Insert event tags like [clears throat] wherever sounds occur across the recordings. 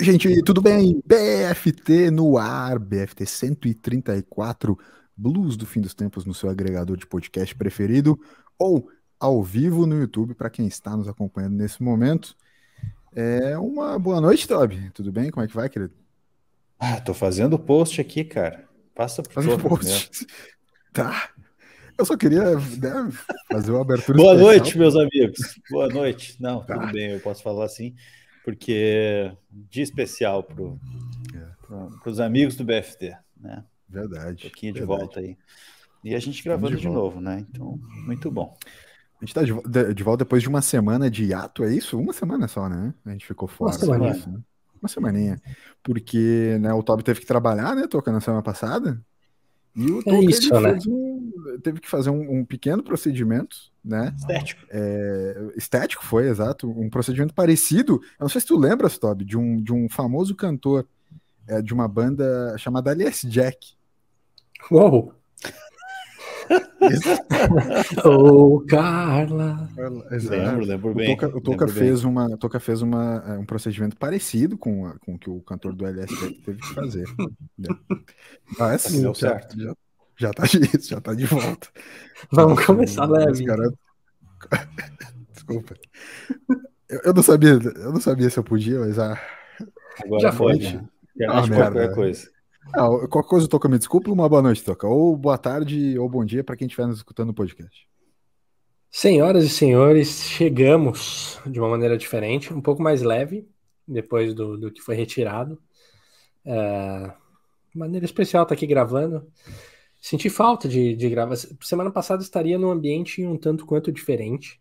Oi, gente, tudo bem? BFT no ar, BFT 134, Blues do Fim dos Tempos no seu agregador de podcast preferido ou ao vivo no YouTube para quem está nos acompanhando nesse momento. É uma boa noite, Toby. Tudo bem? Como é que vai, querido? Ah, tô fazendo post aqui, cara. Passa por Fazendo favor, post. [laughs] Tá. Eu só queria né, fazer uma abertura. Boa especial. noite, meus amigos. Boa noite. Não, Tá. tudo bem, eu posso falar assim, porque dia especial pro, É. pro, pros amigos do BFT, né? Verdade. Um pouquinho de verdade. volta aí. E a gente gravando de de, novo, né? Então, muito bom. A gente tá de, de- de volta depois de uma semana de hiato, é isso? Uma semana só, né? A gente ficou fora. só semaninha. isso, né? Uma semaninha. Porque né, o Toby teve que trabalhar, né, Toca, na semana passada. E o ele isso, né? um- teve que fazer um, um pequeno procedimento, né? Estético. É, estético foi, exato. Um procedimento parecido. Eu não sei se tu lembras, Toby, de um, de um famoso cantor é, de uma banda chamada Alias Jack. Uou! [laughs] Ô, Carla! Lembro, lembro O bem. Toca, o Toca lembro bem. fez, uma, Toca fez uma, um procedimento parecido com, a- com o que o cantor do LSD teve que fazer. né? Ah, é sim, Deu certo. Já, já tá de, [laughs] já tá de volta. Vamos começar Os leve. garotos- Desculpa. Eu, eu não sabia, eu não sabia se eu podia, mas ah, Agora Já foi, pode, né? né? Ah, qualquer coisa. ah, qualquer coisa, Toca, me desculpa, uma boa noite, Toca. Ou boa tarde, ou bom dia para quem estiver nos escutando no podcast. Senhoras e senhores, chegamos de uma maneira diferente, um pouco mais leve, depois do, do que foi retirado. É, maneira especial estar aqui gravando. Senti falta de, de gravar. Semana passada estaria num ambiente um tanto quanto diferente,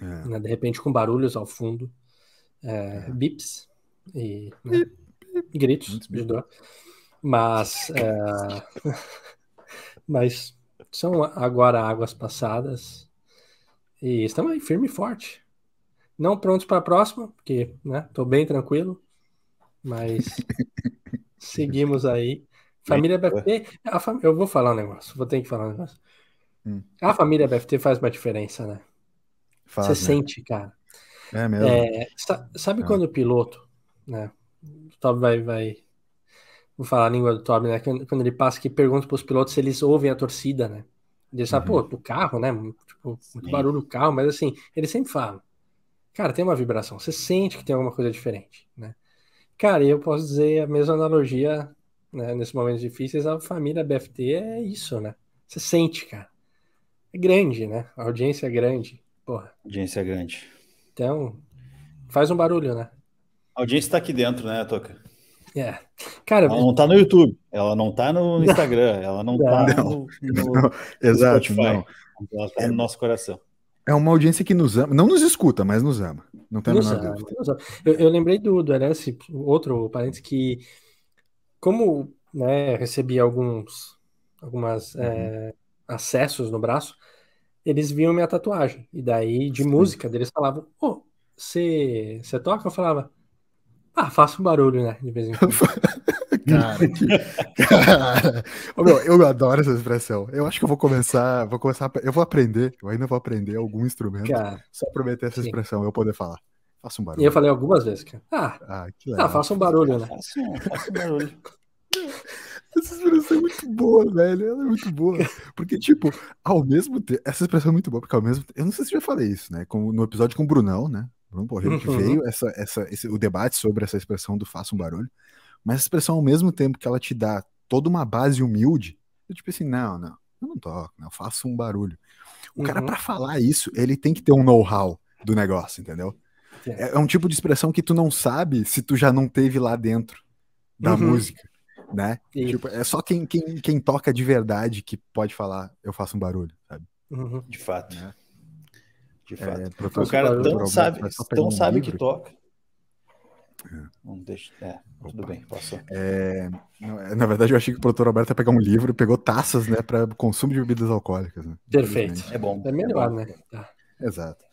É. né? De repente com barulhos ao fundo, é, bips e né, gritos de dor. Mas, é, [laughs] mas são agora águas passadas e estamos aí firme e forte. Não prontos para a próxima, porque né, tô bem tranquilo, mas [laughs] seguimos aí. Família BFT, a fam- eu vou falar um negócio, vou ter que falar um negócio. Hum. A família BFT faz uma diferença, né? Faz, Você né? sente, cara. É mesmo. É, sa- sabe Ah. quando o piloto, né? O Toby vai, vai. Vou falar a língua do Toby, né? Quando, ele passa que pergunta para os pilotos se eles ouvem a torcida, né? Eles sabem, Uhum. pô, do carro, né? Tipo, muito barulho no carro, mas assim, eles sempre falam. Cara, tem uma vibração. Você sente que tem alguma coisa diferente, né? Cara, e eu posso dizer a mesma analogia, né? Nesses momentos difíceis, a família BFT é isso, né? Você sente, cara. É grande, né? A audiência é grande. Porra. Audiência grande. Então, faz um barulho, né? A audiência tá aqui dentro, né, Toca? É. Cara, Ela não tá no YouTube, ela não tá no Instagram, ela não tá Não. no, no- no Exato, Spotify. não. Ela tá no nosso coração. É uma audiência que nos ama, não nos escuta, mas nos ama. Não tem a Nos menor ama, dúvida. Eu, eu lembrei do, do LS, outro parênteses, que como né, recebi alguns algumas Uhum. é, acessos no braço, eles viam minha tatuagem. E daí, de Sim. música, eles falavam, ô, você você toca? Eu falava, ah, faço um barulho, né? De vez em quando. [laughs] Cara, que... [laughs] cara. Meu, eu adoro essa expressão. Eu acho que eu vou começar, vou começar, a- eu vou aprender, eu ainda vou aprender algum instrumento Cara, só pra meter essa Sim. expressão, eu poder falar. Faça um e barulho. eu falei algumas vezes, cara, ah, Ah, que ah, legal. faço um barulho, né? Faça um, faça um barulho. [laughs] Essa expressão é muito boa, velho. Ela é muito boa. Porque, tipo, ao mesmo tempo. Essa expressão é muito boa, porque ao mesmo tempo. Eu não sei se eu já falei isso, né? Como no episódio com o Brunão, né? Bruno Porreiro, que Uhum. veio essa, essa, esse, o debate sobre essa expressão do faça um barulho. Mas essa expressão, ao mesmo tempo que ela te dá toda uma base humilde, eu tipo assim, não, não, eu não toco, não, eu faço um barulho. O cara, Uhum. pra falar isso, ele tem que ter um know-how do negócio, entendeu? É. É, é um tipo de expressão que tu não sabe se tu já não teve lá dentro da Uhum. música, né? Tipo, é só quem, quem, quem toca de verdade que pode falar, eu faço um barulho, sabe? Uhum. De fato. Né? De fato. É, o cara tão sabe, tão um sabe livro que toca. É. Não deixa. É, tudo bem, passou. É, na verdade, eu achei que o produtor Roberto ia pegar um livro e pegou taças, né, para consumo de bebidas alcoólicas. Né? Perfeito. É bom. É melhor, né? Tá. Exato.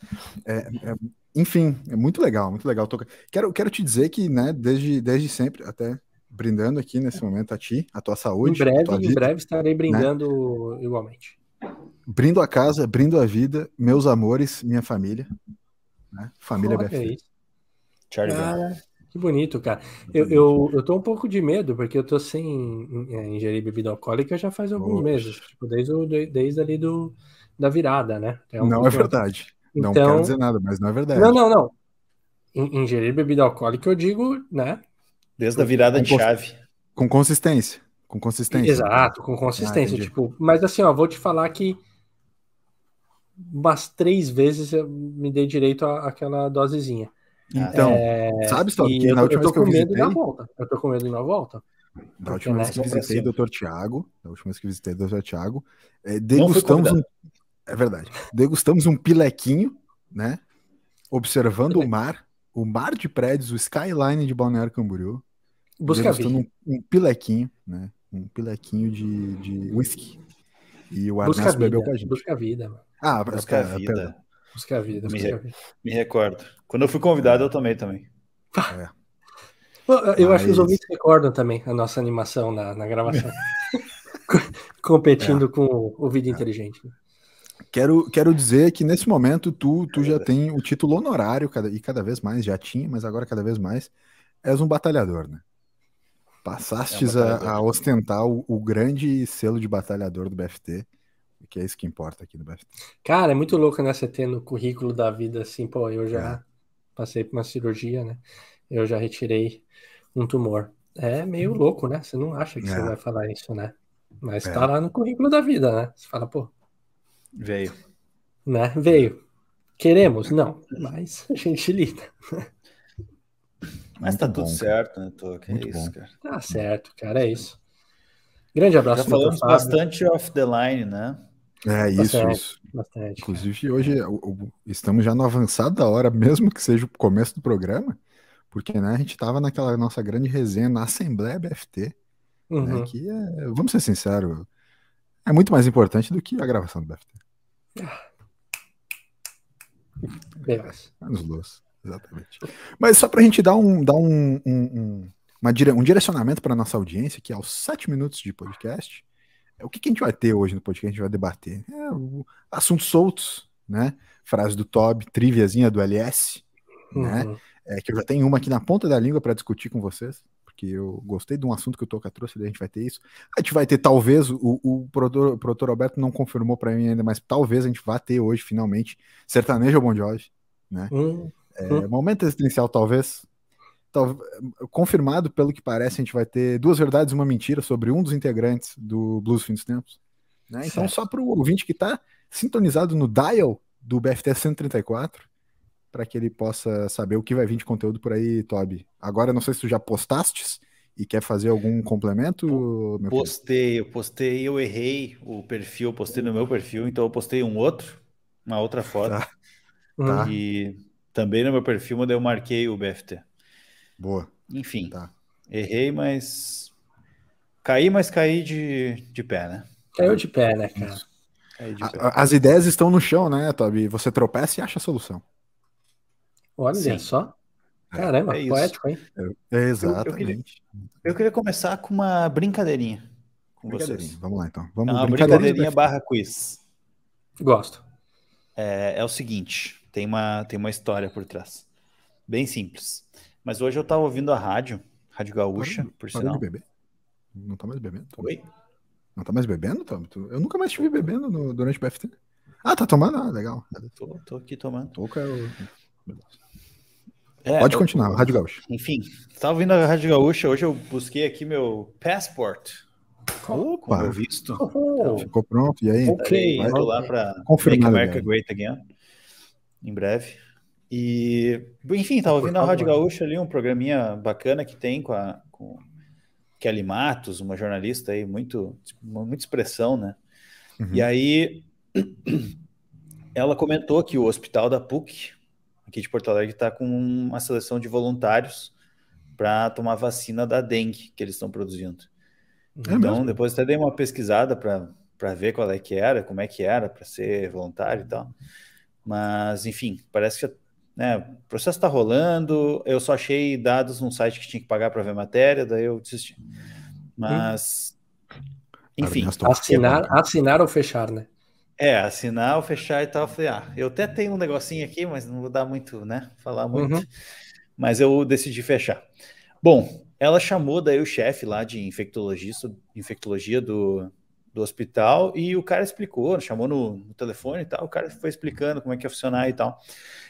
É, é, enfim, é muito legal, muito legal. Toca- Quero, quero te dizer que, né, desde, desde sempre, até brindando aqui nesse momento a ti, a tua Em saúde, a breve, tua em vida, breve estarei brindando igualmente. brindo a casa, brindo a vida, meus amores, minha família, né? família Olha BFT. isso. Charlie Brown. Que bonito, cara. Eu, eu, eu tô um pouco de medo, porque eu tô sem é, ingerir bebida alcoólica já faz alguns Oxe. meses. Tipo, desde, o- de- desde ali do, da virada, né? Um não é pouco- verdade. Não Então- quero dizer nada, mas não é verdade. Não, não, não. In- Ingerir bebida alcoólica, eu digo, né? Desde a virada de Com- chave. Com consistência. Com consistência. Exato, com consistência. Ah, tipo, mas assim, ó, vou te falar que umas três vezes eu me dei direito à- àquela dosezinha. Então, sabe, Stop, É, E que eu, na tô- eu última tô vez que eu com medo visitei, na volta. Eu tô com medo na volta. da última vez que né? visitei o Dr. Tiago, da última vez que visitei o Dr. Tiago, é, fui degustamos um. É verdade, degustamos um pilequinho, né, observando o mar, o mar de prédios, o skyline de Balneário Camboriú, Busca degustando vida. um, um pilequinho, né, um pilequinho de, de whisky. E o Busca Arnaldo bebeu vida. com a gente. Busca vida, mano. Ah, Busca a vida. perdão. Busca vida. Me Busca re- vida. Me recordo. Quando eu fui convidado, eu tomei também. [laughs] Pô, Eu acho que os ouvintes recordam também a nossa animação na, na gravação. [laughs] [laughs] Competindo com o, o Vida Inteligente. Quero, quero dizer que nesse momento tu, tu já tem o título honorário, cada, e cada vez mais, já tinha, mas agora cada vez mais, és um batalhador, né? Passastes É um a- batalhador. a, ostentar o, o grande selo de batalhador do BFT, que é isso que importa aqui no BFT. Cara, é muito louco, né? Você ter no currículo da vida assim, pô, eu já passei por uma cirurgia, né? Eu já retirei um tumor. É meio louco, né? Você não acha que você É. vai falar isso, né? Mas É. tá lá no currículo da vida, né? Você fala, pô, Veio. né? Veio. Queremos? Não, mas a gente lida. Mas Muito tá bom, tudo cara. certo, né, Tô? Que é Muito isso, bom. cara. Tá certo, cara, é isso. Grande abraço, Já falamos Fábio. bastante off the line, né? É isso, Bastante. isso. Bastante. Inclusive, hoje o- o- estamos já no avançado da hora, mesmo que seja o começo do programa, porque né, a gente estava naquela nossa grande resenha na Assembleia BFT, né, Uhum. que é, vamos ser sinceros, é muito mais importante do que a gravação do BFT. Beleza. Anos luz, exatamente. Mas só para a gente dar um, dar um, um, um, uma dire- um direcionamento para nossa audiência, que é aos sete minutos de podcast, é o que, que a gente vai ter hoje no podcast, a gente vai debater. É, o- assuntos soltos, né? Frase do Toby, triviazinha do LS, né? Uhum. É, que eu já tenho uma aqui na ponta da língua para discutir com vocês, porque eu gostei de um assunto que o Toca trouxe, a gente vai ter isso. A gente vai ter, talvez, o, o produtor, o produtor Alberto não confirmou para mim ainda, mas talvez a gente vá ter hoje, finalmente, sertanejo ou Bon Jovi. Hum, É, momento existencial, talvez. Tal- confirmado, pelo que parece, a gente vai ter duas verdades e uma mentira sobre um dos integrantes do Blues Fim dos Tempos. né? Então, Certo. só para o ouvinte que está sintonizado no dial do BFT 134, para que ele possa saber o que vai vir de conteúdo por aí, Toby. Agora, não sei se tu já postastes e quer fazer algum complemento. Postei, eu postei, eu errei o perfil, eu postei no meu perfil, então eu postei um outro, uma outra foto. Tá. Tá. E também no meu perfil, mas eu marquei o BFT. Boa. Enfim, Tá. errei, mas caí, mas caí de, de pé, né? Caiu de pé, né, cara? Caí de A- pé. a- As ideias estão no chão, né, Toby? Você tropeça e acha a solução. Olha Sim. só. Caramba, é poético, hein? É, exatamente. Eu queria começar com uma brincadeirinha com Brincadeirinha. vocês. Vamos lá, então. É Vamos uma brincadeirinha barra quiz. Gosto. É, é o seguinte, tem uma, tem uma história por trás. Bem simples. Mas hoje eu tava ouvindo a rádio, Rádio Gaúcha, Parou- por Parou sinal. de beber? Não tá mais bebendo? Tom? Oi? Não tá mais bebendo, Tom? Tu- Eu nunca mais estive bebendo no- durante o BFT. Ah, tá tomando? Ah, legal. Tô, tô aqui tomando. Touca, eu- É, Pode eu- continuar, Rádio Gaúcho. Enfim, tava ouvindo a Rádio Gaúcha, hoje eu busquei aqui meu passport, com Opa, meu visto. Oh, ficou pronto. E aí? Ok. Estarei indo lá para Make. America. Great Again, em breve. E, enfim, tava Por ouvindo a Rádio. Gaúcha ali, um programinha bacana que tem com a com Kelly Matos, uma jornalista aí, muito, muita expressão, né? Uhum. E aí, [clears throat] ela comentou que o hospital da PUC, aqui de Porto Alegre, está com uma seleção de voluntários para tomar vacina da dengue que eles estão produzindo. É então, mesmo? depois até dei uma pesquisada para ver qual é que era, como é que era para ser voluntário e tal. Mas, enfim, parece que né, o processo está rolando. Eu só achei dados num site que tinha que pagar para ver matéria, daí eu desisti. Mas, enfim, Assinar, assinar ou fechar, né? É, assinar ou fechar e tal. Eu falei, ah, eu até tenho um negocinho aqui, mas não vou dar muito, né? Falar muito. Uhum. Mas eu decidi fechar. Bom, ela chamou daí o chefe lá de infectologista, infectologia do, do hospital e o cara explicou, chamou no, no, telefone e tal, o cara foi explicando como é que ia funcionar e tal.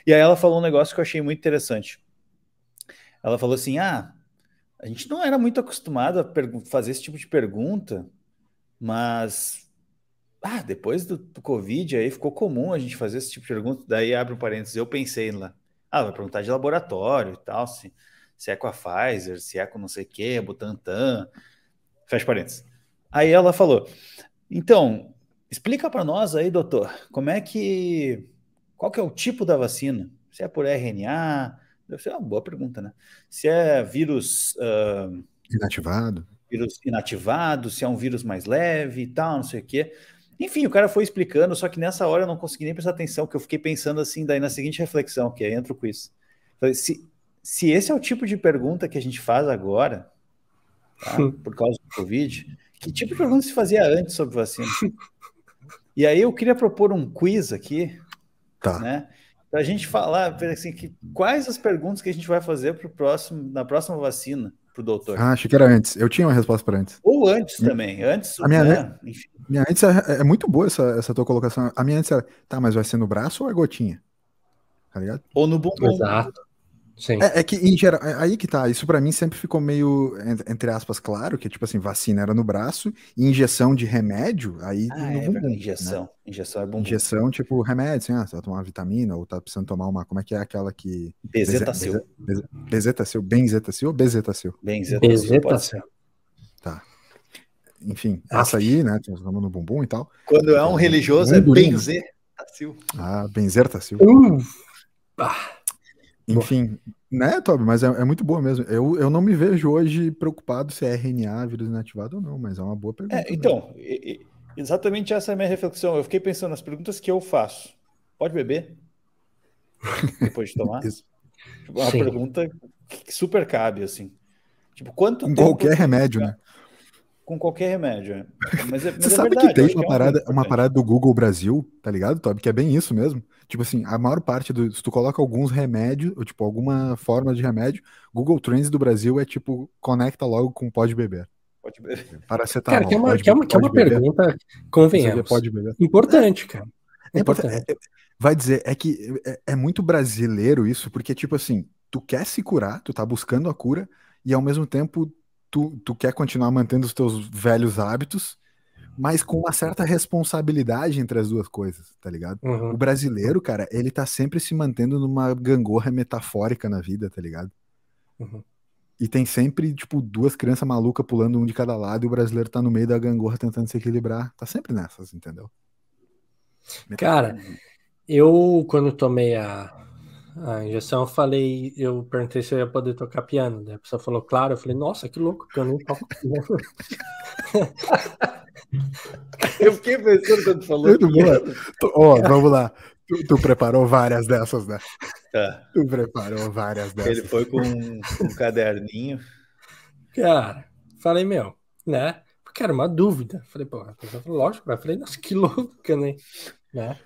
E aí ela falou um negócio que eu achei muito interessante. Ela falou assim: ah, a gente não era muito acostumado a fazer esse tipo de pergunta, mas ah, depois do, do, Covid aí ficou comum a gente fazer esse tipo de pergunta. Daí abre um parênteses, eu pensei lá, ah, vai perguntar de laboratório e tal, se, se é com a Pfizer, se é com não sei o que, Butantan, fecha parênteses. Aí ela falou: então, explica para nós aí, doutor, como é que. Qual que é o tipo da vacina? Se é por RNA? Deve ser uma boa pergunta, né? Se é vírus. Uh, inativado. Vírus inativado, se é um vírus mais leve e tal, não sei o quê. Enfim, o cara foi explicando, só que nessa hora eu não consegui nem prestar atenção, que eu fiquei pensando assim, daí na seguinte reflexão, que aí entra o quiz. Se, se esse é o tipo de pergunta que a gente faz agora, tá? por causa do Covid, que tipo de pergunta se fazia antes sobre vacina? E aí eu queria propor um quiz aqui, tá. né? Para a gente falar assim, que, quais as perguntas que a gente vai fazer pro próximo, na próxima vacina para o doutor. Ah, achei que era antes. Eu tinha uma resposta para antes. Ou antes também. Antes, a minha, né? Minha antes é, é, muito boa essa, essa tua colocação. A minha antes era, tá, mas vai ser no braço ou é gotinha? Tá ligado? Ou no bumbum. Exato. É, é, que, em geral, é aí que tá. Isso para mim sempre ficou meio, entre aspas, claro, que tipo assim, vacina era no braço, e injeção de remédio, aí ah, no é bumbum, injeção. Né? Injeção é bumbum. Injeção, tipo, remédio, assim, ah, você vai tomar uma vitamina, ou tá precisando tomar uma. Como é que é aquela que. Bezetacil. Bezetacil, benzetacil ou bezetacil? Benzetacil. Tá. Enfim, ah. essa aí, né? Tomando no bumbum e tal. Quando é um religioso, é benzetacil. Ah, benzertacil. Uh. Ah. Enfim, né, Toby? Mas é, é, muito boa mesmo. Eu, eu não me vejo hoje preocupado se é RNA, vírus inativado ou não, mas é uma boa pergunta. É, então, e, e, exatamente essa é a minha reflexão. Eu fiquei pensando nas perguntas que eu faço. Pode beber? [laughs] Depois de tomar? Isso. Uma Sim. pergunta que super cabe, assim. Tipo, quanto Em qualquer remédio, né? Com qualquer remédio. É. Mas é, mas Você é sabe verdade, que tem uma, parada, é um uma parada do Google Brasil, tá ligado, Toby? Que é bem isso mesmo. Tipo assim, a maior parte do. Se tu coloca alguns remédios, ou tipo, alguma forma de remédio, Google Trends do Brasil é tipo, conecta logo com pode beber. Pode beber. [laughs] Paracetamol. Cara, que é uma, que é uma, que é uma pergunta, convenhamos. Pode beber. Importante, cara. É importante. É, vai dizer, é que é, é muito brasileiro isso, porque, tipo assim, tu quer se curar, tu tá buscando a cura, e ao mesmo tempo tu, tu quer continuar mantendo os teus velhos hábitos, mas com uma certa responsabilidade entre as duas coisas, tá ligado? Uhum. O brasileiro, cara, ele tá sempre se mantendo numa gangorra metafórica na vida, tá ligado? Uhum. E tem sempre, tipo, duas crianças malucas pulando um de cada lado e o brasileiro tá no meio da gangorra tentando se equilibrar. Tá sempre nessas, entendeu? Cara, eu, quando tomei a, a injeção, eu falei, eu perguntei se eu ia poder tocar piano. Né? A pessoa falou, claro. Eu falei, nossa, que louco, que eu nem toco piano. [laughs] eu fiquei pensando quando falou. Muito Ó, oh, vamos lá. Tu, tu, preparou várias dessas, né? É. Tu preparou várias dessas. Ele foi com um, um caderninho. Cara, falei, meu, né? Porque era uma dúvida. Falei, pô, a pessoa falou, lógico, eu falei, nossa, que louco, né? né?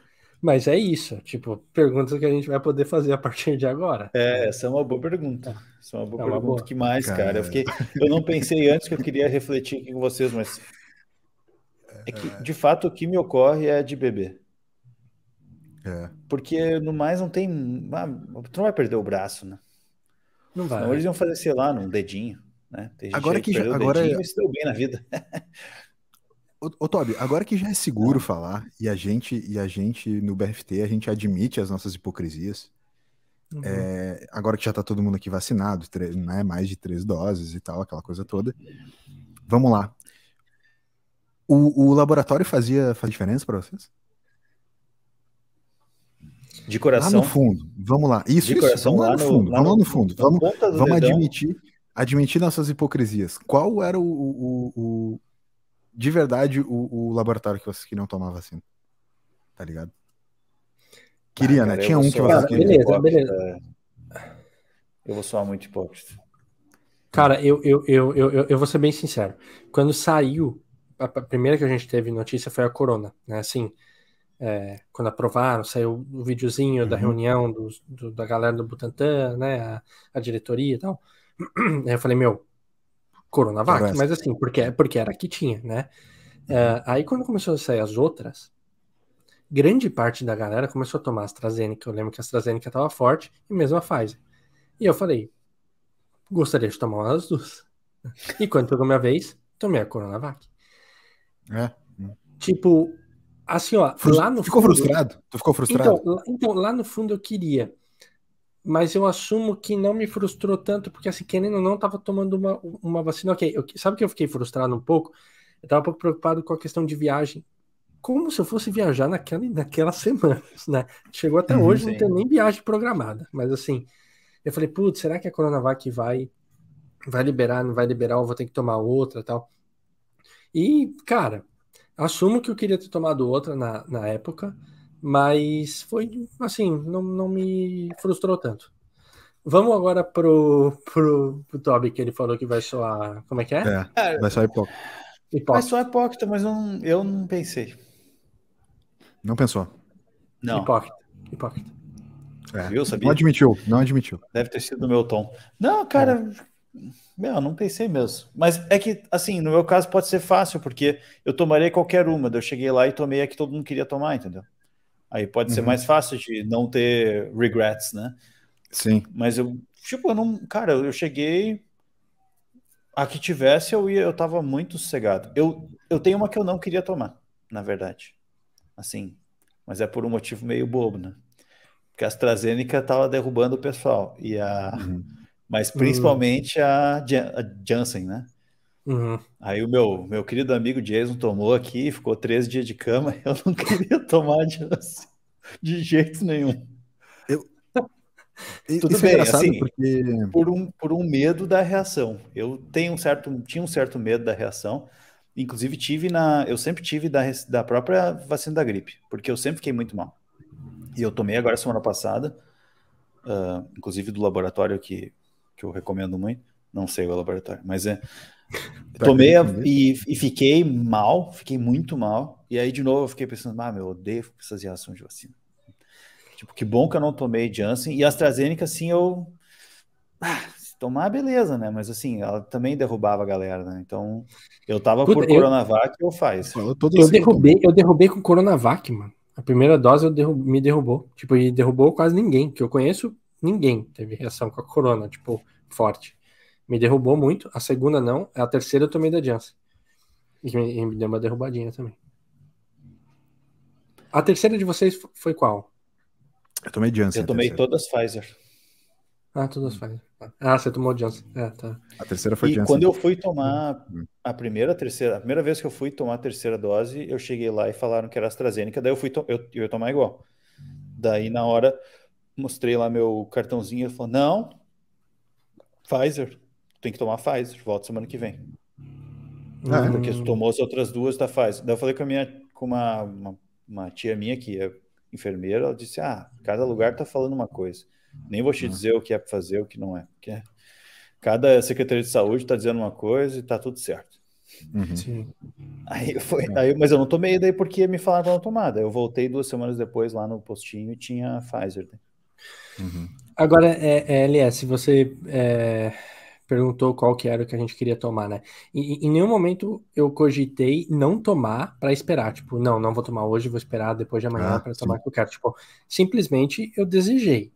Mas é isso, tipo, perguntas que a gente vai poder fazer a partir de agora. É, essa é uma boa pergunta. É. Essa é uma boa é uma pergunta. Boa. que mais, cara? cara? Eu, fiquei, eu não pensei antes que eu queria refletir aqui com vocês, mas é que, de fato, o que me ocorre é de beber. É. Porque no mais não tem. Ah, tu não vai perder o braço, né? Não vai. Senão eles iam fazer, sei lá, num dedinho. Né? agora que, que já, agora dedinho, é... se deu bem na vida. [laughs] Ô, ô Toby, agora que já é seguro falar e a gente e a gente no BFT a gente admite as nossas hipocrisias. Uhum. É, agora que já tá todo mundo aqui vacinado, né, mais de três doses e tal, aquela coisa toda. Vamos lá. O, o laboratório fazia, faz diferença para vocês? De coração. Lá no fundo. Vamos lá. Isso, de isso. Coração, vamos lá no fundo. Lá no, vamos lá no fundo. Vamos, vamos admitir, admitir nossas hipocrisias. Qual era o, o, o de verdade o, o laboratório que vocês queriam tomar vacina. Tá ligado? Queria, ah, né? Tinha um que vocês queriam. Beleza, beleza. Eu vou soar muito hipócrita. Cara, eu, eu, eu, eu, eu vou ser bem sincero. Quando saiu, a primeira que a gente teve notícia foi a Corona, né? Assim, é, quando aprovaram, saiu o videozinho uhum. da reunião do, do, da galera do Butantan, né, a, a diretoria e tal. [clears throat] Aí eu falei, meu, Coronavac, mas assim, porque, porque era que tinha, né? É, aí quando começou a sair as outras, grande parte da galera começou a tomar a AstraZeneca. Eu lembro que a AstraZeneca estava forte e mesmo a Pfizer. E eu falei, gostaria de tomar uma das duas. [laughs] E quando pegou minha vez, tomei a Coronavac. É. Tipo, assim, ó, Frust... lá no Ficou fundo, frustrado? Tu ficou frustrado? Então, então, lá no fundo eu queria. Mas eu assumo que não me frustrou tanto, porque assim, querendo ou não, tava tomando uma, uma vacina. Ok, eu, sabe que eu fiquei frustrado um pouco? Eu tava um pouco preocupado com a questão de viagem. Como se eu fosse viajar naquela, naquelas semanas, [laughs] né? Chegou até uhum, hoje, sim. não tem nem viagem programada. Mas assim, eu falei, putz, será que a Coronavac vai, vai liberar, não vai liberar, ou vou ter que tomar outra tal? E, cara, assumo que eu queria ter tomado outra na, na época, mas foi assim, não, não me frustrou tanto. Vamos agora pro, pro, pro Toby, que ele falou que vai soar. Como é que é? é vai soar hipócrita. hipócrita. Vai soar hipócrita, mas não, eu não pensei. Não pensou? Não. Hipócrita. Hipócrita. É. Viu, sabia? Não admitiu, não admitiu. Deve ter sido o meu tom. Não, cara, é. meu, não pensei mesmo. Mas é que, assim, no meu caso pode ser fácil, porque eu tomaria qualquer uma. Eu cheguei lá e tomei a que todo mundo queria tomar, entendeu? Aí pode uhum. ser mais fácil de não ter regrets, né? Sim. Mas eu, tipo, eu não. Cara, eu cheguei. A que tivesse, eu ia, eu tava muito sossegado. Eu, eu tenho uma que eu não queria tomar, na verdade. Assim, mas é por um motivo meio bobo, né? Porque a AstraZeneca estava derrubando o pessoal. E a... Uhum. Mas principalmente uhum. a, a Janssen, né? Uhum. Aí o meu, meu querido amigo Jason tomou aqui, ficou três dias de cama. [laughs] Eu não queria tomar Janssen de jeito nenhum. Eu... Tudo é bem, é assim, porque... por, um, por um medo da reação. Eu tenho um certo, tinha um certo medo da reação. Inclusive tive na, eu sempre tive da, da própria vacina da gripe, porque eu sempre fiquei muito mal. E eu tomei agora semana passada, uh, inclusive do laboratório que, que eu recomendo muito. Não sei o laboratório, mas é. [laughs] tomei a, e, e, fiquei mal, fiquei muito mal. E aí, de novo, eu fiquei pensando, ah, meu, eu odeio essas reações de vacina. Tipo, que bom que eu não tomei Janssen. E a AstraZeneca, assim, eu. Ah, se tomar, beleza, né? Mas assim, ela também derrubava a galera, né? Então, eu tava Puta, por eu... Coronavac ou faz. Eu, eu derrubei, eu derrubei com Coronavac, mano. A primeira dose eu me derrubou. Tipo, e derrubou quase ninguém. Que eu conheço, ninguém teve reação com a corona, tipo, forte. Me derrubou muito. A segunda não. A terceira eu tomei da Janssen. E me, e me deu uma derrubadinha também. A terceira de vocês foi qual? Eu tomei Janssen. Eu tomei todas Pfizer. Ah, todas Pfizer. Ah, você tomou Janssen. É, tá. A terceira foi e Janssen. quando eu fui tomar hum. a primeira, a terceira, a primeira vez que eu fui tomar a terceira dose, eu cheguei lá e falaram que era AstraZeneca, daí eu fui eu, eu ia tomar igual. Daí na hora mostrei lá meu cartãozinho, ele falou: "Não, Pfizer, tem que tomar Pfizer, volta semana que vem". Ah, porque você tomou as outras duas da Pfizer. Daí eu falei com a minha com uma, uma, uma tia minha que é enfermeira, ela disse: "Ah, cada lugar tá falando uma coisa". Nem vou te dizer o que é para fazer, o que não é. Porque cada secretaria de saúde está dizendo uma coisa e está tudo certo. Uhum. Sim. Aí foi, aí, mas eu não tomei daí porque me falaram para não tomar. eu voltei duas semanas depois lá no postinho e tinha Pfizer. Né? Uhum. Agora, é, é, LS, você é, perguntou qual que era o que a gente queria tomar, né? E, em nenhum momento eu cogitei não tomar para esperar. Tipo, não, não vou tomar hoje, vou esperar depois de amanhã ah, para tomar o que eu quero. Tipo, simplesmente eu desejei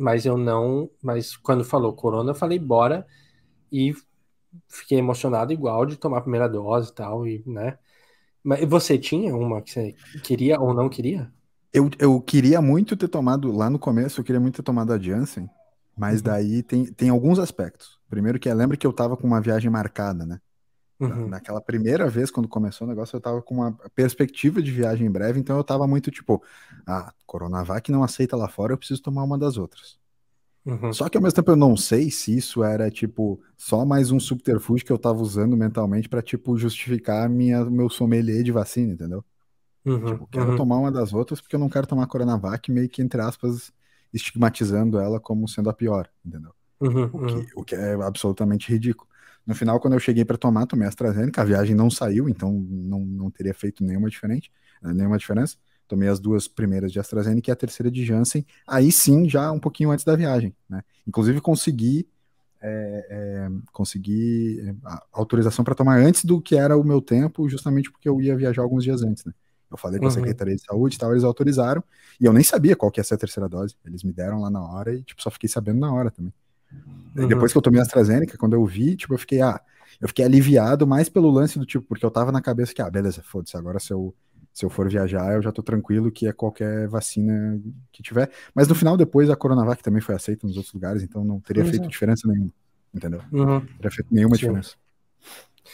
mas eu não. Mas quando falou corona, eu falei bora e fiquei emocionado igual de tomar a primeira dose e tal, e, né? Mas você tinha uma que você queria ou não queria? Eu, eu queria muito ter tomado, lá no começo, eu queria muito ter tomado a Janssen, mas uhum. daí tem, tem alguns aspectos. Primeiro que lembra que eu tava com uma viagem marcada, né? Uhum. Naquela primeira vez, quando começou o negócio, eu tava com uma perspectiva de viagem em breve, então eu tava muito tipo, ah, Coronavac não aceita lá fora, eu preciso tomar uma das outras. Uhum. Só que ao mesmo tempo eu não sei se isso era, tipo, só mais um subterfúgio que eu tava usando mentalmente para tipo, justificar minha, meu sommelier de vacina, entendeu? Uhum. Tipo, quero uhum. tomar uma das outras porque eu não quero tomar Coronavac, meio que, entre aspas, estigmatizando ela como sendo a pior, entendeu? Uhum, o, que, o que é absolutamente ridículo. No final, quando eu cheguei para tomar, tomei AstraZeneca, a viagem não saiu, então não, não teria feito nenhuma, diferente, nenhuma diferença. Tomei as duas primeiras de AstraZeneca e a terceira de Janssen, aí sim, já um pouquinho antes da viagem, né? Inclusive consegui é, é, consegui autorização para tomar antes do que era o meu tempo, justamente porque eu ia viajar alguns dias antes, né? Eu falei com a uhum. Secretaria de Saúde e tal, eles autorizaram, e eu nem sabia qual que ia ser a terceira dose. Eles me deram lá na hora e, tipo, só fiquei sabendo na hora também. Uhum. depois que eu tomei a AstraZeneca, quando eu vi, tipo, eu fiquei, ah, eu fiquei aliviado mais pelo lance do tipo, porque eu tava na cabeça que, ah, beleza, foda-se, agora se eu, se eu for viajar, eu já tô tranquilo que é qualquer vacina que tiver. Mas no final, depois, a Coronavac também foi aceita nos outros lugares, então não teria feito diferença nenhuma, entendeu? Uhum. Não teria feito nenhuma sim. diferença.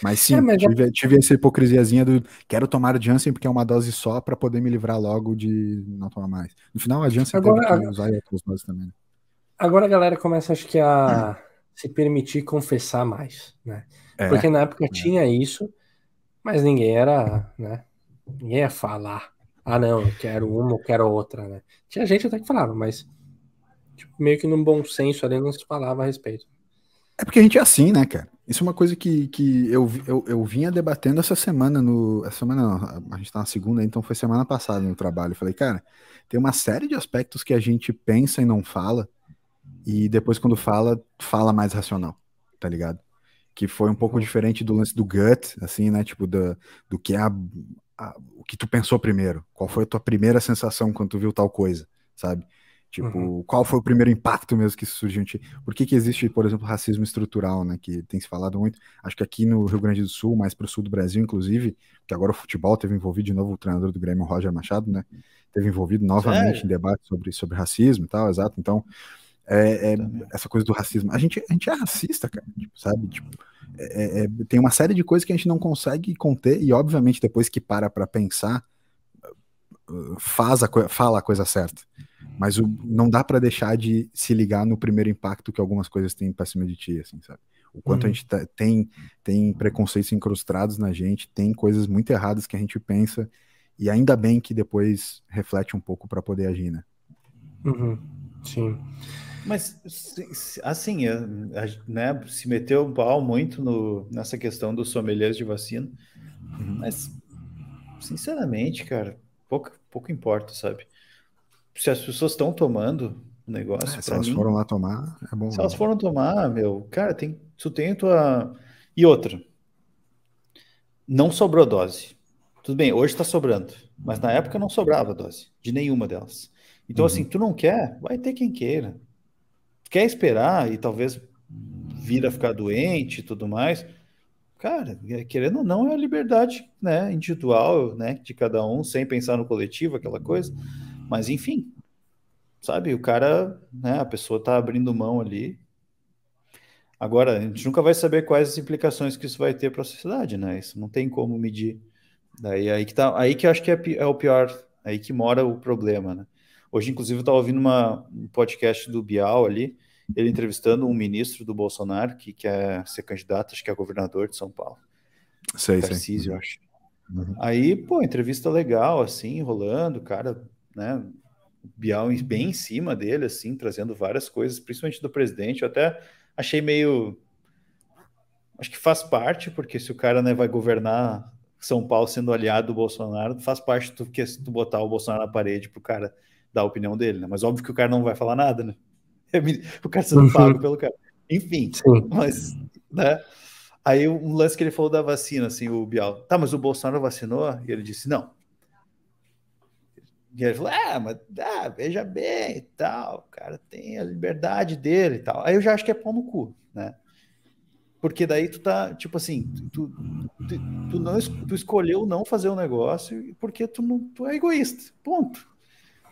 Mas sim, é, mas tive, é... tive, essa hipocrisiazinha do quero tomar Janssen porque é uma dose só para poder me livrar logo de não tomar mais. No final, a Janssen agora, teve que usar outras doses também. Né? Agora a galera começa, acho que, a se permitir confessar mais, né? É, porque na época é. tinha isso, mas ninguém era, né? Ninguém ia falar, ah não, eu quero uma, eu quero outra, né? Tinha gente até que falava, mas tipo, meio que num bom senso ali não se falava a respeito. É porque a gente é assim, né, cara? Isso é uma coisa que, que eu, eu, eu vinha debatendo essa semana no. Essa semana não, a gente tá na segunda, então foi semana passada no trabalho. Eu falei, cara, tem uma série de aspectos que a gente pensa e não fala, e depois, quando fala, fala mais racional, tá ligado? Que foi um pouco uhum. diferente do lance do gut, assim, né? Tipo, do, do que é a, a, o que tu pensou primeiro. Qual foi a tua primeira sensação quando tu viu tal coisa, sabe? Tipo, uhum. qual foi o primeiro impacto mesmo que surgiu em ti? Por que, que existe, por exemplo, racismo estrutural, né? Que tem se falado muito. Acho que aqui no Rio Grande do Sul, mais para o sul do Brasil, inclusive, que agora o futebol teve envolvido de novo o treinador do Grêmio, Roger Machado, né? Teve envolvido novamente em debate sobre, sobre racismo e tal, exato. Então, é, é essa coisa do racismo. A gente, a gente é racista, cara, tipo, sabe? Tipo, é, é, é tem uma série de coisas que a gente não consegue conter, e obviamente, depois que para para pensar, faz a, fala a coisa certa. Mas o, não dá para deixar de se ligar no primeiro impacto que algumas coisas têm para cima de ti, assim, sabe? O quanto uhum. a gente tá, tem, tem preconceitos incrustados na gente, tem coisas muito erradas que a gente pensa, e ainda bem que depois reflete um pouco para poder agir, né? Uhum. Sim. Mas, assim, né, se meteu o pau muito no, nessa questão dos sommeliers de vacina, uhum. mas, sinceramente, cara, pouco, pouco importa, sabe? se as pessoas estão tomando o negócio. É, se elas mim, foram lá tomar, é bom. Se elas foram tomar, meu, cara, tem, tu tem a tua. E outra, não sobrou dose. Tudo bem, hoje está sobrando, mas na época não sobrava dose de nenhuma delas. Então, uhum. assim, tu não quer, vai ter quem queira. Quer esperar e talvez vir a ficar doente e tudo mais. Cara, querendo ou não, é a liberdade né, individual né, de cada um, sem pensar no coletivo, aquela coisa. Mas enfim, sabe? O cara, né? A pessoa tá abrindo mão ali. Agora, a gente nunca vai saber quais as implicações que isso vai ter para a sociedade, né? Isso não tem como medir. Daí aí que tá, aí que eu acho que é, é o pior, aí que mora o problema, né? Hoje, inclusive, eu estava ouvindo uma, um podcast do Bial ali, ele entrevistando um ministro do Bolsonaro que quer ser candidato, acho que é governador de São Paulo. Sei, Tarcísio, sei. eu acho. Uhum. Aí, pô, entrevista legal, assim, rolando, cara né? Bial bem em cima dele, assim, trazendo várias coisas, principalmente do presidente. Eu até achei meio. Acho que faz parte, porque se o cara né, vai governar São Paulo sendo aliado do Bolsonaro, faz parte do que tu botar o Bolsonaro na parede pro cara dar a opinião dele, né? Mas óbvio que o cara não vai falar nada, né? [laughs] O cara sendo pago pelo cara. Enfim, Sim. mas, né? Aí um lance que ele falou da vacina, assim, o Bial. Tá, mas o Bolsonaro vacinou? E ele disse: não, e ele falou: ah, mas ah, veja bem e tal, o cara tem a liberdade dele e tal. Aí eu já acho que é pau no cu, né? Porque daí tu tá, tipo assim, tu, tu, tu não tu escolheu não fazer o um negócio porque tu não tu é egoísta. Ponto.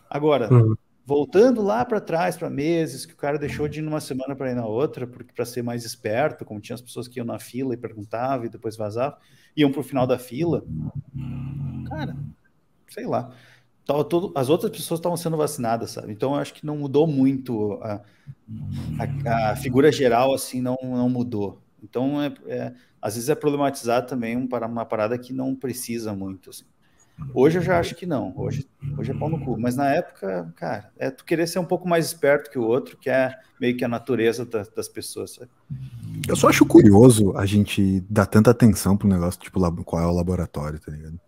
Agora, uhum. voltando lá para trás, para meses, que o cara deixou de ir numa semana para ir na outra, porque para ser mais esperto, como tinha as pessoas que iam na fila e perguntavam e depois vazavam, iam pro final da fila. Cara, sei lá todo, as outras pessoas estavam sendo vacinadas, sabe? Então eu acho que não mudou muito a, a, a figura geral, assim, não, não mudou. Então, é, é, às vezes é problematizado também um, para uma parada que não precisa muito. Assim. Hoje eu já acho que não. Hoje, hoje é pau no cu. Mas na época, cara, é tu querer ser um pouco mais esperto que o outro, que é meio que a natureza da, das pessoas. Sabe? Eu só acho curioso a gente dar tanta atenção pro negócio, tipo, qual é o laboratório, tá ligado?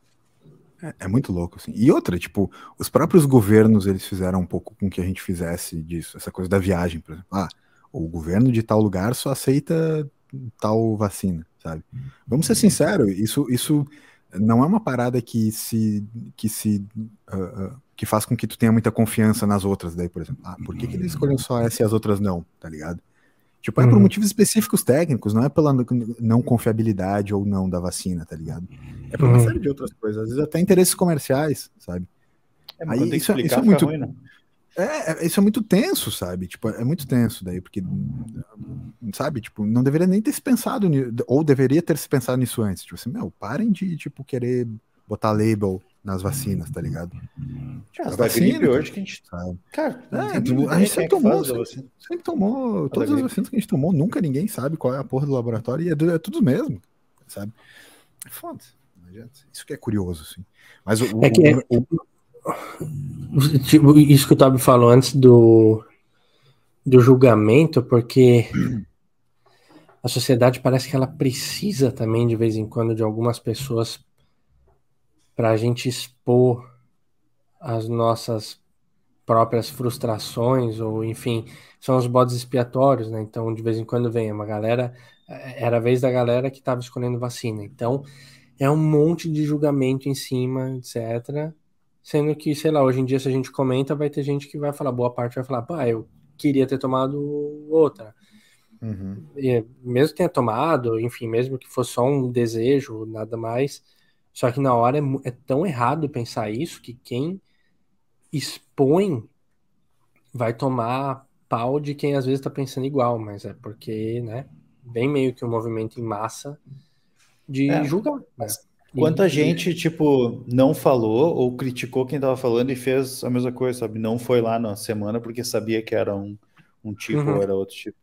É, é, muito louco, assim. E outra, tipo, os próprios governos, eles fizeram um pouco com que a gente fizesse disso, essa coisa da viagem, por exemplo. Ah, o governo de tal lugar só aceita tal vacina, sabe? Vamos ser sinceros, isso, isso não é uma parada que se que se uh, uh, que faz com que tu tenha muita confiança nas outras daí, por exemplo. Ah, por que, que eles escolhem só essa e as outras não, tá ligado? Tipo, é por uhum. motivos específicos técnicos, não é pela não confiabilidade ou não da vacina, tá ligado? É por uma uhum. série de outras coisas, às vezes até interesses comerciais, sabe? É, Aí, isso, isso é muito ruim, né? É, é, isso é muito tenso, sabe? Tipo, é muito tenso daí, porque, sabe, tipo, não deveria nem ter se pensado, ou deveria ter se pensado nisso antes. Tipo assim, meu, parem de, tipo, querer botar label nas vacinas, tá ligado? Tipo, As da gripe hoje que a gente sabe. Cara, é, tipo, a gente sempre tomou, sempre, sempre, tomou, todas as vacinas que a gente tomou, nunca ninguém sabe qual é a porra do laboratório e é, é tudo mesmo, sabe? É foda. Isso que é curioso, assim. Mas o, é que, o, o, Tipo, isso que o Tobi falou antes do, do julgamento, porque a sociedade parece que ela precisa também, de vez em quando, de algumas pessoas para a gente expor as nossas próprias frustrações, ou enfim, são os bodes expiatórios, né? Então, de vez em quando vem uma galera, era a vez da galera que estava escolhendo vacina. Então, é um monte de julgamento em cima, etc. Sendo que, sei lá, hoje em dia, se a gente comenta, vai ter gente que vai falar, boa parte vai falar, pá, eu queria ter tomado outra. Uhum. E, mesmo que tenha tomado, enfim, mesmo que fosse só um desejo, nada mais. Só que na hora é, é tão errado pensar isso que quem expõe vai tomar pau de quem às vezes está pensando igual, mas é porque, né, vem meio que um movimento em massa de é, julgar. Né? Quanta gente, tipo, não falou ou criticou quem tava falando e fez a mesma coisa, sabe? Não foi lá na semana porque sabia que era um, um tipo uhum. ou era outro tipo.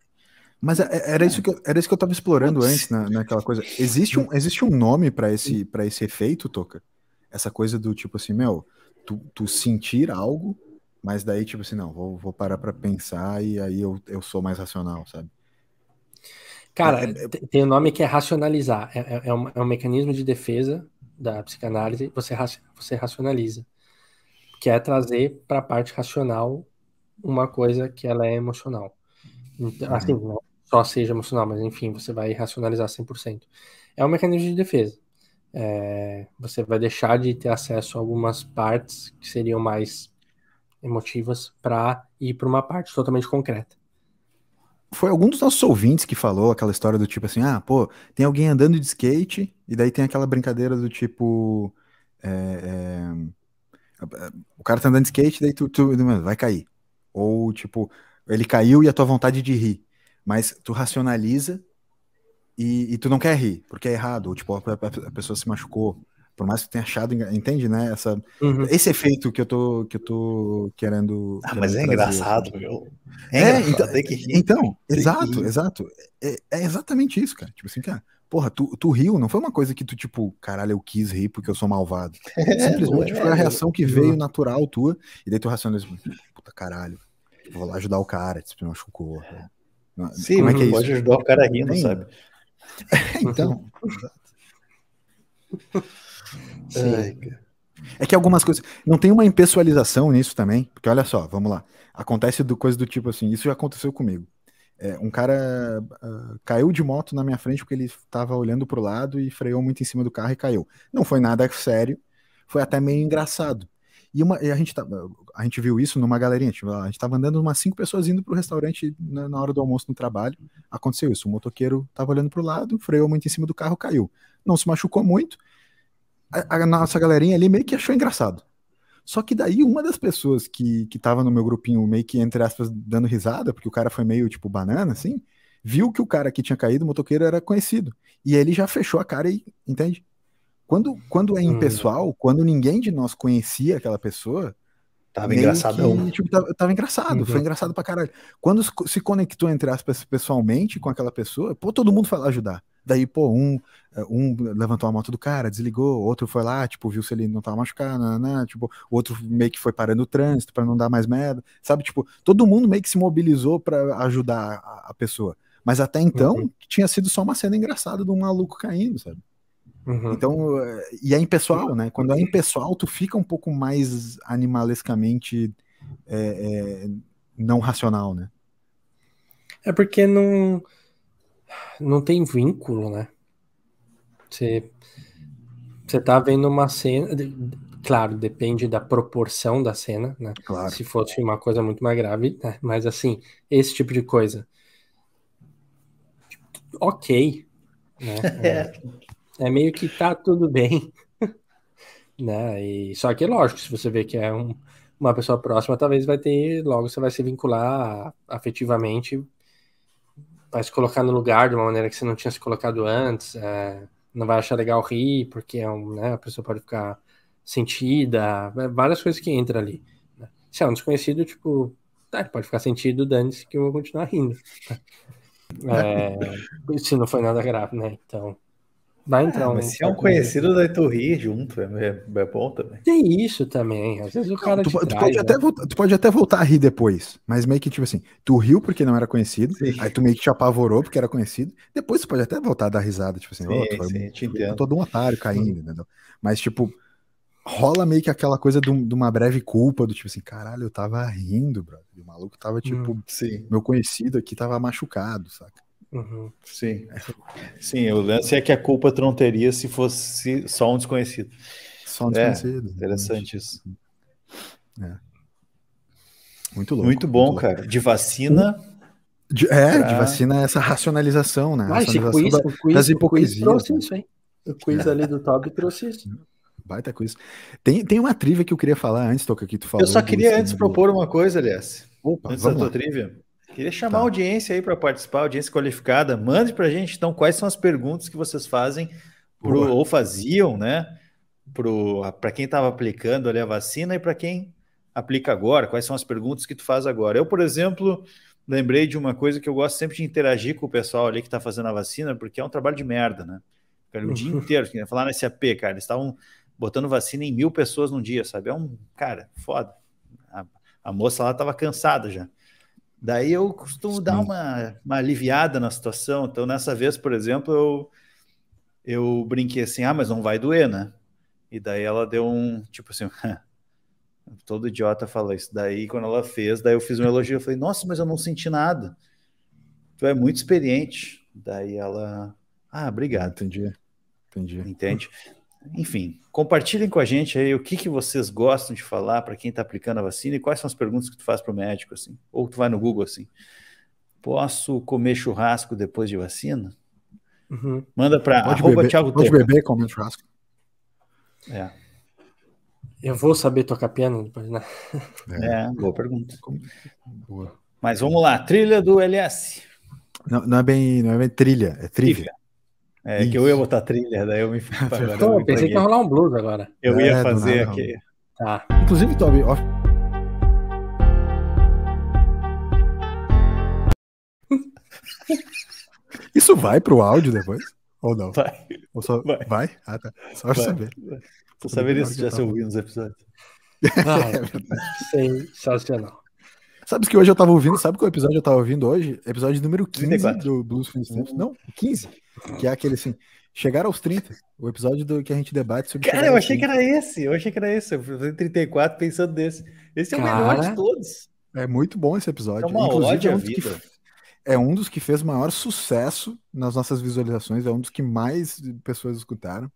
Mas é, é, era isso que eu, era isso que eu tava explorando antes na, naquela coisa. Existe um, existe um nome para esse, pra esse efeito, Toca? Essa coisa do tipo assim, meu, tu, tu sentir algo, mas daí, tipo assim, não, vou, vou parar para pensar e aí eu, eu sou mais racional, sabe? Cara, é, é, tem um nome que é racionalizar. É, é, é, um, é um mecanismo de defesa da psicanálise. Você, você racionaliza. Que é trazer para a parte racional uma coisa que ela é emocional. Então. Assim, não só seja emocional, mas enfim, você vai racionalizar 100%. É um mecanismo de defesa. É, você vai deixar de ter acesso a algumas partes que seriam mais emotivas para ir para uma parte totalmente concreta foi algum dos nossos ouvintes que falou aquela história do tipo assim, ah, pô, tem alguém andando de skate, e daí tem aquela brincadeira do tipo. É, é, o cara tá andando de skate, daí tu, tu vai cair. Ou tipo, ele caiu e a tua vontade de rir. Mas tu racionaliza e, e tu não quer rir, porque é errado. Ou tipo, a, a, a pessoa se machucou por mais que tenha achado, entende, né? Essa, uhum. Esse efeito que eu tô, que eu tô querendo. Ah, mas é engraçado, meu. É, é então, que então [laughs] exato, exato. É, é, exatamente isso, cara. Tipo assim, cara, porra, tu, tu riu, não foi uma coisa que tu, tipo, caralho, eu quis rir porque eu sou malvado. [laughs] Simplesmente foi a reação que veio natural tua, e daí tu racionaliza, puta caralho, vou lá ajudar o cara, tipo, machucou. Sim, Como é que é pode isso? ajudar o cara rindo, sabe? [laughs] então, exato. É que algumas coisas. Não tem uma impessoalização nisso também, porque olha só, vamos lá. Acontece do, coisa do tipo assim, isso já aconteceu comigo. É, um cara uh, caiu de moto na minha frente porque ele estava olhando para o lado e freou muito em cima do carro e caiu. Não foi nada sério, foi até meio engraçado. E, uma, e a, gente tá, a gente viu isso numa galerinha. Tipo, a gente estava andando umas cinco pessoas indo para o restaurante na, na, hora do almoço no trabalho. Aconteceu isso. O motoqueiro estava olhando para o lado, freou muito em cima do carro, caiu. Não se machucou muito a, a, nossa galerinha ali meio que achou engraçado. Só que daí uma das pessoas que, que tava no meu grupinho, meio que, entre aspas, dando risada, porque o cara foi meio tipo banana, assim, viu que o cara que tinha caído, o motoqueiro, era conhecido. E ele já fechou a cara e, entende? Quando, quando é impessoal, hum. quando ninguém de nós conhecia aquela pessoa. Tava engraçadão. Que, tipo, tava, tava engraçado, uhum. foi engraçado pra caralho. Quando se conectou, entre aspas, pessoalmente com aquela pessoa, pô, todo mundo foi lá ajudar. Daí, pô, um, eh, um levantou a moto do cara, desligou, outro foi lá, tipo, viu se ele não tava machucado, né, né tipo, o outro meio que foi parando o trânsito para não dar mais merda, sabe? Tipo, todo mundo meio que se mobilizou para ajudar a, a, pessoa. Mas até então, uhum. tinha sido só uma cena engraçada de um maluco caindo, sabe? Uhum. Então, e é impessoal, né? Quando é impessoal, tu fica um pouco mais animalescamente é, é, não racional, né? É porque não, não tem vínculo, né? Você, você tá vendo uma cena. Claro, depende da proporção da cena, né? Claro. Se fosse uma coisa muito mais grave, né? Mas assim, esse tipo de coisa. Ok. Né? [laughs] É, é meio que tá tudo bem. [laughs] né? E, só que, lógico, se você vê que é um, uma pessoa próxima, talvez vai ter. Logo você vai se vincular afetivamente vai se colocar no lugar de uma maneira que você não tinha se colocado antes, é, não vai achar legal rir, porque é um, né, a pessoa pode ficar sentida, é, várias coisas que entram ali. Né? Se é um desconhecido, tipo, tá, pode ficar sentido, dane-se que eu vou continuar rindo. [laughs] É, se não foi nada grave, né? Então, Vai entrar ah, um. Mas se é um conhecido, daí tu rir junto, é, é bom também. Tem isso também. Às vezes o cara. tu, tu, traz, pode né? até voltar, tu pode até voltar a rir depois, mas meio que tipo assim, tu riu porque não era conhecido, sim. aí tu meio que te apavorou porque era conhecido, depois tu pode até voltar a dar risada, tipo assim, sim, oh, tu foi, sim, te entendo. todo um otário caindo, entendeu? Mas tipo, rola meio que aquela coisa de, uma breve culpa, do tipo assim, caralho, eu tava rindo, brother. o maluco tava tipo, hum, meu conhecido aqui tava machucado, saca? Uhum. Sim. Sim, o lance é que a culpa tu não teria se fosse só um desconhecido. Só um desconhecido. É, interessante isso. É. Muito louco. Muito bom, muito cara. Louco. De vacina. De, é, pra... de vacina essa racionalização, né? Ah, racionalização quiz, da, o quiz, das hipocrisias. O quiz trouxe isso, hein? O quiz é. ali do Top trouxe isso. Baita coisa. Tem, tem uma trivia que eu queria falar antes, Toca, que tu falou. Eu só queria antes propor uma coisa, aliás. Opa, antes da tua trivia. Queria chamar tá. a audiência aí para participar, audiência qualificada. Mande para a gente, então, quais são as perguntas que vocês fazem pro, ou faziam, né? Para quem estava aplicando ali a vacina e para quem aplica agora. Quais são as perguntas que tu faz agora? Eu, por exemplo, lembrei de uma coisa que eu gosto sempre de interagir com o pessoal ali que está fazendo a vacina, porque é um trabalho de merda, né? Cara, o dia inteiro, que falar nesse AP, cara, eles estavam botando vacina em mil pessoas num dia, sabe? É um, cara, foda. A, a moça lá estava cansada já. Daí eu costumo Sim. dar uma, uma aliviada na situação. Então, nessa vez, por exemplo, eu, eu brinquei assim: ah, mas não vai doer, né? E daí ela deu um tipo assim. [laughs] todo idiota fala isso. Daí, quando ela fez, daí eu fiz um elogio. Eu falei: nossa, mas eu não senti nada. Tu é muito experiente. Daí ela. Ah, obrigado. Entendi. Entendi. Entende? Enfim, compartilhem com a gente aí o que, que vocês gostam de falar para quem está aplicando a vacina e quais são as perguntas que tu faz para o médico, assim. Ou tu vai no Google assim, posso comer churrasco depois de vacina? Uhum. Manda para arroba beber, Thiago Pode beber comer churrasco. É. Eu vou saber tocar piano depois, né? É, é boa pergunta. Boa. Mas vamos lá, trilha do LS. Não, não, é bem, não é bem trilha, é trilha. É Isso. que eu ia botar trilha, daí eu me. [laughs] Agora eu pensei que ia rolar um blues agora. Eu é, ia fazer aqui. Tá. Inclusive, Toby, ó. [laughs] Isso vai pro áudio depois? Ou não? Vai. Ou só... vai. vai? Ah, tá. Só pra saber. Tô sabendo isso já se ouvindo os episódios. [laughs] Ah, é sensacional. Sabe que hoje eu tava ouvindo? Sabe qual episódio eu tava ouvindo hoje? Episódio número 15 34. do Blues Fins Tempos. Não, 15. Que é aquele assim. Chegar aos 30. O episódio do que a gente debate sobre. Cara, eu achei que era esse. Eu achei que era esse. Eu fui 34 pensando desse. Esse é Cara, o melhor de todos. É muito bom esse episódio. É uma Inclusive, é um, que, é um dos que fez maior sucesso nas nossas visualizações. É um dos que mais pessoas escutaram.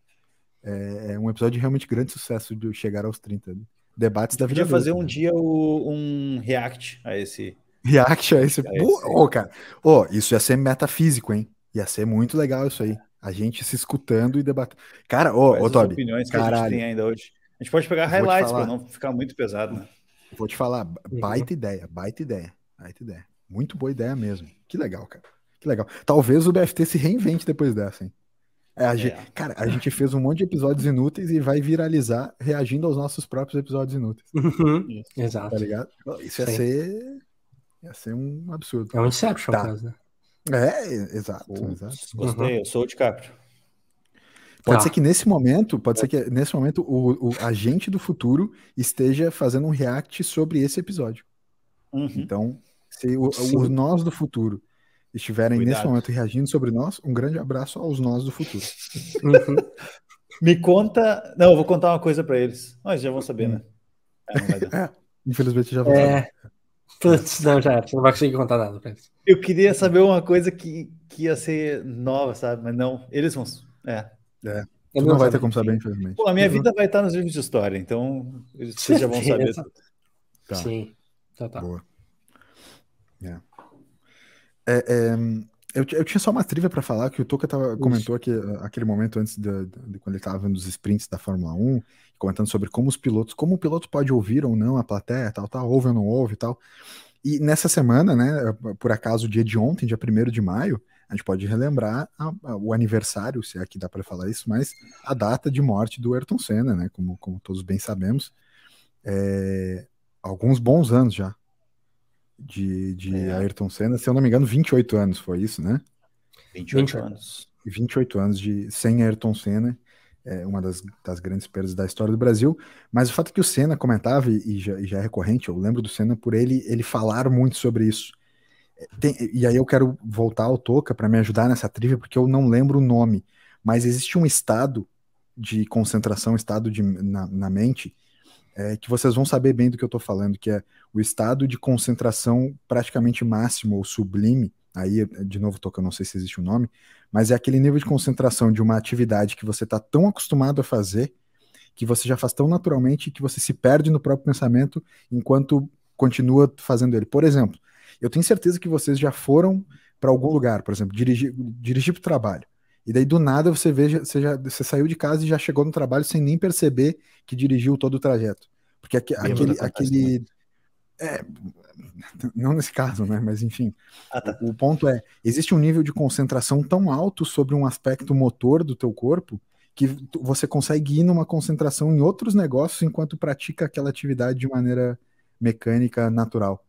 É, é um episódio de realmente grande sucesso de chegar aos 30. Né? Debates da vida. Podia fazer um dia o, um react a esse. React a esse. Ô, oh, cara. Oh, isso ia ser metafísico, hein? Ia ser muito legal isso aí. A gente se escutando e debatendo. Cara, ô, oh, oh, Toby. opiniões que caralho. a gente tem ainda hoje. A gente pode pegar highlights para não ficar muito pesado, né? Vou te falar, baita ideia, baita ideia, baita ideia. Muito boa ideia mesmo. Que legal, cara. Que legal. Talvez o BFT se reinvente depois dessa, hein? É, a gente, é. Cara, a gente fez um monte de episódios inúteis e vai viralizar reagindo aos nossos próprios episódios inúteis. Uhum. Exato. Tá ligado? Isso ia ser, ia ser um absurdo. É um Inception, tá. caso, né? É, exato, exato. Gostei, uhum. eu sou o DiCaprio. Pode tá. ser que nesse momento, pode ser que nesse momento o, o agente do futuro esteja fazendo um react sobre esse episódio. Uhum. Então, se o, o, nós do futuro estiverem Cuidado. nesse momento reagindo sobre nós, um grande abraço aos nós do futuro. Uhum. Me conta. Não, eu vou contar uma coisa pra eles. Mas já vão saber, né? É, não dar. [laughs] Infelizmente já falar. É. Putz, não, já não vai conseguir contar nada pra eles. Eu queria saber uma coisa que, que ia ser nova, sabe? Mas não, eles vão. É. Tu não vai ter como saber, infelizmente. Pô, a minha vida vai estar nos livros de história, então eles vocês já vão [laughs] saber. Tá. Sim. Tá, tá. Boa. É. É, é, eu, eu tinha só uma trivia para falar que o Toca comentou uh, aquele momento antes de, de- de quando ele estava vendo os sprints da Fórmula 1, comentando sobre como os pilotos, como o piloto pode ouvir ou não a plateia, tal, tal, ouve ou não ouve e tal. E nessa semana, né, por acaso, o dia de ontem, dia 1 de maio, a gente pode relembrar a- a- o aniversário, se é que dá para falar isso, mas a data de morte do Ayrton Senna, né, como, como todos bem sabemos. É, alguns bons anos já de, de É. Ayrton Senna, se eu não me engano, 28 anos foi isso, né? 28 28 anos. 28 anos de sem Ayrton Senna, é uma das, das grandes perdas da história do Brasil. Mas o fato é que o Senna comentava, e, já, e já é recorrente, eu lembro do Senna por ele, ele falar muito sobre isso. É, tem- e aí eu quero voltar ao Toca para me ajudar nessa trivia, porque eu não lembro o nome, mas existe um estado de concentração, estado de, na, na mente, é, que vocês vão saber bem do que eu estou falando, que é o estado de concentração praticamente máximo ou sublime. Aí, de novo, Toca, não sei se existe um nome, mas é aquele nível de concentração de uma atividade que você está tão acostumado a fazer que você já faz tão naturalmente que você se perde no próprio pensamento enquanto continua fazendo ele. Por exemplo, eu tenho certeza que vocês já foram para algum lugar, por exemplo, dirigir, dirigir para o trabalho. E daí do nada você vê, você, já, você saiu de casa e já chegou no trabalho sem nem perceber que dirigiu todo o trajeto. Porque aque- aquele, aquele é, não nesse caso, né? Mas enfim, Ah, tá. o ponto é, existe um nível de concentração tão alto sobre um aspecto motor do teu corpo que você consegue ir numa concentração em outros negócios enquanto pratica aquela atividade de maneira mecânica natural.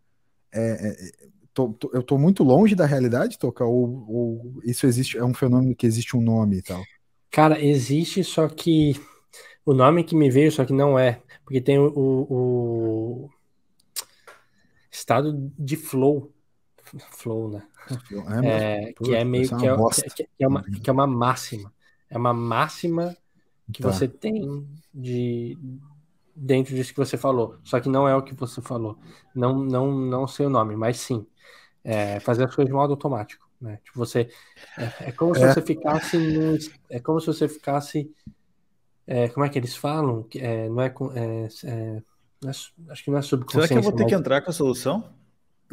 É, é, é, tô- tô- eu tô muito longe da realidade, Toca? Ou, ou isso existe, é um fenômeno que existe um nome e tal? Cara, existe, só que o nome que me veio, só que não é. Porque tem o, o- estado de flow. Flow, né? É, É, que é meio é que é, que é uma, que é uma máxima. É uma máxima que Tá. você tem de dentro disso que você falou. Só que não é o que você falou. Não, não, não sei o nome, mas sim. É, fazer as coisas de modo automático. Né? Tipo, você. É, é como se É. você ficasse num, É como se você ficasse. é, como é que eles falam? Que, É, não é, é, é, é acho que não é Será subconsciência. que eu vou ter mas- que entrar com a solução?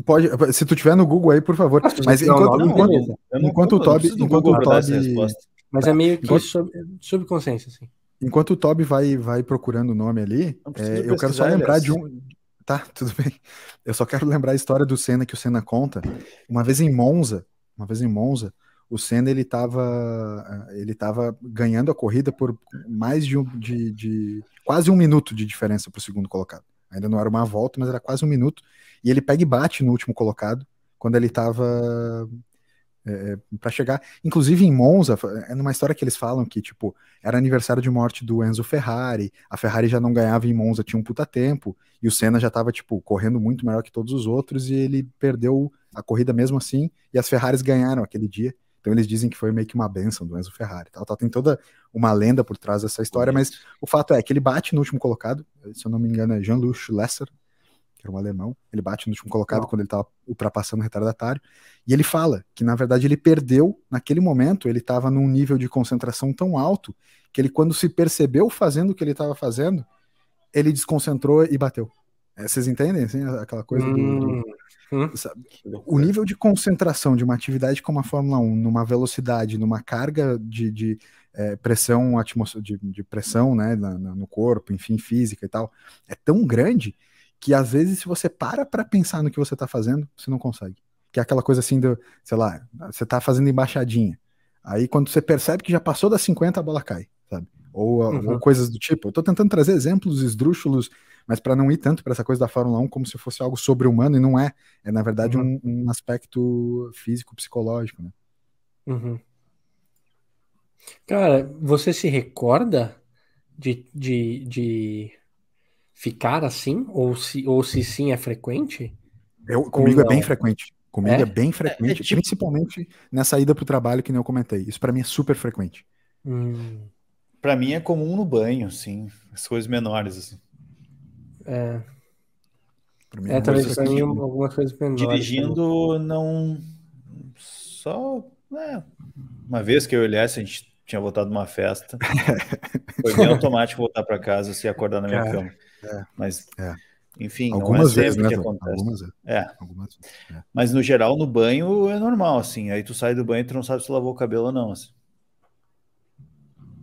Pode, se tu tiver no Google aí, por favor. Mas enquanto, enquanto, não- o Toby- enquanto o Toby- resposta. Mas é meio que Enquanto- sub- subconsciência, assim. Enquanto o Toby vai, vai procurando o nome ali, é, eu quero só lembrar de um. Tá, tudo bem. Eu só quero lembrar a história do Senna que o Senna conta. Uma vez em Monza, uma vez em Monza, o Senna ele tava, ele tava ganhando a corrida por mais de, um, de, de quase um minuto de diferença para o segundo colocado. Ainda não era uma volta, mas era quase um minuto. E ele pega e bate no último colocado quando ele estava para chegar. Inclusive em Monza, é numa história que eles falam que, tipo, era aniversário de morte do Enzo Ferrari, a Ferrari já não ganhava em Monza, tinha um puta tempo, e o Senna já tava, tipo, correndo muito melhor que todos os outros, e ele perdeu a corrida mesmo assim, e as Ferraris ganharam aquele dia. Então eles dizem que foi meio que uma benção do Enzo Ferrari. Tal, tal. Tem toda uma lenda por trás dessa história, mas o fato é que ele bate no último colocado, se eu não me engano é Jean-Luc Lesser, que era um alemão, ele bate no último colocado Não. quando ele estava ultrapassando o retardatário, e ele fala que na verdade ele perdeu, naquele momento ele estava num nível de concentração tão alto, que ele quando se percebeu fazendo o que ele estava fazendo, ele desconcentrou e bateu. É, vocês entendem, assim, aquela coisa do- do, Hum, hum. o nível de concentração de uma atividade como a Fórmula 1, numa velocidade, numa carga de, de, eh, pressão atmos- de, de pressão né, na- na- no corpo, enfim, física e tal, é tão grande que às vezes se você para para pensar no que você está fazendo, você não consegue. Que é aquela coisa assim do, sei lá, você está fazendo embaixadinha. Aí quando você percebe que já passou das 50, a bola cai, sabe? Ou, Uhum. ou coisas do tipo. Eu tô tentando trazer exemplos esdrúxulos, mas para não ir tanto para essa coisa da Fórmula 1 como se fosse algo sobre-humano, e não é. É, na verdade, Uhum. um, um aspecto físico-psicológico, né? Uhum. Cara, você se recorda de, de, de ficar assim? Ou se, ou se sim é frequente? Eu, comigo é bem frequente. Comigo é, é bem frequente, é, é tipo... principalmente nessa ida pro trabalho que nem eu comentei. Isso para mim é super frequente. Hum. Para mim é comum no banho, assim, as coisas menores assim. É. Pra mim, é, talvez pra mim algumas coisas menores. Dirigindo não só, né, uma vez que eu olhasse, a gente tinha voltado uma festa. [laughs] Foi bem automático voltar para casa se acordar na minha Cara, cama. É, Mas é. Enfim, Algumas é vezes, que né, acontece. Algumas é. Algumas vezes, é. Mas no geral, no banho é normal, assim. Aí tu sai do banho e tu não sabe se lavou o cabelo ou não, assim.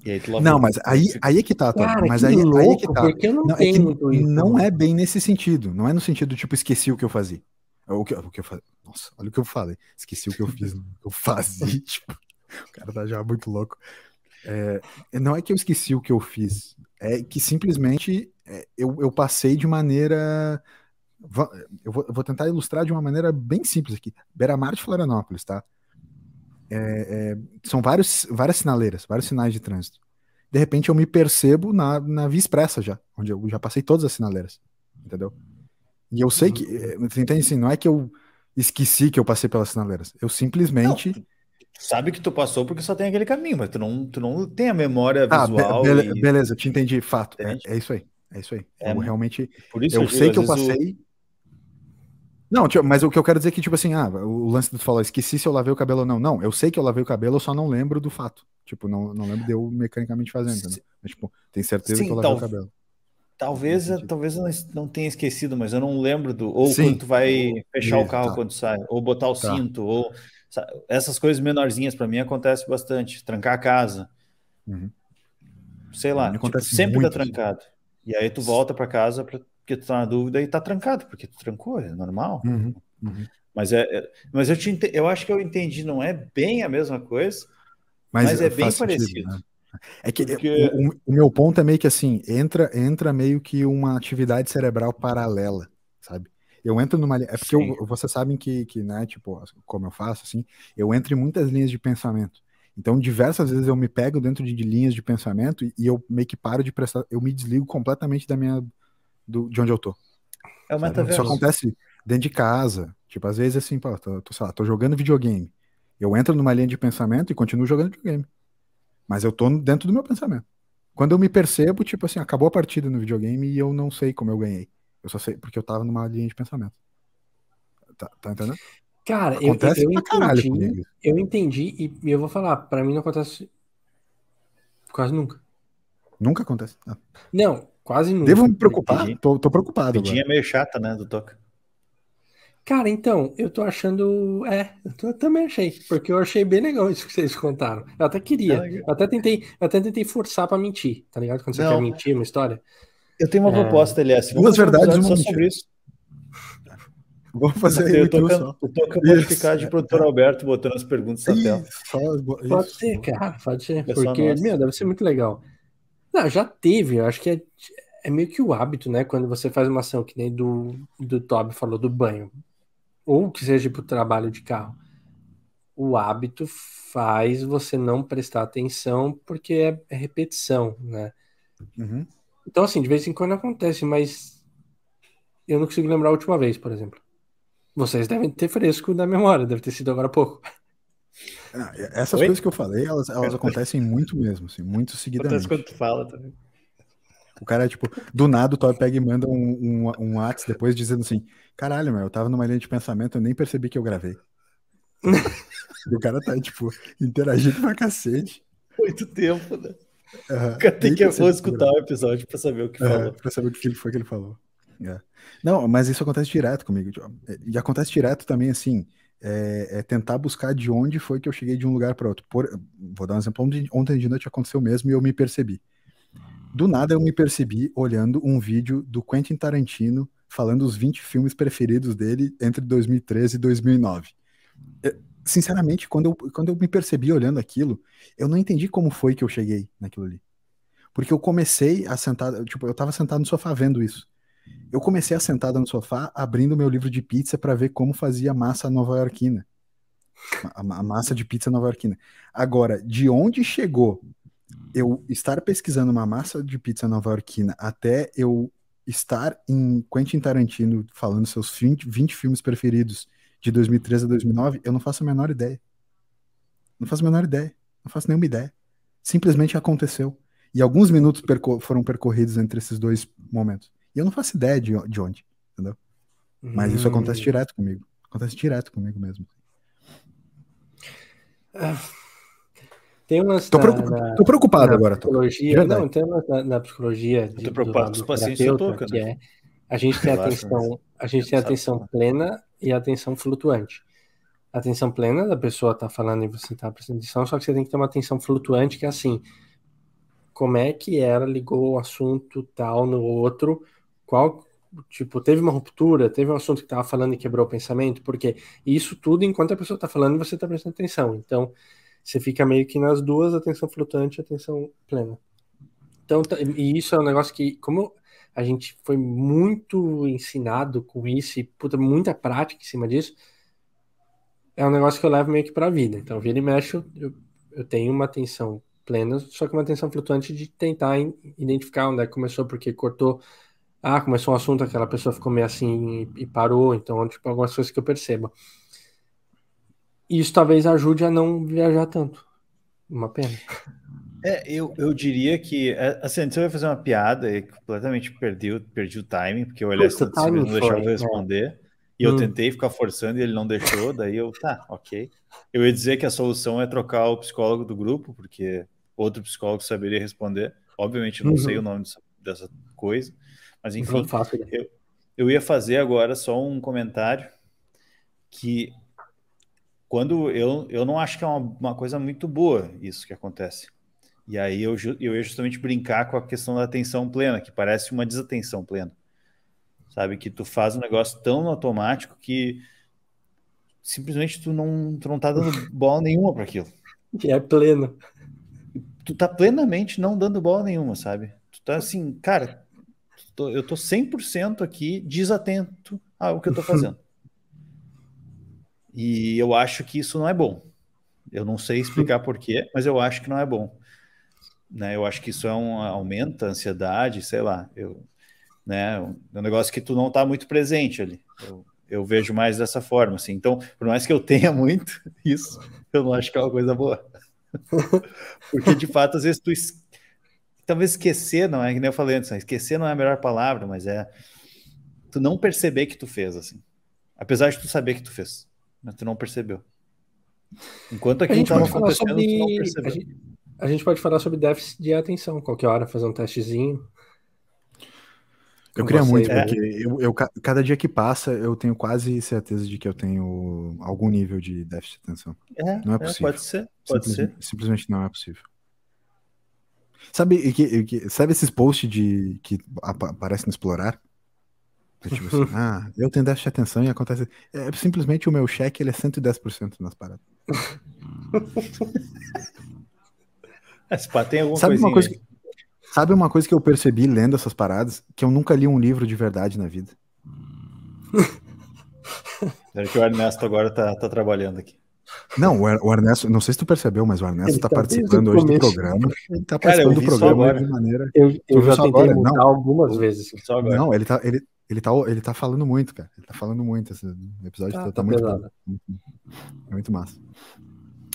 E aí tu lavou. Não, mas aí, aí é que tá, tá. Cara, mas aí, louco, aí é que tá. Porque eu não, não, tenho é que não é bem nesse sentido. Não é no sentido, tipo, esqueci o que eu fazia. O que, o que eu fazia. Nossa, olha o que eu falei. Esqueci o que eu fiz, [laughs] o que eu fazia. [laughs] tipo, o cara tá já muito louco. É, não é que eu esqueci o que eu fiz. É que simplesmente é, eu, eu passei de maneira eu vou, eu vou, tentar ilustrar de uma maneira bem simples aqui. Beira-mar de Florianópolis, tá? É, é, são vários, várias sinaleiras, vários sinais de trânsito. De repente eu me percebo na, na Via Expressa já, onde eu já passei todas as sinaleiras, entendeu? E eu sei que, é, entende assim, não é que eu esqueci que eu passei pelas sinaleiras, eu simplesmente... Não, sabe que tu passou porque só tem aquele caminho, mas tu não, tu não tem a memória ah, visual. Be e... Beleza, te entendi, fato. É, é, isso aí. É isso aí. É, eu realmente. eu sei que eu passei. O... Não, mas o que eu quero dizer é que, tipo assim, ah, o lance do falar, esqueci se eu lavei o cabelo ou não. Não, eu sei que eu lavei o cabelo, eu só não lembro do fato. Tipo, não, não lembro de eu mecanicamente fazendo. Né? Mas, tipo, tenho certeza Sim, que eu lavei tal, o cabelo. Talvez, talvez eu não tenha esquecido, mas eu não lembro do. Ou Sim. quando tu vai fechar Isso, o carro tá. quando sai, ou botar o tá. cinto, ou. Essas coisas menorzinhas para mim acontece bastante. Trancar a casa. Uhum. Sei lá, tipo, sempre tá trancado. E aí tu volta para casa para porque tu tá na dúvida e tá trancado, porque tu trancou, é normal. Uhum, uhum. Mas, é, é, mas eu, te, eu acho que eu entendi, não é bem a mesma coisa, mas, mas é bem sentido, parecido. Né? É que porque... o, o, meu ponto é meio que assim, entra, entra meio que uma atividade cerebral paralela, sabe? Eu entro numa é porque eu, vocês sabem que, que, né, tipo, como eu faço, assim, eu entro em muitas linhas de pensamento. Então, diversas vezes eu me pego dentro de, de linhas de pensamento e, e, eu meio que paro de prestar, eu me desligo completamente da minha do, de onde eu tô. É o metaverso. Isso acontece dentro de casa. Tipo, às vezes assim, pô, tô, tô, lá, tô jogando videogame. Eu entro numa linha de pensamento e continuo jogando videogame. Mas eu tô dentro do meu pensamento. Quando eu me percebo, tipo assim, acabou a partida no videogame e eu não sei como eu ganhei. Eu só sei porque eu tava numa linha de pensamento. Tá, tá entendendo? Cara, acontece eu, eu, entendi, eu entendi e eu vou falar, para mim não acontece quase nunca. Nunca acontece. Ah. Não, Quase nunca. Devo me preocupar? Tô, tô preocupado. Pedinha é meio chata, né, do Toca? Cara, então, eu tô achando. É, eu, tô, eu, também achei, porque eu achei bem legal isso que vocês contaram. Eu até queria. eu até tentei, eu até tentei forçar pra mentir, tá ligado? Quando você Não. quer mentir uma história. Eu tenho uma é... proposta, Elias. Duas verdades, uma só sobre isso. Vamos fazer aí. O Toca, o Toca pode ficar de produtor Alberto botando as perguntas na tela. Pode ser, cara, pode ser. Porque, meu, deve ser muito legal. Não, já teve, eu acho que é, é meio que o hábito, né? Quando você faz uma ação que nem do, do Toby falou do banho, ou que seja para o trabalho de carro, o hábito faz você não prestar atenção porque é, é repetição, né? Uhum. Então, assim, de vez em quando acontece, mas eu não consigo lembrar a última vez, por exemplo. Vocês devem ter fresco na memória, deve ter sido agora há pouco. Ah, essas Oi? coisas que eu falei, elas, elas [laughs] acontecem muito mesmo, assim, muito seguidamente. Acontece quando tu fala também. O cara, tipo, do nada o Toy pega e manda um, um, um WhatsApp depois dizendo assim: caralho, meu, eu tava numa linha de pensamento, eu nem percebi que eu gravei. [laughs] o cara tá, tipo, interagindo pra cacete. Muito tempo, né? Uhum. O cara tem que vou escutar o episódio pra saber o que falou. Pra saber o que foi que ele falou. É. Não, mas isso acontece direto comigo. E acontece direto também, assim é, é, tentar buscar de onde foi que eu cheguei de um lugar para outro. Por, vou dar um exemplo, ontem, ontem de noite aconteceu mesmo e eu me percebi. Do nada eu me percebi olhando um vídeo do Quentin Tarantino falando os 20 filmes preferidos dele entre 2013 e 2009. É, sinceramente, quando eu, quando eu me percebi olhando aquilo, eu não entendi como foi que eu cheguei naquilo ali. Porque eu comecei a sentar, tipo, eu tava sentado no sofá vendo isso. Eu comecei a sentada no sofá, abrindo meu livro de pizza para ver como fazia massa nova-iorquina. A massa de pizza nova-iorquina. Agora, de onde chegou eu estar pesquisando uma massa de pizza nova-iorquina até eu estar em Quentin Tarantino falando seus 20, 20 filmes preferidos de 2013 a 2009, eu não faço a menor ideia. Não faço a menor ideia. Não faço nenhuma ideia. Simplesmente aconteceu. E alguns minutos perco foram percorridos entre esses dois momentos. E eu não faço ideia de, de onde, entendeu? Mas isso acontece Hum. direto comigo. Acontece direto comigo mesmo. Tem umas Tô, preocup- na- tô preocupado na agora, tô. psicologia, não, tem uma na, na psicologia de, tô preocupado do, com os pacientes que eu tô, que é a gente tem Relaxa, atenção, a gente tem atenção plena e atenção flutuante. A atenção plena da pessoa tá falando e você tá prestando atenção, só que você tem que ter uma atenção flutuante que é assim, como é que ela ligou o assunto tal no outro, qual tipo, teve uma ruptura, teve um assunto que tava falando e quebrou o pensamento, porque isso tudo enquanto a pessoa tá falando você tá prestando atenção. Então, você fica meio que nas duas, atenção flutuante e atenção plena. Então, tá- e isso é um negócio que, como a gente foi muito ensinado com isso e puta, muita prática em cima disso, é um negócio que eu levo meio que pra vida. Então, vira e mexe, eu, eu, tenho uma atenção plena, só que uma atenção flutuante de tentar identificar onde é que começou, porque cortou. Ah, começou um assunto, aquela pessoa ficou meio assim e, parou. Então, tipo, algumas coisas que eu percebo. Isso talvez ajude a não viajar tanto. Uma pena. [laughs] É, eu, eu diria que, é, assim, antes eu ia fazer uma piada e completamente perdi, o- perdi o timing, porque o não timing deixava eu responder, e eu Hum. tentei ficar forçando e ele não deixou, daí eu, tá, ok. Eu ia dizer que a solução é trocar o psicólogo do grupo, porque outro psicólogo saberia responder. Obviamente eu não Uhum. sei o nome dessa, dessa coisa, mas enfim, faço ideia. eu ia fazer agora só um comentário que quando eu, eu não acho que é uma, uma coisa muito boa isso que acontece. E aí eu, eu ia justamente brincar com a questão da atenção plena, que parece uma desatenção plena. Sabe? Que tu faz um negócio tão automático que simplesmente tu não, tu não tá dando [laughs] bola nenhuma para aquilo. Que é pleno. Tu tá plenamente não dando bola nenhuma, sabe? Tu tá assim, cara, tô- eu tô 100% aqui desatento ao que eu tô fazendo. [laughs] E eu acho que isso não é bom. Eu não sei explicar porquê, mas eu acho que não é bom. Né? Eu acho que isso é um aumenta a ansiedade, sei lá. Eu, né? É um negócio que tu não tá muito presente ali. Eu, eu vejo mais dessa forma, assim. Então, por mais que eu tenha [laughs] muito isso, eu não acho que é uma coisa boa. [laughs] Porque de fato, às vezes tu. Talvez esquecer, não é que nem eu falei antes, né? esquecer não é a melhor palavra, mas é tu não perceber que tu fez assim. Apesar de tu saber que tu fez, mas tu não percebeu. Enquanto A aquilo gente estava falar acontecendo, sobre. tu não A percebeu. gente, a gente pode falar sobre déficit de atenção. Qualquer hora fazer um testezinho. Eu queria muito, né? porque eu, eu ca- cada dia que passa, eu tenho quase certeza de que eu tenho algum nível de déficit de atenção. É, Não é é, possível. pode ser, pode Simples- ser. Simplesmente não é possível. Sabe, que, que- sabe esses posts de, que apa- aparecem no Explorar? É tipo assim, [laughs] ah, eu tenho déficit de atenção e acontece. É simplesmente o meu cheque ele é 110% nas paradas. [laughs] Esse pá, tem alguma Sabe uma, coisa que, sabe uma coisa que eu percebi lendo essas paradas? Que eu nunca li um livro de verdade na vida. [laughs] Espera que o Ernesto agora tá, tá trabalhando aqui. Não, o Er- Ernesto, não sei se tu percebeu, mas o Ernesto Ele tá tá participando hoje do programa. Ele tá Cara, participando do programa de maneira. Eu, eu já tentei agora? mudar Não. algumas vezes. Só agora. Não, ele tá, ele, ele, tá, ele tá falando muito, cara. Ele tá falando muito. Esse episódio Tá, tá, tá muito bom. É muito massa.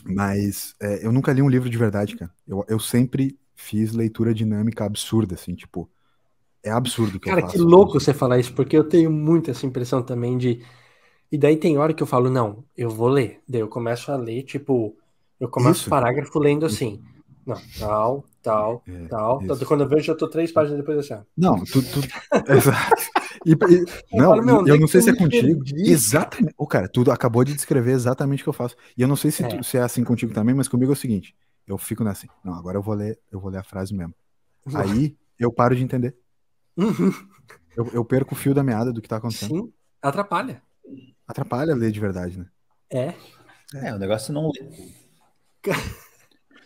Mas é, eu nunca li um livro de verdade, cara. Eu, eu sempre fiz leitura dinâmica absurda, assim, tipo. É absurdo que Cara, eu faço. que louco você falar isso, porque eu tenho muito essa impressão também de. E daí tem hora que eu falo, não, eu vou ler. Daí eu começo a ler, tipo, eu começo Isso. o parágrafo lendo assim. Não, tal, tal, É, tal. isso. Quando eu vejo, eu tô três páginas depois assim. Não, tu. tu... [laughs] Exato. E- e- não, falo, meu, eu não sei eu se é contigo. perdi? Exatamente. O cara, tu acabou de descrever exatamente o que eu faço. E eu não sei se, tu- É. se é assim contigo também, mas comigo é o seguinte: eu fico nessa. assim, Não, agora eu vou ler, eu vou ler a frase mesmo. [laughs] Aí eu paro de entender. Uhum, Eu, eu perco o fio da meada do que tá acontecendo. Sim, atrapalha. Atrapalha ler de verdade, né? É. É, o negócio não lê.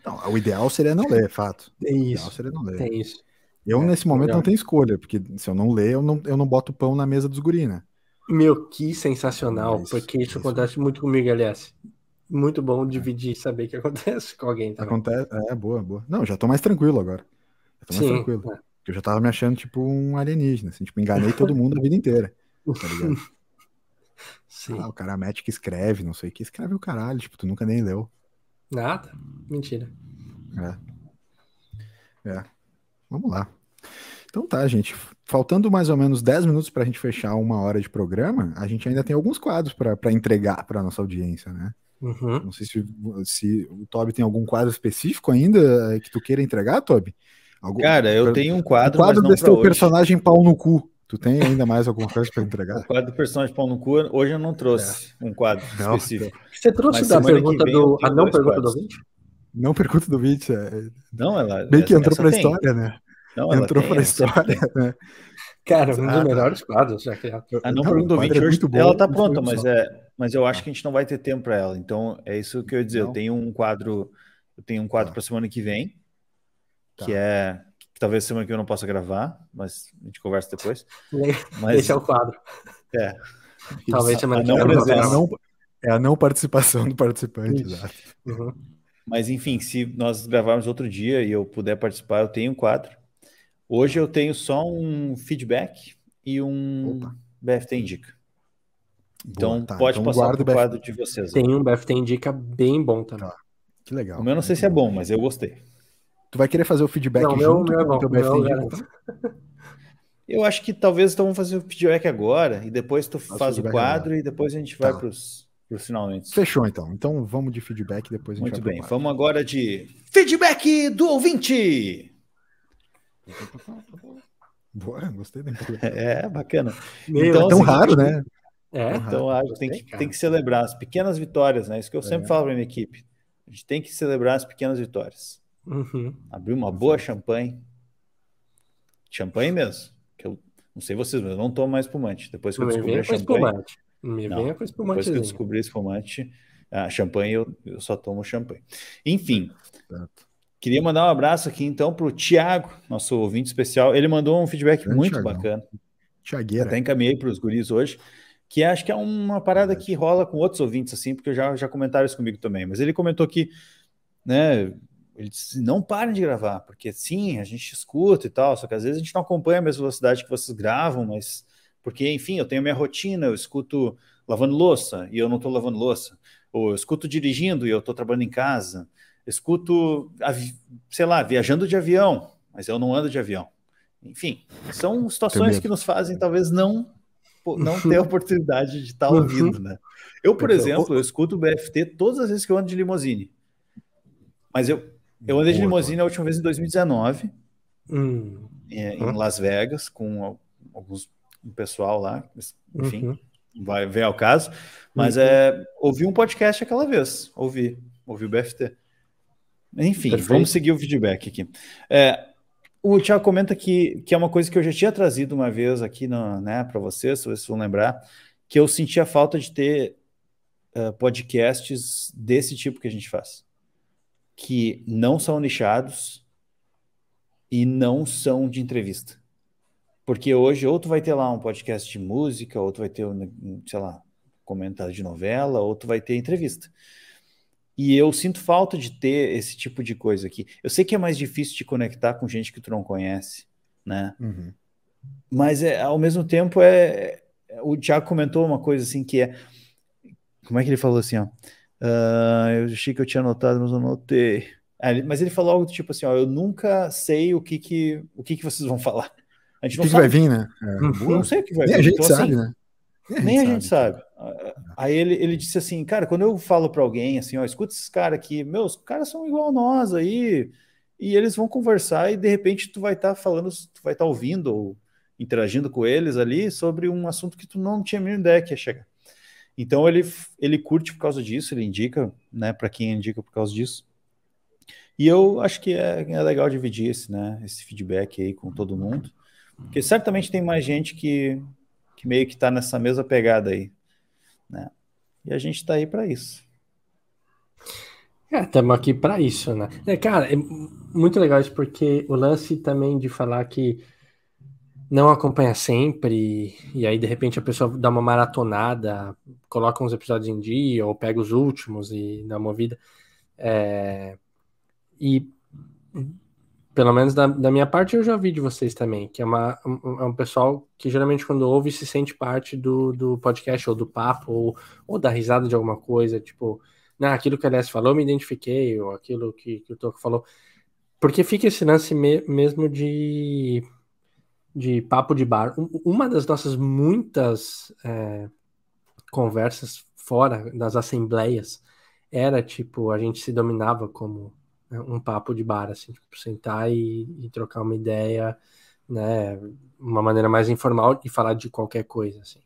Não, o ideal seria não ler, fato. Tem O ideal isso. seria não ler. Tem isso. Eu, É, nesse momento, melhor. não tenho escolha, porque se eu não ler, eu não, eu não boto pão na mesa dos guri, né? Meu, que sensacional, Isso, porque isso, isso. acontece muito comigo, aliás. Muito bom dividir e saber que acontece [laughs] com alguém também. Acontece. É, boa, boa. Não, já tô mais tranquilo agora. Já tô mais Sim. tranquilo. Porque eu já tava me achando, tipo, um alienígena, assim, tipo, enganei todo mundo a vida inteira. Tá ligado? [laughs] Sim. Ah, o cara mete que escreve, não sei o que, escreve o caralho, tipo, tu nunca nem leu. Nada. Mentira. É. É. Vamos lá. Então tá, gente. Faltando mais ou menos 10 minutos pra gente fechar uma hora de programa, a gente ainda tem alguns quadros pra pra entregar pra nossa audiência, né? Uhum. Não sei se, se o Toby tem algum quadro específico ainda eh, que tu queira entregar, Toby? Algum, Cara, eu per- tenho um um quadro, quadro mas não desse pra teu hoje. personagem pau no cu. Tu tem ainda mais alguma coisa pra entregar? O quadro do personagem pau no cu, hoje eu não trouxe um quadro Não, específico. Você trouxe Mas da semana que pergunta vem do. A não dois pergunta do quadros. ouvinte? Não pergunta do vídeo, é, Não, ela. bem que entrou pra tem. história, né? Não, ela Entrou ela sempre história, né? Cara, um Ah, dos tá. melhores quadros já criado. A não Não, pergunta do ouvinte é hoje, bom, ela tá não pronta, mas, é, mas eu acho que a gente não vai ter tempo para ela. Então é isso que eu ia dizer. Não? Eu tenho um quadro, eu tenho um quadro Tá. para semana que vem, Tá. que é que talvez semana que eu não possa gravar, mas a gente conversa depois. [laughs] Mas Esse é o quadro. é, Talvez Isso. semana que não. É presença. não, é a não participação do participante, exato. Uhum. mas enfim, se nós gravarmos outro dia e eu puder participar, eu tenho um quadro. Hoje eu tenho só um feedback e um Opa. BFT indica. Então Boa, tá. pode Então passar o quadro de vocês. Tem um BFT indica bem bom também. Tá. Que legal. O meu não sei se é bom, mas eu gostei. Tu vai querer fazer o feedback Não, meu- junto meu com o teu BFT [laughs] eu acho que talvez então vamos fazer o feedback agora e depois tu o faz o quadro agora. e depois a gente vai Tá. para os finalmente. Fechou, então. Então vamos de feedback, depois a gente Muito vai bem, vamos agora de feedback do ouvinte. Boa, gostei da. [laughs] É, bacana. Meu, Então, É tão assim, raro, né? É? Então a gente tem que, cara. tem que celebrar as pequenas vitórias, né? Isso que eu sempre É. falo para minha equipe. A gente tem que celebrar as pequenas vitórias. Uhum. Abrir uma boa champanhe. Champanhe mesmo. Que eu não sei vocês, mas eu não tomo mais espumante. Depois que eu descobri a champanhe. espumante. Me Não, venha com Depois que eu descobri espumante, a champanhe, eu, eu só tomo champanhe. Enfim, Certo. queria mandar um abraço aqui então para o Tiago, nosso ouvinte especial. Ele mandou um feedback Grande muito Thiagão. bacana. Tiagueira. Até encaminhei para os guris hoje, que acho que é uma parada que rola com outros ouvintes, assim, porque já, já comentaram isso comigo também. Mas ele comentou que, né, ele disse, não parem de gravar, porque sim, a gente escuta e tal, só que às vezes a gente não acompanha a mesma velocidade que vocês gravam, mas porque, enfim, eu tenho minha rotina, eu escuto lavando louça e eu não estou lavando louça, ou eu escuto dirigindo e eu estou trabalhando em casa, escuto, avi- sei lá, viajando de avião, mas eu não ando de avião. Enfim, são situações que nos fazem talvez não não [laughs] ter a oportunidade de estar ouvindo, né? Eu, por Então, exemplo, eu escuto o BFT todas as vezes que eu ando de limusine. Mas eu, eu andei de Boa, limusine a última vez em 2019, Hum. é, em Hum. Las Vegas, com al- alguns um pessoal lá, enfim, Uhum. vai ver ao caso. Mas Uhum. é, ouvi um podcast aquela vez, ouvi, ouvi o BFT. Enfim, Perfeito. vamos seguir o feedback aqui. É, o Thiago comenta que, que é uma coisa que eu já tinha trazido uma vez aqui no, né, para vocês, se vocês vão lembrar, que eu sentia falta de ter eh, podcasts desse tipo que a gente faz, que não são nichados e não são de entrevista. Porque hoje, ou tu vai ter lá um podcast de música, ou tu vai ter, sei lá, comentário de novela, ou tu vai ter entrevista. E eu sinto falta de ter esse tipo de coisa aqui. Eu sei que é mais difícil te conectar com gente que tu não conhece, né? Uhum. Mas é, ao mesmo tempo é. O Thiago comentou uma coisa assim que é. Como é que ele falou assim, ó? Ah, eu achei que eu tinha anotado, mas eu não anotei. Ah, ele- mas ele falou algo do tipo assim, ó, eu nunca sei o que que, o que que vocês vão falar. A gente O não que, que vai sabe, vir, né? É, Uhum. não sei o que vai Nem a gente Então, sabe, assim, né? nem a gente sabe. Aí ele, ele disse assim, cara, quando eu falo para alguém assim, ó, escuta esses caras aqui, meus caras são igual a nós aí, e eles vão conversar e de repente tu vai estar falando, tu vai estar ouvindo ou interagindo com eles ali sobre um assunto que tu não tinha a mínima ideia que ia chegar. Então ele, ele curte por causa disso, ele indica, né, para quem indica por causa disso. E eu acho que é, é legal dividir esse, né, esse feedback aí com todo mundo, porque certamente tem mais gente que, que meio que está nessa mesma pegada aí, né? E a gente está aí para isso. É, estamos aqui para isso, né? É, cara, é muito legal isso, porque o lance também de falar que não acompanha sempre, e aí de repente a pessoa dá uma maratonada, coloca uns episódios em dia, ou pega os últimos e dá uma vida. É, e pelo menos da, da, minha parte, eu já vi de vocês também, que é, uma, um, é um pessoal que geralmente quando ouve se sente parte do, do podcast ou do papo, ou, ou da risada de alguma coisa, tipo, né, aquilo que a Aliás falou, me identifiquei, ou aquilo que, que o Toco falou. Porque fica esse lance me, mesmo de, de papo de bar. Uma das nossas muitas é, conversas fora das assembleias era tipo, a gente se dominava como né, um papo de bar, assim, tipo, sentar e, e, trocar uma ideia, né, uma maneira mais informal e falar de qualquer coisa, assim.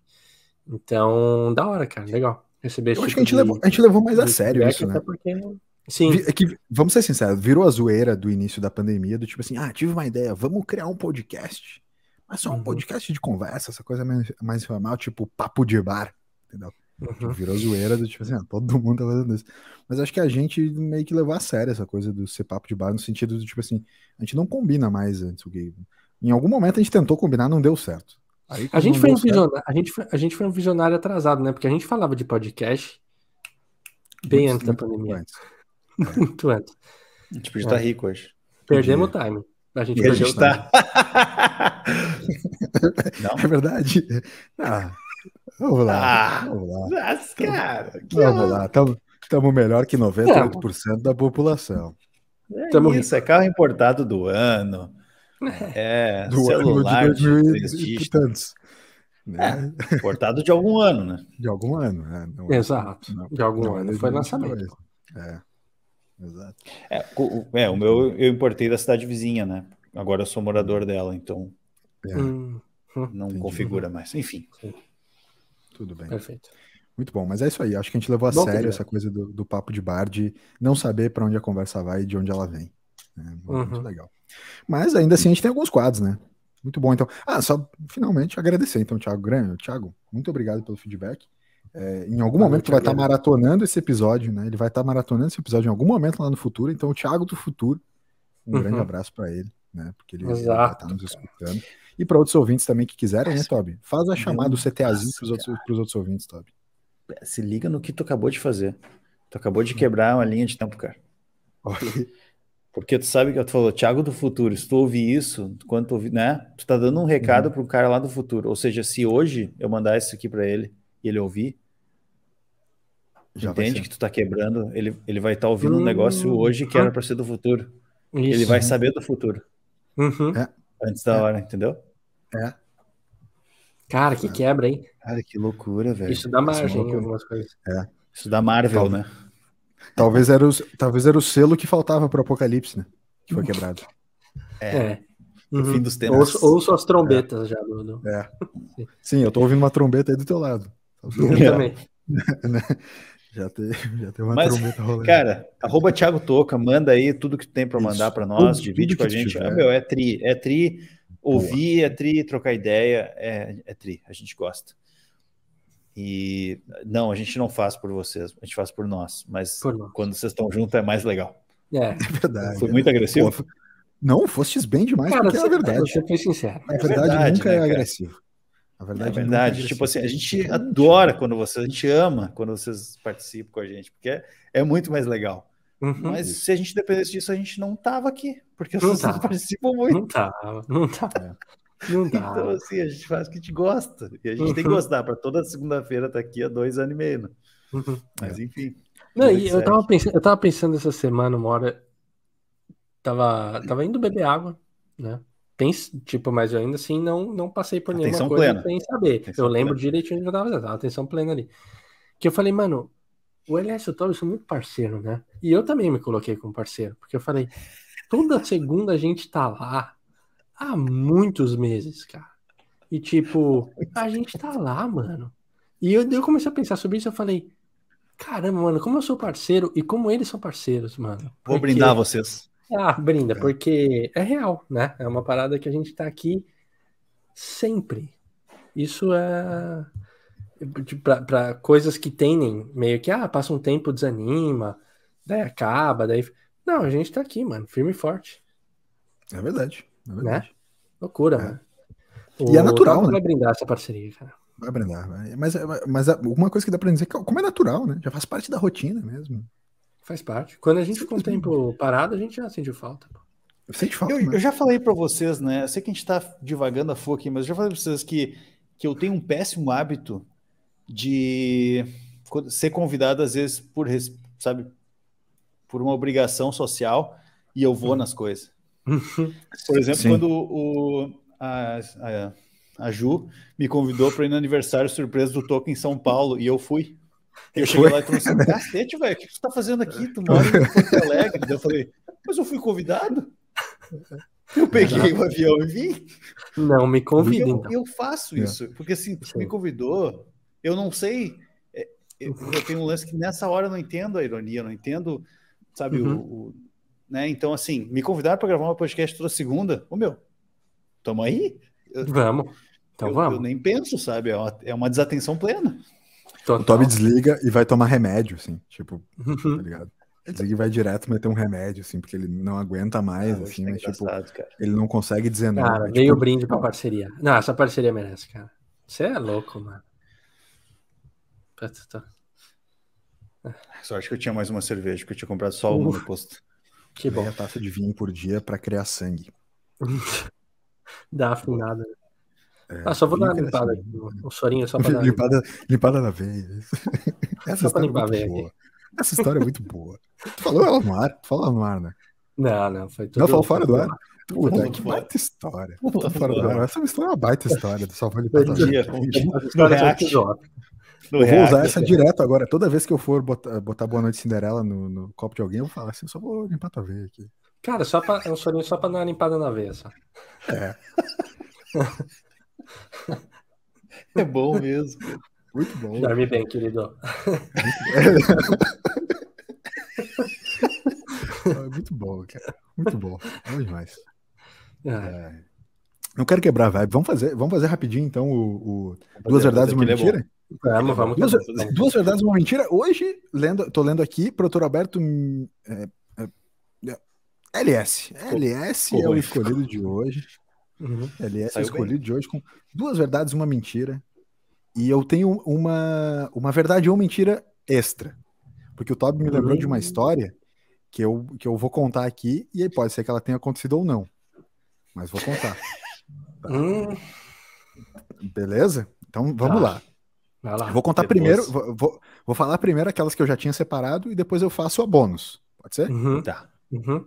Então, da hora, cara, legal. Receber Eu acho tipo que a gente, de, levou, a gente levou mais a sério isso, né? Porque... Sim. É que, vamos ser sinceros, virou a zoeira do início da pandemia, do tipo assim, ah, tive uma ideia, vamos criar um podcast. Mas só um uhum. podcast de conversa, essa coisa mais, mais informal, tipo papo de bar, entendeu? Uhum. Virou zoeira do tipo assim, ah, todo mundo tá fazendo isso. Mas acho que a gente meio que levou a sério essa coisa do ser papo de bar, no sentido do tipo assim, a gente não combina mais antes o gay. Em algum momento a gente tentou combinar, não deu certo. Aí, a, gente foi um visionário, a, gente foi, a gente foi um visionário atrasado, né? Porque a gente falava de podcast bem muito, antes da pandemia. Antes. É. [laughs] muito antes. A gente podia estar é. rico hoje. Perdemos o time. A gente e perdeu a gente o time. Tá... não. É verdade. Ah. Vamos lá. Ah, vamos lá. Mas, cara, vamos lá. Estamos melhor que 98% da população. É Tamo... isso, é carro importado do ano. É, do celular ano de 2000 e tantos. Né? É, importado de algum ano, né? De algum ano, né? Não, Exato. Não, de algum não, ano foi lançamento. É. Exato. É o, é, o meu eu importei da cidade vizinha, né? Agora eu sou morador dela, então é. hum, não Entendi. configura mais. Enfim. Sim. Tudo bem. Perfeito. Muito bom, mas é isso aí. Acho que a gente levou a bom sério essa coisa do, do, papo de bar, de não saber para onde a conversa vai e de onde ela vem. É muito uhum. legal. Mas ainda assim a gente tem alguns quadros, né? Muito bom, então. Ah, só finalmente agradecer, então, Thiago Grêmio. Thiago, muito obrigado pelo feedback. É, em algum momento tu vai estar tá maratonando esse episódio, né? Ele vai estar tá maratonando esse episódio em algum momento lá no futuro. Então, o Thiago do futuro, um uhum. grande abraço para ele, né? Porque ele, ele vai estar tá nos escutando. E para outros ouvintes também que quiserem, né, Toby? Faz a chamada do CTAzinho para os outros, outros ouvintes, Toby. Se liga no que tu acabou de fazer. Tu acabou de quebrar uma linha de tempo, cara. Porque tu sabe que tu falou, Thiago do futuro, se tu ouvir isso, quando tu ouvir, né? Tu tá dando um recado uhum. pro cara lá do futuro. Ou seja, se hoje eu mandar isso aqui para ele e ele ouvir, já entende que tu tá quebrando, ele, ele vai estar tá ouvindo uhum. um negócio hoje que era para ser do futuro. Isso. Ele vai saber do futuro. Uhum. É. Antes da é. hora, entendeu? É. Cara, que quebra, hein? Cara, que loucura, velho. Isso dá margem em algumas coisas. É. Isso dá Marvel, Tal... né? Talvez era, o, talvez era o selo que faltava pro Apocalipse, né? Que foi quebrado. É. é. Uhum. fim dos tempos. Ouço, ouço as trombetas é. já, do, É. Sim, eu tô ouvindo uma trombeta aí do teu lado. Eu também. [laughs] Já tem, [laughs] já tem uma Mas, trombeta rolando. Cara, arroba Thiago Toca, manda aí tudo que tu tem para mandar para nós, tudo, divide tudo com a gente. Ah, meu, é tri, é tri, ouvir é tri, trocar ideia, é, é tri, a gente gosta. E não, a gente não faz por vocês, a gente faz por nós, mas por nós. quando vocês estão juntos é mais legal. É, [laughs] é verdade. Foi muito agressivo? Pô, não, fostes bem demais, Cara, porque é a verdade. Você foi sincero. A verdade, é verdade nunca né, é agressivo. A verdade, é verdade. Tipo assim, a gente adora quando vocês, a gente ama quando vocês participam com a gente, porque é, é muito mais legal. Uhum. Mas se a gente dependesse disso, a gente não tava aqui, porque vocês não participam muito. Não tava, não tava. É. Não [laughs] tava. Então, assim, a gente faz o que a gente gosta. E a gente uhum. tem que uhum. gostar para toda segunda-feira estar tá aqui há dois anos e meio. Né? Uhum. Mas enfim. Não, e eu, tava pensando, eu tava pensando essa semana, uma hora. Tava, tava indo beber água, né? Pense, tipo, mas eu ainda assim não, não passei por nenhuma atenção coisa plena. sem saber. Atenção eu lembro plena. direitinho que eu tava atenção plena ali. Que eu falei, mano, o Elias e o Toby são muito parceiro, né? E eu também me coloquei como parceiro, porque eu falei, toda segunda a gente tá lá há muitos meses, cara. E tipo, a gente tá lá, mano. E eu, eu comecei a pensar sobre isso, eu falei, caramba, mano, como eu sou parceiro e como eles são parceiros, mano. Vou brindar vocês. Ah, brinda, é. porque é real, né? É uma parada que a gente tá aqui sempre. Isso é para coisas que tendem meio que, ah, passa um tempo, desanima, daí acaba, daí. Não, a gente tá aqui, mano, firme e forte. É verdade. É né? verdade. Né? Loucura, é. mano. E é natural, né? vai brindar essa parceria, cara. Vai brindar, vai. Mas, mas uma coisa que dá pra dizer, como é natural, né? Já faz parte da rotina mesmo. Faz parte. Quando a gente ficou um tempo parado, a gente já sentiu falta. Sente falta. Eu, né? eu já falei para vocês, né? Eu sei que a gente está divagando a fogo aqui, mas eu já falei para vocês que, que eu tenho um péssimo hábito de ser convidado, às vezes, por, sabe, por uma obrigação social e eu vou nas coisas. [laughs] Por exemplo, Sim. quando o, a, a, a Ju me convidou para ir no aniversário surpresa do Toco em São Paulo e eu fui. Eu cheguei lá e falei assim: cacete, velho, o que você tá fazendo aqui? Tu mora em [laughs] Porto Alegre. Eu falei, mas eu fui convidado. Eu peguei o avião e vim. Não me convida, Eu, então. eu faço É. isso, porque assim, tu me convidou, eu não sei. é, Eu, eu tenho um lance que nessa hora eu não entendo a ironia, eu não entendo, sabe, o- Uhum. o, né? Então, assim, me convidaram para gravar uma podcast toda segunda. Ô meu, tamo aí? Eu, Vamos. Então eu- vamos. eu nem penso, sabe? É uma, é uma desatenção plena. Total. O Toby desliga e vai tomar remédio, assim, tipo, Uhum. tá ligado? Ele desliga e vai direto meter um remédio, assim, porque ele não aguenta mais, Ah, assim, tá mas, tipo, ele não consegue dizer não. Cara, É, veio o tipo, brinde pra parceria. Não, essa parceria merece, cara. Você é louco, mano. Puta, tá. Sorte que eu tinha mais uma cerveja, porque eu tinha comprado só uma no posto. Que bom. meia taça de vinho por dia pra criar sangue. [laughs] Dá afinada. É, Ah, só vou dar uma limpada sangue. aqui. no- O sorinho só pra [laughs] dar uma limpada, limpada na veia. [laughs] Essa Só pra história é limpar a muito veia boa. Essa história é muito boa. Tu falou ela no ar? Tu falou ela no ar, né? Não, não, foi tudo. Não, falou fora do ar? Puta, que baita história. Falou Falou fora do ar. Essa história é uma baita história. Só vou Foi limpar dia, um são React. No Eu vou usar essa direto agora. Toda vez que eu for botar, botar Boa Noite Cinderela no, no copo de alguém, eu vou falar assim, eu só vou limpar tua veia aqui. Cara, só pra, é um sorinho só pra dar uma limpada na veia. Só. É [laughs] [laughs] bom mesmo. Muito bom. Dorme bem, querido. [laughs] É muito bom, cara. Muito bom. Bom demais. Ah, Não quero quebrar a vibe. Vamos fazer, vamos fazer rapidinho, então, o, o Duas fazer, Verdades e uma é. Mentira? Vamos, vamos. Duas, duas Verdades e uma Mentira. Hoje, lendo, tô lendo aqui, Doutor Alberto hum, é, é, é, LS. LS ficou é o escolhido de hoje. Uhum. LS é Saiu escolhido de hoje com duas verdades e uma mentira. E eu tenho uma, uma verdade ou mentira extra. Porque o Toby me lembrou de uma Hum. história que eu, que eu vou contar aqui, e aí pode ser que ela tenha acontecido ou não. Mas vou contar. [laughs] Hum, Beleza? Então vamos Tá. lá. vai lá. Eu vou contar Depois. primeiro, vou, vou, vou falar primeiro aquelas que eu já tinha separado e depois eu faço a bônus. Pode ser? Uhum, Tá. Uhum.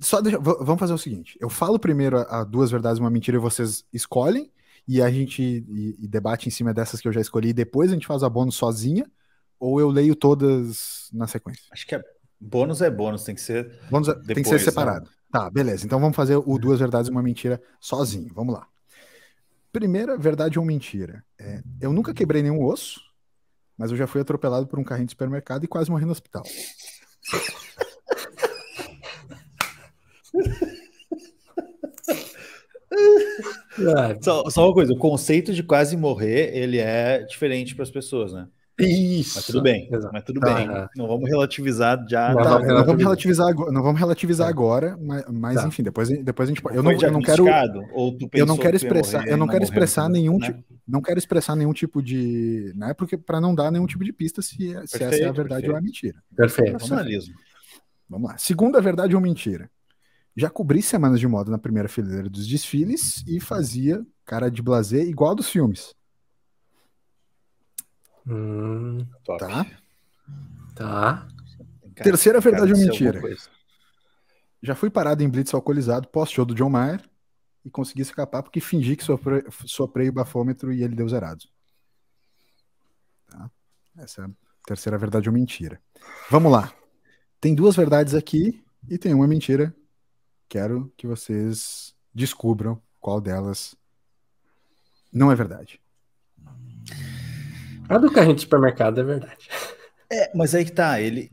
Só deixa- vamos fazer o seguinte: eu falo primeiro a, a duas verdades e uma mentira e vocês escolhem, e a gente e, e debate em cima dessas que eu já escolhi, e depois a gente faz a bônus sozinha, ou eu leio todas na sequência. Acho que é, bônus é bônus, tem que ser. Bônus é- tem que Depois, ser né? separado. Tá, beleza. Então vamos fazer o duas verdades e uma mentira sozinho. Vamos lá. Primeira verdade ou mentira. É, eu nunca quebrei nenhum osso, mas eu já fui atropelado por um carrinho de supermercado e quase morri no hospital. Ah, [laughs] Só, só uma coisa, o conceito de quase morrer, ele é diferente para as pessoas, né? Isso. Mas tudo bem, Exato. mas tudo bem. Não vamos relativizar já. Não, Tá, vamos não vamos relativizar. agora, não vamos relativizar agora, mas, mas, Tá. enfim, depois, depois a gente pode. Eu não, eu não quero? Ou eu não quero expressar, morrer eu não quero expressar nenhum né? tipo, não quero expressar nenhum tipo de, né? Porque para não dar nenhum tipo de pista se, se essa é a Perfeito, verdade ou é a mentira. Perfeito. Profissionalismo. Vamos lá. Segunda verdade ou mentira. Já cobri semanas de moda na primeira fileira dos desfiles e fazia cara de blazer igual dos filmes, Hum, tá? tá. Cara, Terceira cara, verdade ou mentira. Já fui parado em blitz alcoolizado pós-show do John Mayer e consegui escapar porque fingi que sopre, soprei o bafômetro e ele deu zerado. Tá? Essa é a terceira verdade ou mentira. Vamos lá. Tem duas verdades aqui e tem uma mentira. Quero que vocês descubram qual delas não é verdade. A do carrinho de supermercado é verdade. É, mas aí que tá, ele,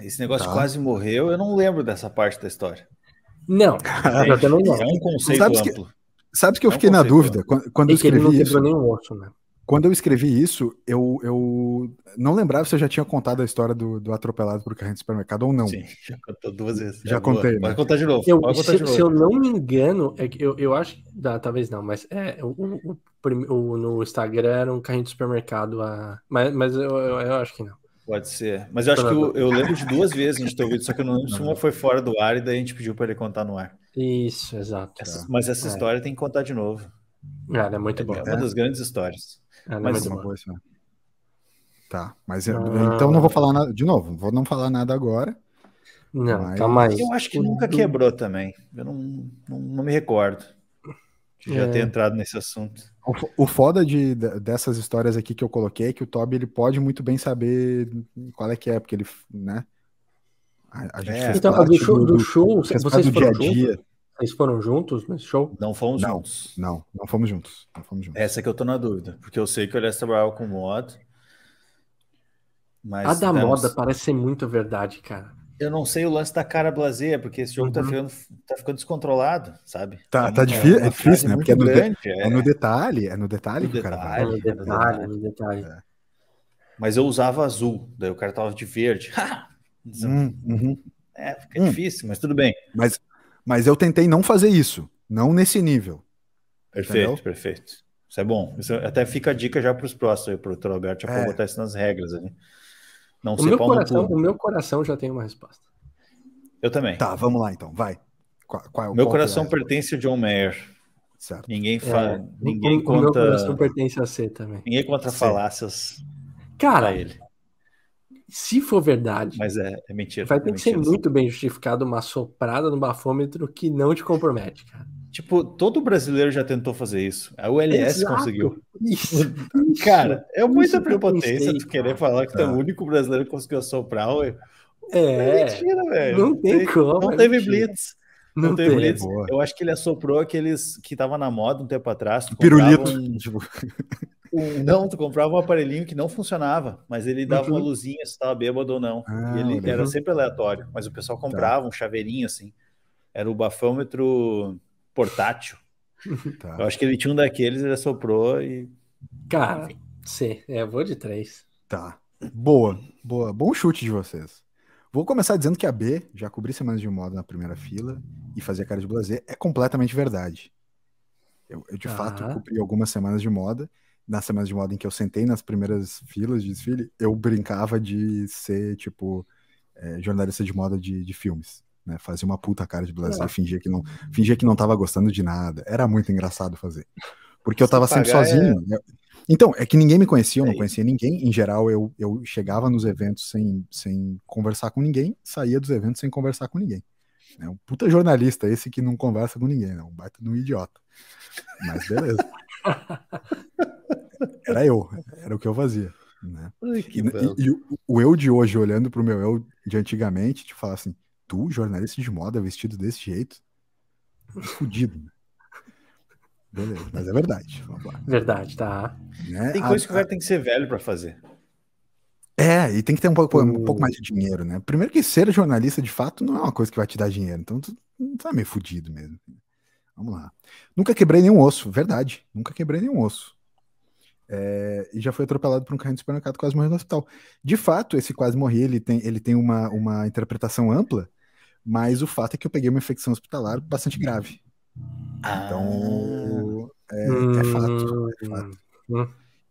esse negócio Tá. quase morreu, eu não lembro dessa parte da história. Não, eu. É um conceito Sabes que- amplo. Sabe que eu É um fiquei na dúvida quando, quando eu E que ele não escrevi isso? nenhum osso, né? Quando eu escrevi isso, eu, eu não lembrava se eu já tinha contado a história do, do atropelado por carrinho de supermercado ou não. Sim, já contou duas vezes. Já É contei, né? Pode contar de novo. Eu, contar se, de se eu novo. não me engano, é que eu, eu acho que. dá, talvez não, mas é, o, o- o no Instagram era um carrinho de supermercado. A, mas mas eu, eu, eu acho que não. Pode ser. Mas eu acho que eu, eu lembro de duas vezes a gente ter ouvido, só que eu não lembro se uma foi fora do ar e daí a gente pediu para ele contar no ar. Isso, exato. Essa- mas essa É. história tem que contar de novo. Ela é muito É boa. uma das grandes histórias. Ela é mas Uma boa. Tá, mas eu- Ah. então não vou falar nada. De novo, vou não falar nada agora. Não, Mas- calma aí. Eu acho que nunca quebrou também. Eu não, não, não me recordo de já É. ter entrado nesse assunto. O, o foda de, de- dessas histórias aqui que eu coloquei é que o Toby ele pode muito bem saber qual é que é, porque ele, né? A, a gente É. fez Então, parte do show, do do- show vocês do dia foram a dia. juntos? Vocês foram juntos nesse show? Não fomos Não. juntos. Não, não fomos juntos. Não fomos juntos. Essa que eu tô na dúvida, porque eu sei que o Elias trabalhava com moda. Mas A da não- moda parece ser muito verdade, cara. eu não sei o lance da cara blazer, porque esse jogo tá, Uhum. ficando, tá ficando descontrolado, sabe? Tá, É tá uma- difícil, é uma difícil, né? Porque é no, de- grande, é no detalhe, é no detalhe No que o cara vai. detalhe. no detalhe, detalhe. no detalhe. Mas eu usava azul, daí o cara tava de verde. [laughs] Hum, uhum. É, fica Hum. difícil, mas tudo bem. Mas, mas eu tentei não fazer isso, não nesse nível. Perfeito, Entendeu? perfeito. Isso é bom. Isso até fica a dica já para os próximos, para o Dr. Alberto, já É. para botar isso nas regras ali. Não O meu, coração, o meu coração já tem uma resposta. Eu também. Tá, vamos lá então, vai. Qual, qual, Meu qual coração é? pertence a John Mayer. Certo. Ninguém, fa... É, ninguém o, o meu conta. coração pertence a C também. Ninguém conta falácias Cara, ele. Se for verdade, Mas é, é mentira. vai é ter que ser mentira. muito bem justificado uma soprada no bafômetro que não te compromete, cara. Tipo, todo brasileiro já tentou fazer isso. A ULS Exato. conseguiu. Isso, [laughs] Cara, é muita que prepotência pensei, tu querer cara. falar que tu é Tá. o único brasileiro que conseguiu soprar. é, É mentira, velho. não tem como, Não é teve mentira. blitz. não, Não, teve tem. blitz. Boa. Eu acho que ele assoprou aqueles que tava na moda um tempo atrás. Pirulito. um- Tipo, [laughs] um- não, tu comprava um aparelhinho que não funcionava, mas ele dava Uhum. uma luzinha se tava bêbado ou não. Ah, e ele olha. era Uhum. sempre aleatório, mas o pessoal comprava um chaveirinho assim. Era o bafômetro portátil. [laughs] tá. Eu acho que ele tinha um daqueles, ele assoprou e. Cara, C, é, vou de três. Tá. Boa, boa. Bom chute de vocês. Vou começar dizendo que a B, já cobri semanas de moda na primeira fila e fazia cara de blazer, é completamente verdade. Eu, eu, de Tá. fato cobri algumas semanas de moda. Nas semanas de moda em que eu sentei nas primeiras filas de desfile, eu brincava de ser, tipo, é, jornalista de moda de, de filmes. Né? Fazia uma puta cara de blazer, Ah. fingia que não fingia que não tava gostando de nada. Era muito engraçado fazer. Porque eu Se tava sempre pagar, sozinho. né? Então, é que ninguém me conhecia, eu não É. conhecia ninguém. Em geral, eu, eu chegava nos eventos sem, sem conversar com ninguém, saía dos eventos sem conversar com ninguém. É um puta jornalista esse que não conversa com ninguém, né? Um baita de um idiota. Mas beleza. [laughs] Era eu, era o que eu fazia. Né? Ai, E, que e- e o, o eu de hoje, olhando pro meu eu de antigamente, te falar assim: tu, jornalista de moda, vestido desse jeito? Fudido, né? Beleza, mas é verdade. Vamos lá. Verdade, tá. Né? Tem A- coisa que o cara tem que ser velho pra fazer. É, e tem que ter um pouco, um pouco mais de dinheiro, né? Primeiro que ser jornalista, de fato, não é uma coisa que vai te dar dinheiro. Então, tu, tu tá meio fudido mesmo. Vamos lá. Nunca quebrei nenhum osso, verdade. Nunca quebrei nenhum osso. É, e já foi atropelado por um carrinho de supermercado, quase morreu no hospital. De fato, esse quase morri, ele tem, ele tem uma, uma interpretação ampla, mas o fato é que eu peguei uma infecção hospitalar bastante grave. Então, é, é fato. É fato. Hum,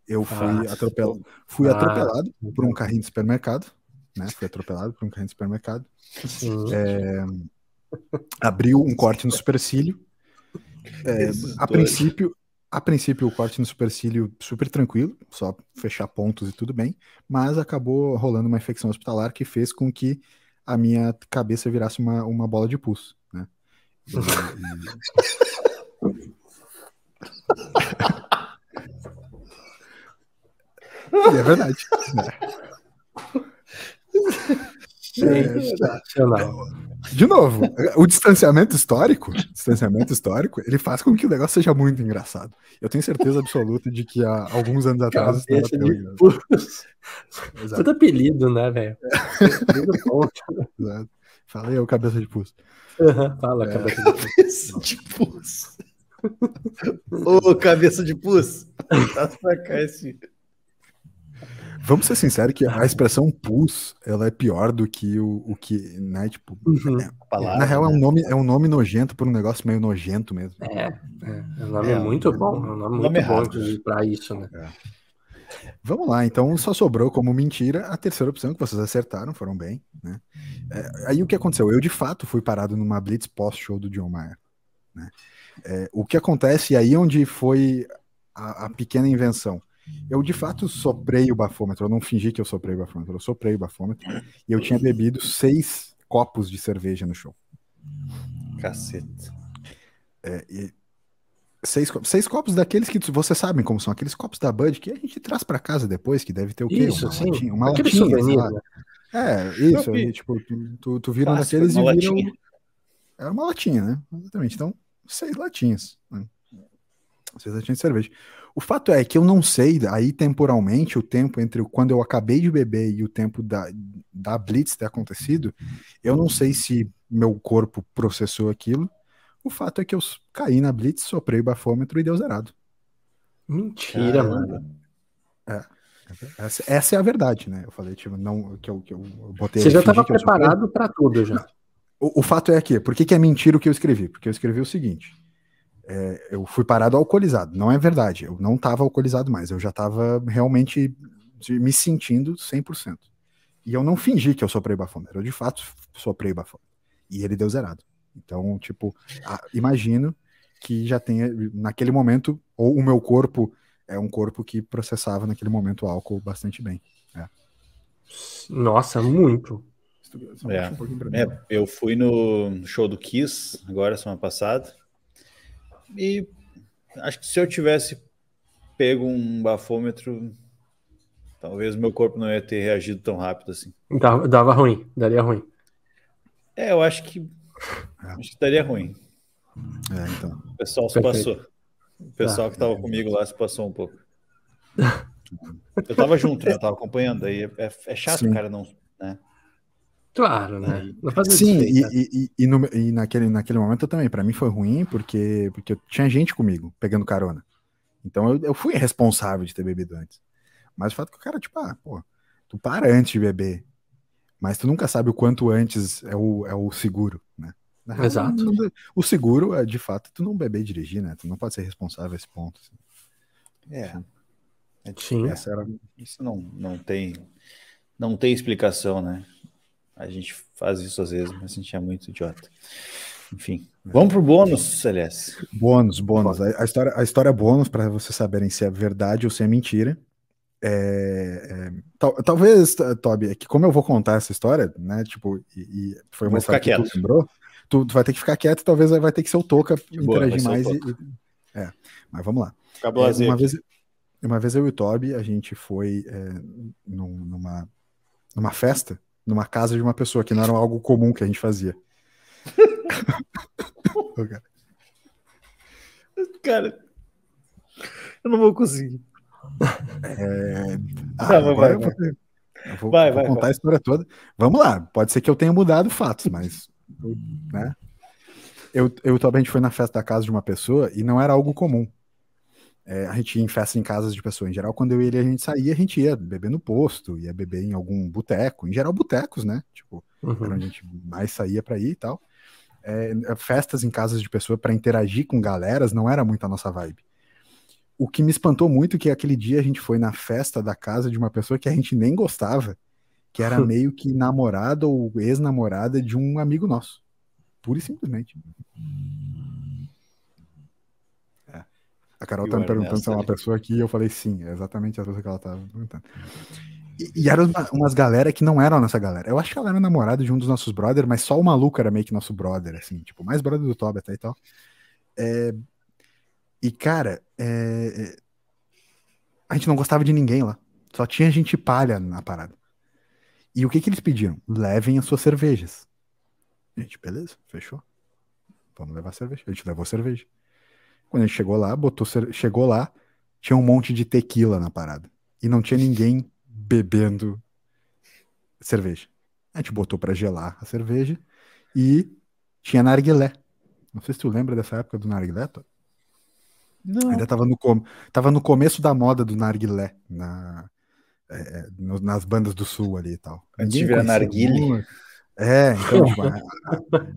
Eu fui, Fato. atropel... fui Fato. atropelado por um carrinho de supermercado, né? Fui atropelado por um carrinho de supermercado. É, abriu um corte no supercílio. É, a princípio, a princípio o corte no supercílio super tranquilo, só fechar pontos e tudo bem, mas acabou rolando uma infecção hospitalar que fez com que a minha cabeça virasse uma, uma bola de pus, né? E- e- [laughs] E é verdade. Sensacional. De novo, o distanciamento histórico, distanciamento histórico, ele faz com que o negócio seja muito engraçado. Eu tenho certeza absoluta de que há alguns anos atrás Cabeça tão engraçado. apelido, né, velho? Exato. Falei eu, cabeça de pus. Aham, Fala, É. cabeça de pus. Cabeça de pus. Ô, cabeça de pus. Tá pra cá esse. Vamos ser sinceros que a expressão pus, ela é pior do que o, o que, né, tipo, Uhum. Palavra, na real é um né? nome, é um nome nojento por um negócio meio nojento mesmo. É, é, o nome é, É, muito bom. É um nome nome muito bom, errado. inclusive, pra isso, né? Vamos lá, então só sobrou como mentira a terceira opção que vocês acertaram, foram bem, né? É, aí o que aconteceu? Eu de fato fui parado numa blitz pós-show do John Mayer, né? É, o que acontece, e aí onde foi a, a, pequena invenção? Eu de fato soprei o bafômetro, eu não fingi que eu soprei o bafômetro, eu soprei o bafômetro e eu tinha bebido seis copos de cerveja no show. Cacete. É, e, seis, seis copos daqueles que você sabe como são, aqueles copos da Bud que a gente traz para casa depois, que deve ter o quê? Isso, uma sim. latinha, uma Aquele latinha, souvenir, né? É, isso, aí, tipo, tu, tu, tu vira um Clássico, daqueles e uma vira latinha. um- É uma latinha, né? Exatamente. Então, seis latinhas. Né? Seis latinhas de cerveja. O fato é que eu não sei, aí temporalmente, o tempo entre quando eu acabei de beber e o tempo da, da Blitz ter acontecido, eu não sei se meu corpo processou aquilo. O fato é que eu caí na Blitz, soprei o bafômetro e deu zerado. Mentira, Caramba. mano. Essa, essa é a verdade, né? Eu falei, tipo, não, que eu, que eu botei. Você já estava que eu soprei. preparado para tudo já. O, o fato é que, por que, que é mentira o que eu escrevi? Porque eu escrevi o seguinte: é, eu fui parado alcoolizado. Não é verdade, eu não estava alcoolizado mais, eu já estava realmente me sentindo 100%. E eu não fingi que eu soprei bafômetro, eu de fato soprei bafômetro. E ele deu zerado. Então, tipo, a- imagino que já tenha, naquele momento, ou o meu corpo é um corpo que processava naquele momento o álcool bastante bem. Nossa, muito. É. um mim. É, eu fui no show do Kiss, agora, semana passada, e acho que se eu tivesse pego um bafômetro, talvez meu corpo não ia ter reagido tão rápido assim. Dava, dava ruim, daria ruim. É, eu acho que, acho que daria ruim. É, então. O pessoal se Perfeito. passou. O pessoal Tá. que estava comigo lá se passou um pouco. Eu tava junto, né? Eu tava acompanhando. Aí é, é chato Sim. o cara não. Né? Claro, né? Sim, e, desfeita. e, e- e no- e naquele, naquele momento também, pra mim foi ruim, porque, porque tinha gente comigo, pegando carona. Então eu, eu fui responsável de ter bebido antes. Mas o fato é que o cara, tipo, ah, pô, tu para antes de beber. Mas tu nunca sabe o quanto antes é o, é o seguro, né? Real, Exato. não- o seguro é, de fato, tu não beber e dirigir, né? Tu não pode ser responsável a esse ponto. assim. É. Sim. Essa era. Isso não, não tem. Não tem explicação, né? A gente faz isso às vezes, mas a gente é muito idiota. Enfim. Vamos pro bônus, Celeste. Bônus, bônus. A, a história, a história é bônus para vocês saberem se é verdade ou se é mentira. É, é, tal- talvez, Toby, é que como eu vou contar essa história, né? Tipo, e, e foi uma história que ficar tu quieto. lembrou, tu, tu vai ter que ficar quieto, talvez vai ter que ser o Toca boa, interagir mais. e- e- é, mas vamos lá. Acabou É, a uma, vez, uma vez eu e o Toby, a gente foi é, num- numa, numa festa, numa casa de uma pessoa, que não era algo comum que a gente fazia. [laughs] Cara. Cara, eu não vou conseguir. [laughs] Ah, Tá, vai, agora vai, eu vou- Vai, vou vai, contar vai. a história toda. Vamos lá, pode ser que eu tenha mudado fatos, mas. [laughs] Né? Eu, eu também a gente foi na festa da casa de uma pessoa e não era algo comum. É, a gente ia em festa em casas de pessoas. Em geral, quando eu e ele a gente saía, a gente ia beber no posto, ia beber em algum boteco. Em geral, botecos, né? Tipo, era Uhum. onde a gente mais saía pra ir e tal. É, festas em casas de pessoa para interagir com galeras não era muito a nossa vibe. O que me espantou muito é que aquele dia a gente foi na festa da casa de uma pessoa que a gente nem gostava, que era [laughs] meio que namorada ou ex-namorada de um amigo nosso. Pura e simplesmente. A Carol tá me perguntando se é uma pessoa aqui, e eu falei sim, é exatamente a pessoa que ela tava perguntando. E, e eram uma- umas galera que não eram a nossa galera. Eu acho que ela era namorada de um dos nossos brothers, mas só o maluco era meio que nosso brother, assim, tipo, mais brother do Toby até e tal. É, E, cara, é, é, a gente não gostava de ninguém lá. Só tinha gente palha na parada. E o que que eles pediam? Levem as suas cervejas. Gente, beleza, fechou. Vamos levar cerveja. A gente levou cerveja. Quando a gente chegou lá, botou chegou lá, tinha um monte de tequila na parada. E não tinha ninguém bebendo cerveja. A gente botou pra gelar a cerveja e tinha narguilé. Não sei se tu lembra dessa época do narguilé, Tô? Não. Ainda tava no, com... tava no começo da moda do narguilé na... é, é, no- nas bandas do sul ali e tal. Antes de Ninguém virar conhecia narguile. muito. É, então, tipo,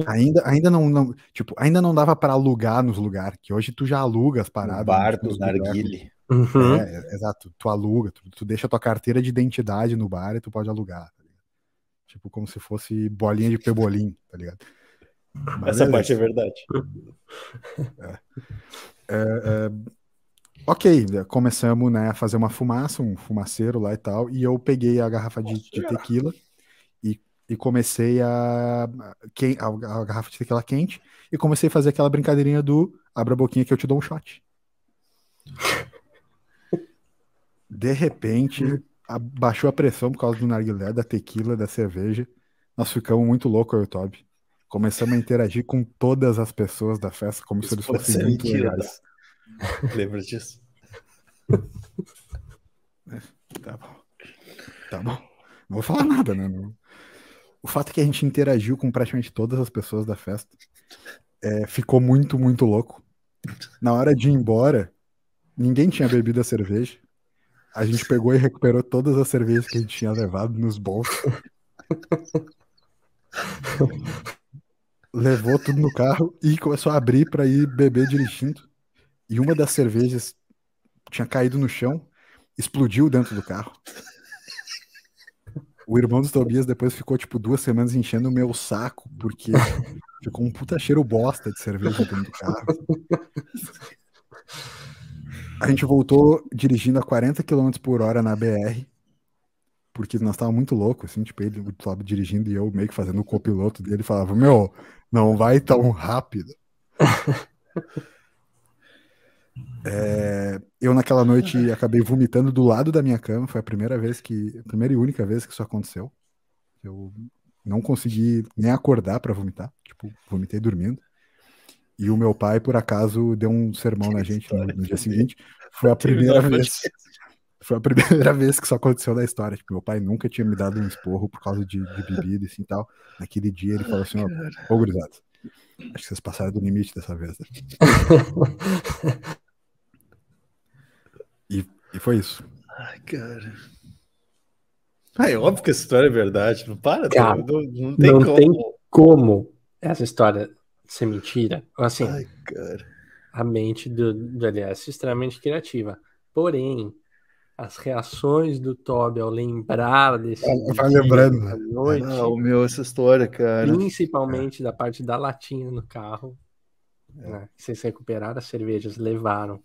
ainda, ainda não, não, tipo, ainda não dava para alugar nos lugares, que hoje tu já aluga as O paradas. bar nos do lugares. Narguile. Uhum. É, exato. Tu aluga, tu, tu deixa tua carteira de identidade no bar e tu pode alugar. Tá tipo, como se fosse bolinha de pebolim, tá ligado? Mas Essa parte é verdade. É. É, ok, começamos né, a fazer uma fumaça, um fumaceiro lá e tal, e eu peguei a garrafa de, de tequila e, comecei a, a, a garrafa de tequila quente e comecei a fazer aquela brincadeirinha do abra a boquinha que eu te dou um shot. De repente, baixou a pressão por causa do narguilé, da tequila, da cerveja. Nós ficamos muito loucos, eu e o Toby. Começamos a interagir com todas as pessoas da festa, como se eles fossem muito mentira, legais. Tá? Lembra disso? [laughs] É, tá bom. Tá bom. Não vou falar nada, né? O fato é que a gente interagiu com praticamente todas as pessoas da festa. É, ficou muito, muito louco. Na hora de ir embora, ninguém tinha bebido a cerveja. A gente pegou e recuperou todas as cervejas que a gente tinha levado nos bolsos. Levou tudo no carro e começou a abrir para ir beber dirigindo. E uma das cervejas tinha caído no chão, explodiu dentro do carro. O irmão dos Tobias depois ficou, tipo, duas semanas enchendo o meu saco, porque [laughs] ficou um puta cheiro bosta de cerveja dentro do carro. A gente voltou dirigindo a 40 km por hora na BR, porque nós tava muito louco, assim, tipo, ele tava dirigindo e eu meio que fazendo o copiloto dele, falava, meu, não vai tão rápido. [laughs] É, eu naquela noite acabei vomitando do lado da minha cama. Foi a primeira vez que, a primeira e única vez que isso aconteceu. Eu não consegui nem acordar para vomitar. Tipo, vomitei dormindo. E o meu pai, por acaso, deu um sermão na gente no, no dia seguinte. Foi a primeira vez. Foi a primeira [laughs] vez que isso aconteceu na história. Tipo, meu pai nunca tinha me dado um esporro por causa de, de bebida e assim tal. Naquele dia ele falou assim: Ô, oh, gurizada, acho que vocês passaram do limite dessa vez. Né? [laughs] E foi isso. Ai, cara. Ah, é óbvio que essa história é verdade. Não para, cara, não, não, tem não como. Tem como essa história ser mentira. Assim, Ai, cara. a mente do, do LS é extremamente criativa. Porém, as reações do Toby ao lembrar desse. Vai lembrando. Noite, ah, o meu, essa história, cara. Principalmente é. da parte da latinha no carro. É. Né? Vocês recuperaram as cervejas, levaram.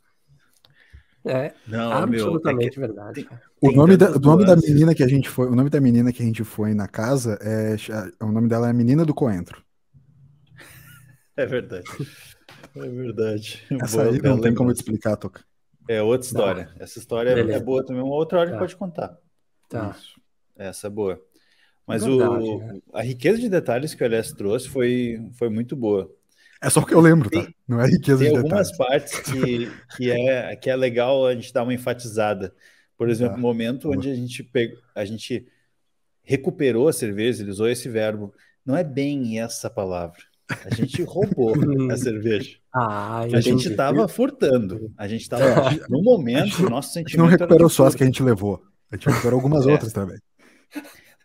É, não, absolutamente meu, é verdade. Tem, o nome, da, o nome da menina que a gente foi, o nome da menina que a gente foi na casa é, o nome dela é Menina do Coentro. É verdade. É verdade. [laughs] Essa boa, aí não tem como te explicar, Toca. É outra história. Não. Essa história Beleza. é boa também. Uma outra hora tá. a gente pode contar. Tá. Isso. Essa é boa. Mas verdade, o, né? a riqueza de detalhes que o Elias trouxe foi, foi muito boa. É só o que eu lembro, tá? Não é riqueza Tem de algumas detalhes. partes que, que, é, que é legal a gente dar uma enfatizada. Por exemplo, o tá. momento onde a gente, pegou, a gente recuperou a cerveja, ele usou esse verbo. Não é bem essa palavra. A gente [laughs] roubou a cerveja. Ah, a gente estava furtando. A gente estava. É, no momento, o nosso sentimento. não recuperou só as que a gente levou. A gente recuperou algumas é. outras também.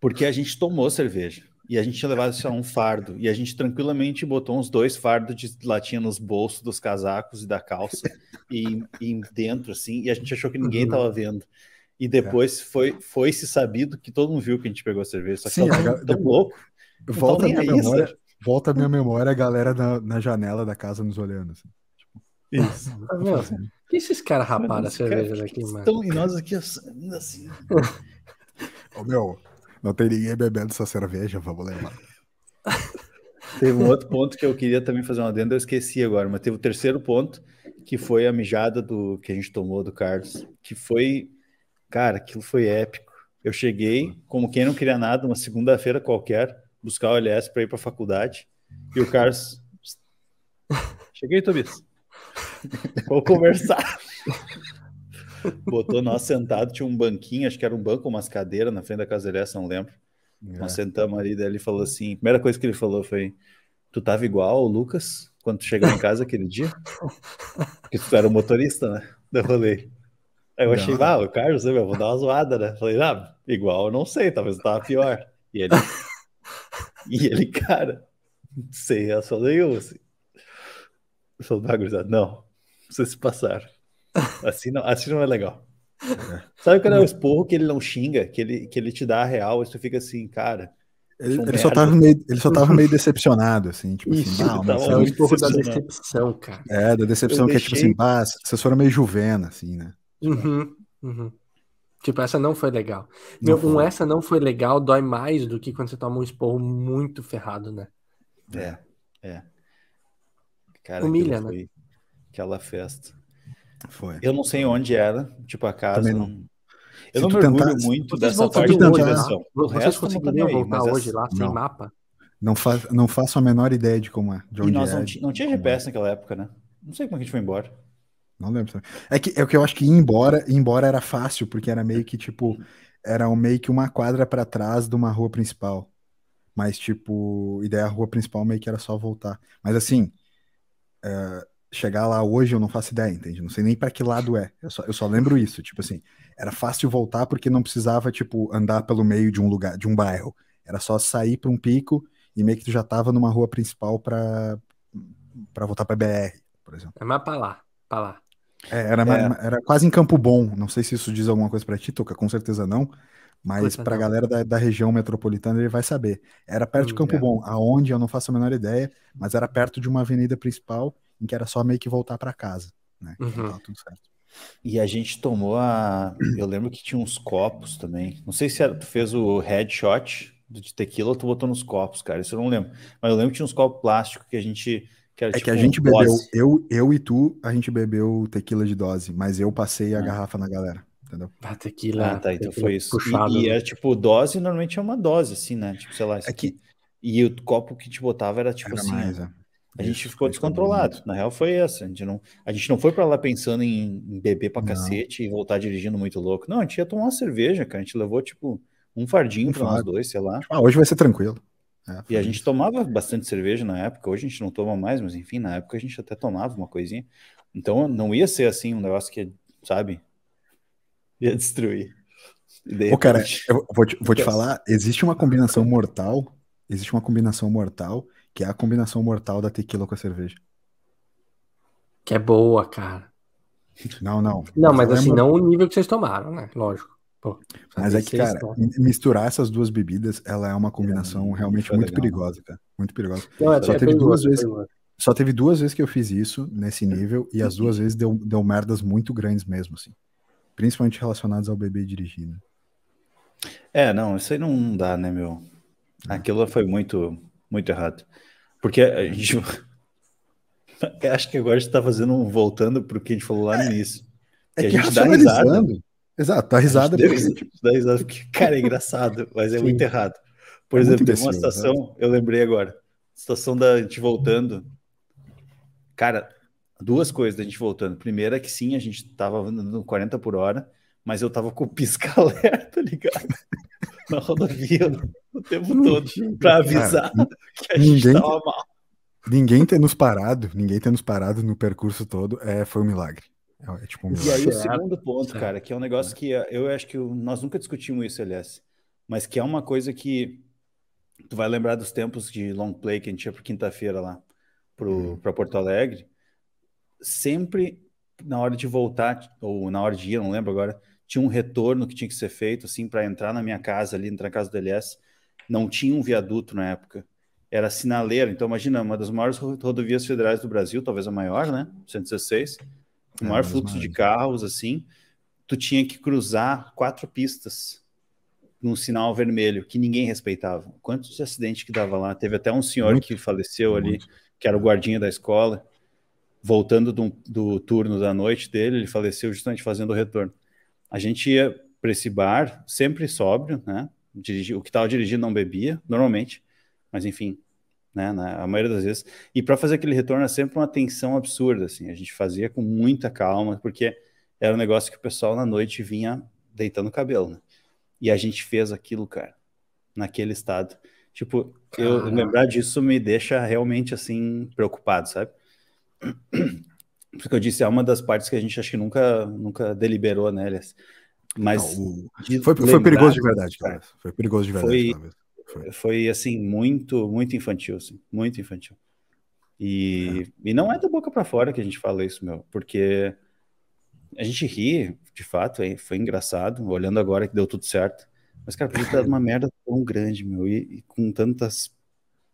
Porque a gente tomou cerveja e a gente tinha levado só um fardo. E a gente tranquilamente botou uns dois fardos de latinha nos bolsos dos casacos e da calça [laughs] e, e dentro, assim, e a gente achou que ninguém estava uhum. vendo. E depois é. foi, foi se sabido que todo mundo viu que a gente pegou a cerveja. Só que Sim, tão, tão louco. Volta a minha memória, volta a minha memória a galera na, na janela da casa nos olhando. Assim. [laughs] Tipo, isso. Ah, meu, que esses caras raparam a cerveja daqui, mano? Estão, e nós aqui assim. [laughs] Ô, meu, não tem ninguém bebendo essa cerveja, vamos levar. [laughs] teve um outro ponto que eu queria também fazer uma adenda, eu esqueci agora, mas teve o terceiro ponto, que foi a mijada do que a gente tomou do Carlos, que foi, cara, aquilo foi épico. Eu cheguei, como quem não queria nada, uma segunda-feira qualquer, buscar o LS para ir para a faculdade, e o Carlos. [laughs] Cheguei, Tobias. [laughs] Vou conversar. Botou nós sentado, tinha um banquinho, acho que era um banco, umas cadeiras na frente da casa dele, não lembro. É. Nós sentamos ali, daí ele falou assim: a primeira coisa que ele falou foi: Tu tava igual o Lucas quando tu chegou em casa aquele dia? Porque tu era o motorista, né? Daí eu falei. Aí eu achei, ah, o Carlos, né, meu, vou dar uma zoada, né? Falei, ah, igual eu não sei, talvez eu tava pior. E ele, e ele, cara, sem reação nenhuma, assim. Eu falei, ah, não, vocês se passaram. Assim não, assim não é legal. É. Sabe quando é o esporro que ele não xinga, que ele, que ele te dá a real, e tu fica assim, cara. Ele, ele só tava meio, ele só tava meio decepcionado, assim, tipo assim, Isso, assim, não, é o esporro da decepção, cara. É, da decepção eu que deixei... é tipo assim, bah, vocês foram meio juvena, assim, né? Uhum, uhum. Tipo, essa não foi legal. Não Meu, foi. um essa não foi legal dói mais do que quando você toma um esporro muito ferrado, né? É, é. Cara, Humilha, né? Aquela festa. Foi. Eu não sei onde era, tipo, a casa. Não. não... Eu não me orgulho muito dessa parte da direção. O Vocês resto conseguiriam voltar hoje lá, sem mapa? Não, fa não faço a menor ideia de como é. De onde e nós é, não, não tinha GPS é. naquela época, né? Não sei como a gente foi embora. Não lembro. É que, é o que eu acho que ir embora, ir embora era fácil, porque era meio que tipo. Era meio que uma quadra para trás de uma rua principal. Mas, tipo, ideia a rua principal meio que era só voltar. Mas assim, é, chegar lá hoje eu não faço ideia, entende? Não sei nem para que lado é. Eu só, eu só lembro isso, tipo assim, era fácil voltar porque não precisava, tipo, andar pelo meio de um lugar, de um bairro. Era só sair para um pico e meio que tu já tava numa rua principal para para voltar para BR, por exemplo. É mais para lá, para lá. É, era, é. era quase em Campo Bom. Não sei se isso diz alguma coisa para ti, Toca, com certeza não. Mas para a galera da, da, região metropolitana ele vai saber. Era perto hum, de Campo é. Bom, aonde eu não faço a menor ideia, mas era perto de uma avenida principal em que era só meio que voltar para casa, né? Então uhum. tudo certo. E a gente tomou a. Eu lembro que tinha uns copos também. Não sei se era... tu fez o headshot de tequila ou tu botou nos copos, cara. Isso eu não lembro. Mas eu lembro que tinha uns copos plásticos que a gente. Que é tipo que a gente bebeu, eu, eu e tu, a gente bebeu tequila de dose, mas eu passei a ah. garrafa na galera. Entendeu? Ah, tequila. Ah, tá. Então foi isso. Puxado, e, e é tipo, dose normalmente é uma dose, assim, né? Tipo, sei lá. É que... E o copo que te botava era tipo era assim. Mais, é. A gente Isso, ficou descontrolado. Na real, foi essa. A gente não, a gente não foi para lá pensando em, em beber pra não. cacete e voltar dirigindo muito louco. Não, a gente ia tomar uma cerveja, cara. A gente levou, tipo, um fardinho para nós dois, sei lá. Ah, hoje vai ser tranquilo. É, e a gente tomava bastante cerveja na época. Hoje a gente não toma mais, mas enfim, na época a gente até tomava uma coisinha. Então não ia ser assim um negócio que, sabe, ia destruir. Ô, cara, eu vou te, vou te falar, existe uma combinação mortal. Existe uma combinação mortal que é a combinação mortal da tequila com a cerveja. Que é boa, cara. Não, não. Não, mas, mas assim, não o nível que vocês tomaram, né? Lógico. Pô, mas é que, cara, misturar essas duas bebidas, ela é uma combinação é, realmente muito legal. perigosa, cara. Muito perigosa. Não, é, só, é teve duas vezes, só teve duas vezes que eu fiz isso nesse nível, e as duas vezes deu, deu merdas muito grandes mesmo, assim. Principalmente relacionadas ao bebê dirigindo. É, não, isso aí não dá, né, meu? Aquilo foi muito, muito errado. Porque a gente. [laughs] Acho que agora a gente está fazendo um voltando para o que a gente falou lá no é, início. É que, a gente dá risada. Exato, dá risada. Porque... Deu, dá risada porque, cara, é engraçado, mas é Sim. muito errado. Por é exemplo, teve uma situação, né? eu lembrei agora, situação da gente voltando. Cara, duas coisas da gente voltando. Primeira é que sim, a gente tava andando 40 por hora, mas eu tava com o pisca-alerta [laughs] ligado na rodovia o tempo todo para avisar cara, que a gente ninguém, tava mal. Ninguém ter nos parado, ninguém ter nos parado no percurso todo é, foi um milagre. É, é tipo um milagre. E aí o segundo ponto, cara, que é um negócio que eu acho que nós nunca discutimos isso, aliás, mas que é uma coisa que tu vai lembrar dos tempos de long play que a gente ia por quinta-feira lá para uhum. Porto Alegre. Sempre na hora de voltar, ou na hora de ir, não lembro agora, tinha um retorno que tinha que ser feito, assim, para entrar na minha casa ali, entrar na casa do LS. Não tinha um viaduto na época. Era sinaleira. Então, imagina, uma das maiores rodovias federais do Brasil, talvez a maior, né? 116. O é, maior fluxo de carros, assim. Tu tinha que cruzar quatro pistas num sinal vermelho, que ninguém respeitava. Quantos acidentes que dava lá? Teve até um senhor muito, que faleceu muito. ali, que era o guardinha da escola. Voltando do, do turno da noite dele, ele faleceu justamente fazendo o retorno a gente ia para esse bar, sempre sóbrio, né? Dirigir, o que estava dirigindo não bebia, normalmente, mas enfim, né? Na, a maioria das vezes. E para fazer aquele retorno é sempre uma tensão absurda, assim. A gente fazia com muita calma, porque era um negócio que o pessoal na noite vinha deitando o cabelo, né? E a gente fez aquilo, cara, naquele estado. Tipo, eu lembrar disso me deixa realmente assim preocupado, sabe? Porque eu disse, é uma das partes que a gente acho que nunca, nunca deliberou, né, Elias? Mas Não, foi, foi perigoso de verdade, cara. Foi perigoso de verdade. Foi, foi. foi assim, muito, muito infantil, assim, muito infantil. E, é. e não é da boca para fora que a gente fala isso, meu, porque a gente ri, de fato, foi engraçado, olhando agora que deu tudo certo. Mas, cara, podia ter dado uma merda tão grande, meu, e, e, com tantas,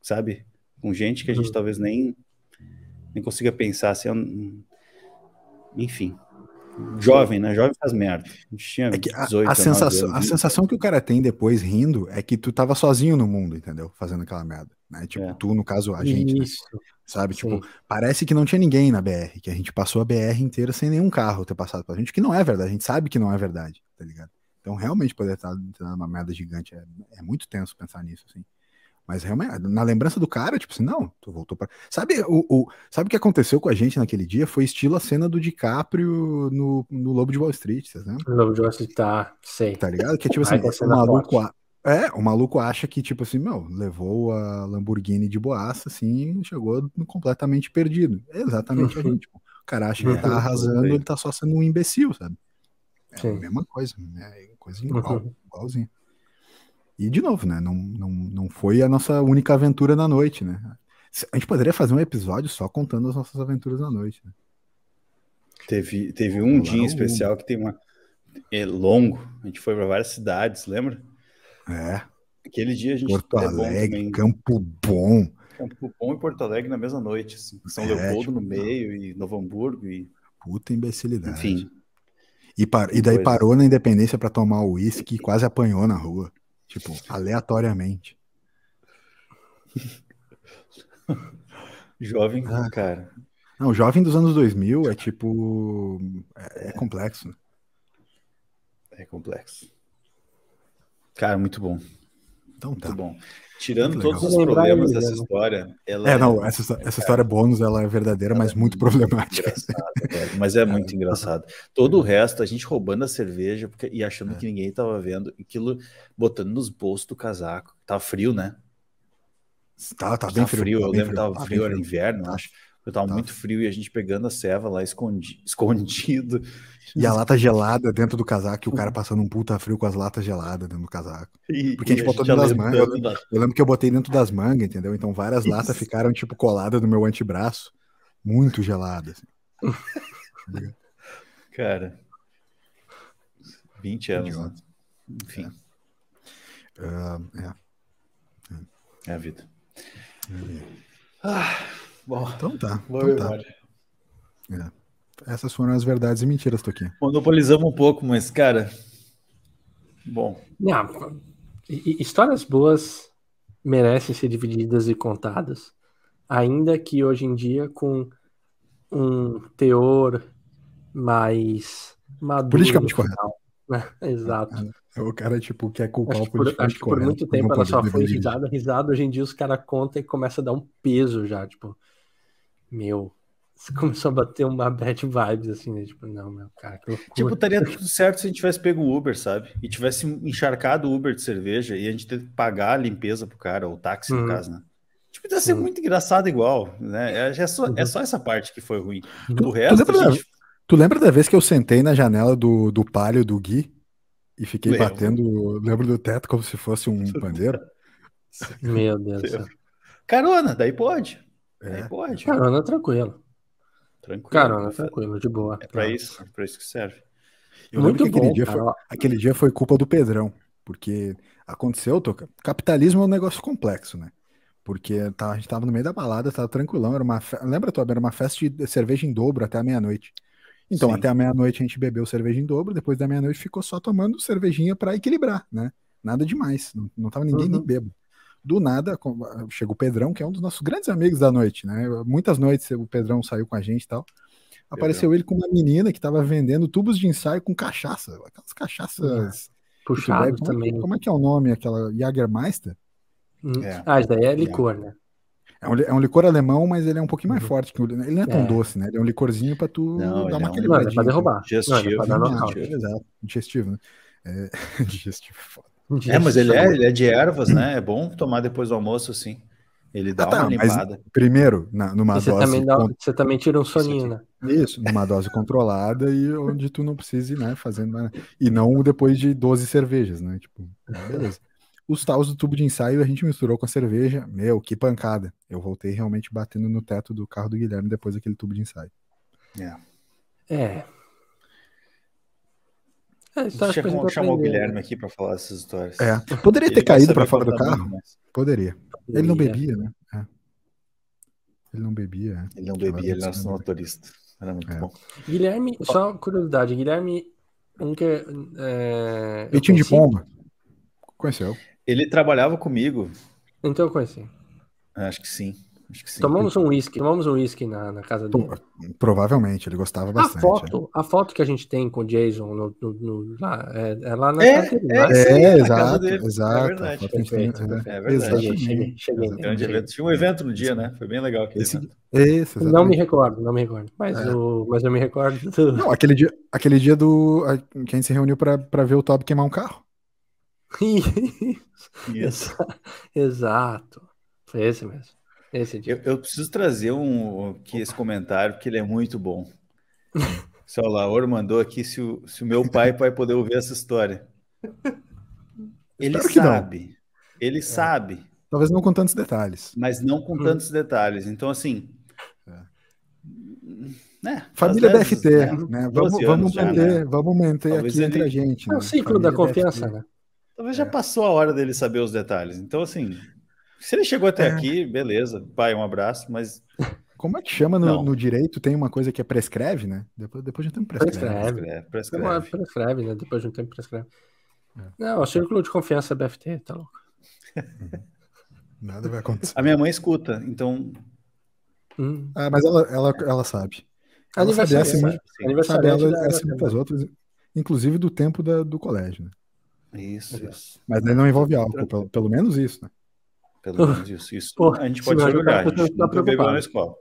sabe, com gente que a gente uhum. talvez nem, nem consiga pensar, assim, enfim. Jovem, né? Jovem faz merda. A gente tinha é 18, a, a sensação, anos, a sensação que o cara tem depois rindo é que tu tava sozinho no mundo, entendeu? Fazendo aquela merda. Né? Tipo, é. tu, no caso, a gente. Né? Sabe? Sim. Tipo, parece que não tinha ninguém na BR, que a gente passou a BR inteira sem nenhum carro ter passado pra gente, que não é verdade. A gente sabe que não é verdade, tá ligado? Então, realmente, poder estar uma merda gigante é, é muito tenso pensar nisso, assim. Mas realmente, na lembrança do cara, tipo assim, não, tu voltou para. Sabe o, o, sabe o que aconteceu com a gente naquele dia? Foi estilo a cena do DiCaprio no, no Lobo de Wall Street, vocês lembram? Lobo de Wall Street, tá, sei. Tá ligado? Que é tipo assim, o maluco, a... é, o maluco acha que, tipo assim, meu, levou a Lamborghini de boaça, assim, chegou completamente perdido. É exatamente a gente. [laughs] Tipo, o cara acha que tá uhum. arrasando, ele tá só sendo um imbecil, sabe? É Sim. a mesma coisa, né? Coisa igual, uhum. igualzinho. E de novo, né? Não, não, não foi a nossa única aventura na noite, né? A gente poderia fazer um episódio só contando as nossas aventuras na noite. Né? Teve, teve um dia especial que tem uma. É longo. A gente foi para várias cidades, lembra? É. Aquele dia a gente. Porto Alegre, Campo Bom. Campo Bom e Porto Alegre na mesma noite. Assim. São é, Leopoldo tipo, no meio e Novo Hamburgo. E... Puta imbecilidade. Enfim. E, par... e daí parou na Independência para tomar o uísque e quase apanhou na rua. Tipo, [laughs] aleatoriamente. jovem, ah, cara. Não, jovem dos anos 2000 é tipo. É, é complexo. É complexo. Cara, muito bom. Então tá. Muito bom. Tirando todos os problemas dessa né? história, ela é, não, essa, essa história bônus ela é verdadeira, ela mas é muito problemática. mas [laughs] é muito engraçado. Todo o resto, a gente roubando a cerveja porque, e achando é. que ninguém tava vendo, aquilo botando nos bolsos do casaco. Tava frio, né? Tá, tá bem frio. frio. eu lembro que tava tá frio, era inverno, tá. acho. Eu tava tá. muito frio e a gente pegando a ceva lá escondi, [laughs] escondido. E a lata gelada dentro do casaco, e o cara [laughs] passando um puta frio com as latas geladas dentro do casaco. E, Porque a gente botou dentro das mangas. Eu, eu, lembro que eu botei dentro das mangas, entendeu? Então várias Isso. [laughs] latas ficaram, tipo, coladas no meu antebraço. Muito geladas. Assim. cara. 20 anos, né? Enfim. É. Uh, é. é. a vida. É. Ah. Bom, então tá. Então tá. É. Essas foram as verdades e mentiras, Toquinho. Monopolizamos um pouco, mas, cara. Bom. Não, histórias boas merecem ser divididas e contadas, ainda que hoje em dia com um teor mais maduro. Politicamente correto. Né? Exato. É, é, o cara, tipo, quer culpar acho o por, Acho que por muito tempo ela só foi risada, risada. Hoje em dia os caras contam e começa a dar um peso já, tipo meu, [laughs] começou a bater uma bad vibes, assim, né? Tipo, não, meu, cara, que loucura. Tipo, estaria tudo certo se a gente tivesse pego o Uber, sabe? E tivesse encharcado o Uber de cerveja e a gente ter que pagar a limpeza pro cara, ou o táxi, no uhum. caso, né? Tipo, ia ser muito engraçado igual, né? É, é, só, é só essa parte que foi ruim. O resto. Tu lembra, gente... da, tu lembra da vez que eu sentei na janela do, do palio do Gui e fiquei lembro. batendo, lembro do teto como se fosse um [laughs] pandeiro? Meu Deus. Carona, daí pode. É. pode. Carona tranquilo. Tranquilo. Carona tranquilo, de boa. É pra isso, é pra isso que serve. Eu Muito lembro que aquele, dia foi, aquele dia foi culpa do Pedrão, porque aconteceu, Toca. Capitalismo é um negócio complexo, né? Porque tá, a gente tava no meio da balada, tava tranquilão, era uma fe... lembra, Toba, era uma festa de cerveja em dobro até a meia-noite. Então, Sim. até a meia-noite a gente bebeu cerveja em dobro, depois da meia-noite ficou só tomando cervejinha para equilibrar, né? Nada demais, não, não tava ninguém uhum. nem bebo do nada chega o Pedrão, que é um dos nossos grandes amigos da noite, né? Muitas noites o Pedrão saiu com a gente e tal. Apareceu Pedrão. ele com uma menina que estava vendendo tubos de ensaio com cachaça, aquelas cachaças. Puxado como também. É, como é que é o nome? Aquela Jagermeister? Hum. É. Ah, isso daí é licor, né? É um, é um, licor alemão, mas ele é um pouquinho mais uhum. forte. Que o, ele não é tão é. doce, né? Ele é um licorzinho para tu não, dar uma é Não, é pra derrubar. Digestivo. Não, é pra dar Exato. Digestivo, né? É, [laughs] digestivo é foda. É, mas ele é, ele é de ervas, né? É bom tomar depois do almoço, assim. Ele dá ah, tá, uma limpada. primeiro, na, numa você dose. Também dá, você também tira um soninho, né? Isso, numa dose controlada e onde tu não precise, né, fazendo. Né? E não depois de 12 cervejas, né? Tipo, beleza. Os taus do tubo de ensaio a gente misturou com a cerveja. Meu, que pancada. Eu voltei realmente batendo no teto do carro do Guilherme depois daquele tubo de ensaio. É. É. [laughs] É, Deixa que a gente eu chamar o aprender. Guilherme aqui para falar essas histórias. É. Poderia Ele ter vai caído saber para fora do carro? muito mais. Poderia. Ele não Poderia. bebia, né? É. Ele não bebia. é. Ele não bebia, ele era bebe. motorista. Era muito É. bom. Guilherme, só curiosidade, Guilherme, um que é, eu Peitinho de pomba. Conheceu? Ele trabalhava comigo. Então eu conheci. Acho que sim. Acho que sim. Tomamos um uísque, tomamos um uísque na, na casa dele. Provavelmente, ele gostava A bastante. foto, a foto que a gente tem com o Jason no, no- no- lá, é, é lá na É, casa dele, é? É, exato. É exato. verdade. A a tem- Perfeito, perfeito. É verdade. Cheguei, cheguei, Exatamente. cheguei. Grande cheguei. evento. Tinha um evento no dia, né? Foi bem legal aquele Esse, evento. esse, Não me recordo, não me recordo. Mas, É. o, mas eu me recordo do. Não, aquele dia, aquele dia do. a- que a gente se reuniu pra, pra ver o Toby queimar um carro. [laughs] Isso. Exato. Foi esse mesmo. Eu, eu preciso trazer um, aqui esse comentário, porque ele é muito bom. O [laughs] seu Laor mandou aqui se o, se o meu pai vai poder ouvir essa história. Ele que sabe. Ele sabe, Talvez não com tantos detalhes. mas não com Hum. tantos detalhes. Então, assim. Né, Família vezes, BFT, né, né? 12 Vamos, vamos já, manter, né? vamos manter Talvez aqui entre ele- a gente. É né? o ciclo da confiança, BFT. né? Talvez já passou a hora dele saber os detalhes. Então, assim, se ele chegou até É. aqui, beleza. Pai, um abraço, mas Como é que chama no, no direito? Tem uma coisa que é prescreve, né? Depois, depois tem um prescreve. Prescreve. prescreve, Não, prescreve. prescreve, né? Depois de um tempo prescreve. É. Não, o círculo de confiança BFT, tá louco. Nada vai acontecer. A minha mãe escuta, então. Hum. Ah, mas ela, ela, ela sabe. Ela sabe Aniversário, essa, né? e mu- Sim. sabe ela, da- essa e muitas outras, inclusive do tempo da- do colégio, né? Isso, isso. Mas não envolve álcool, pelo, pelo menos isso, né? Pelo menos isso. Isso Pô, a gente pode se a gente orgulhar. tá- A gente tá bebeu na escola.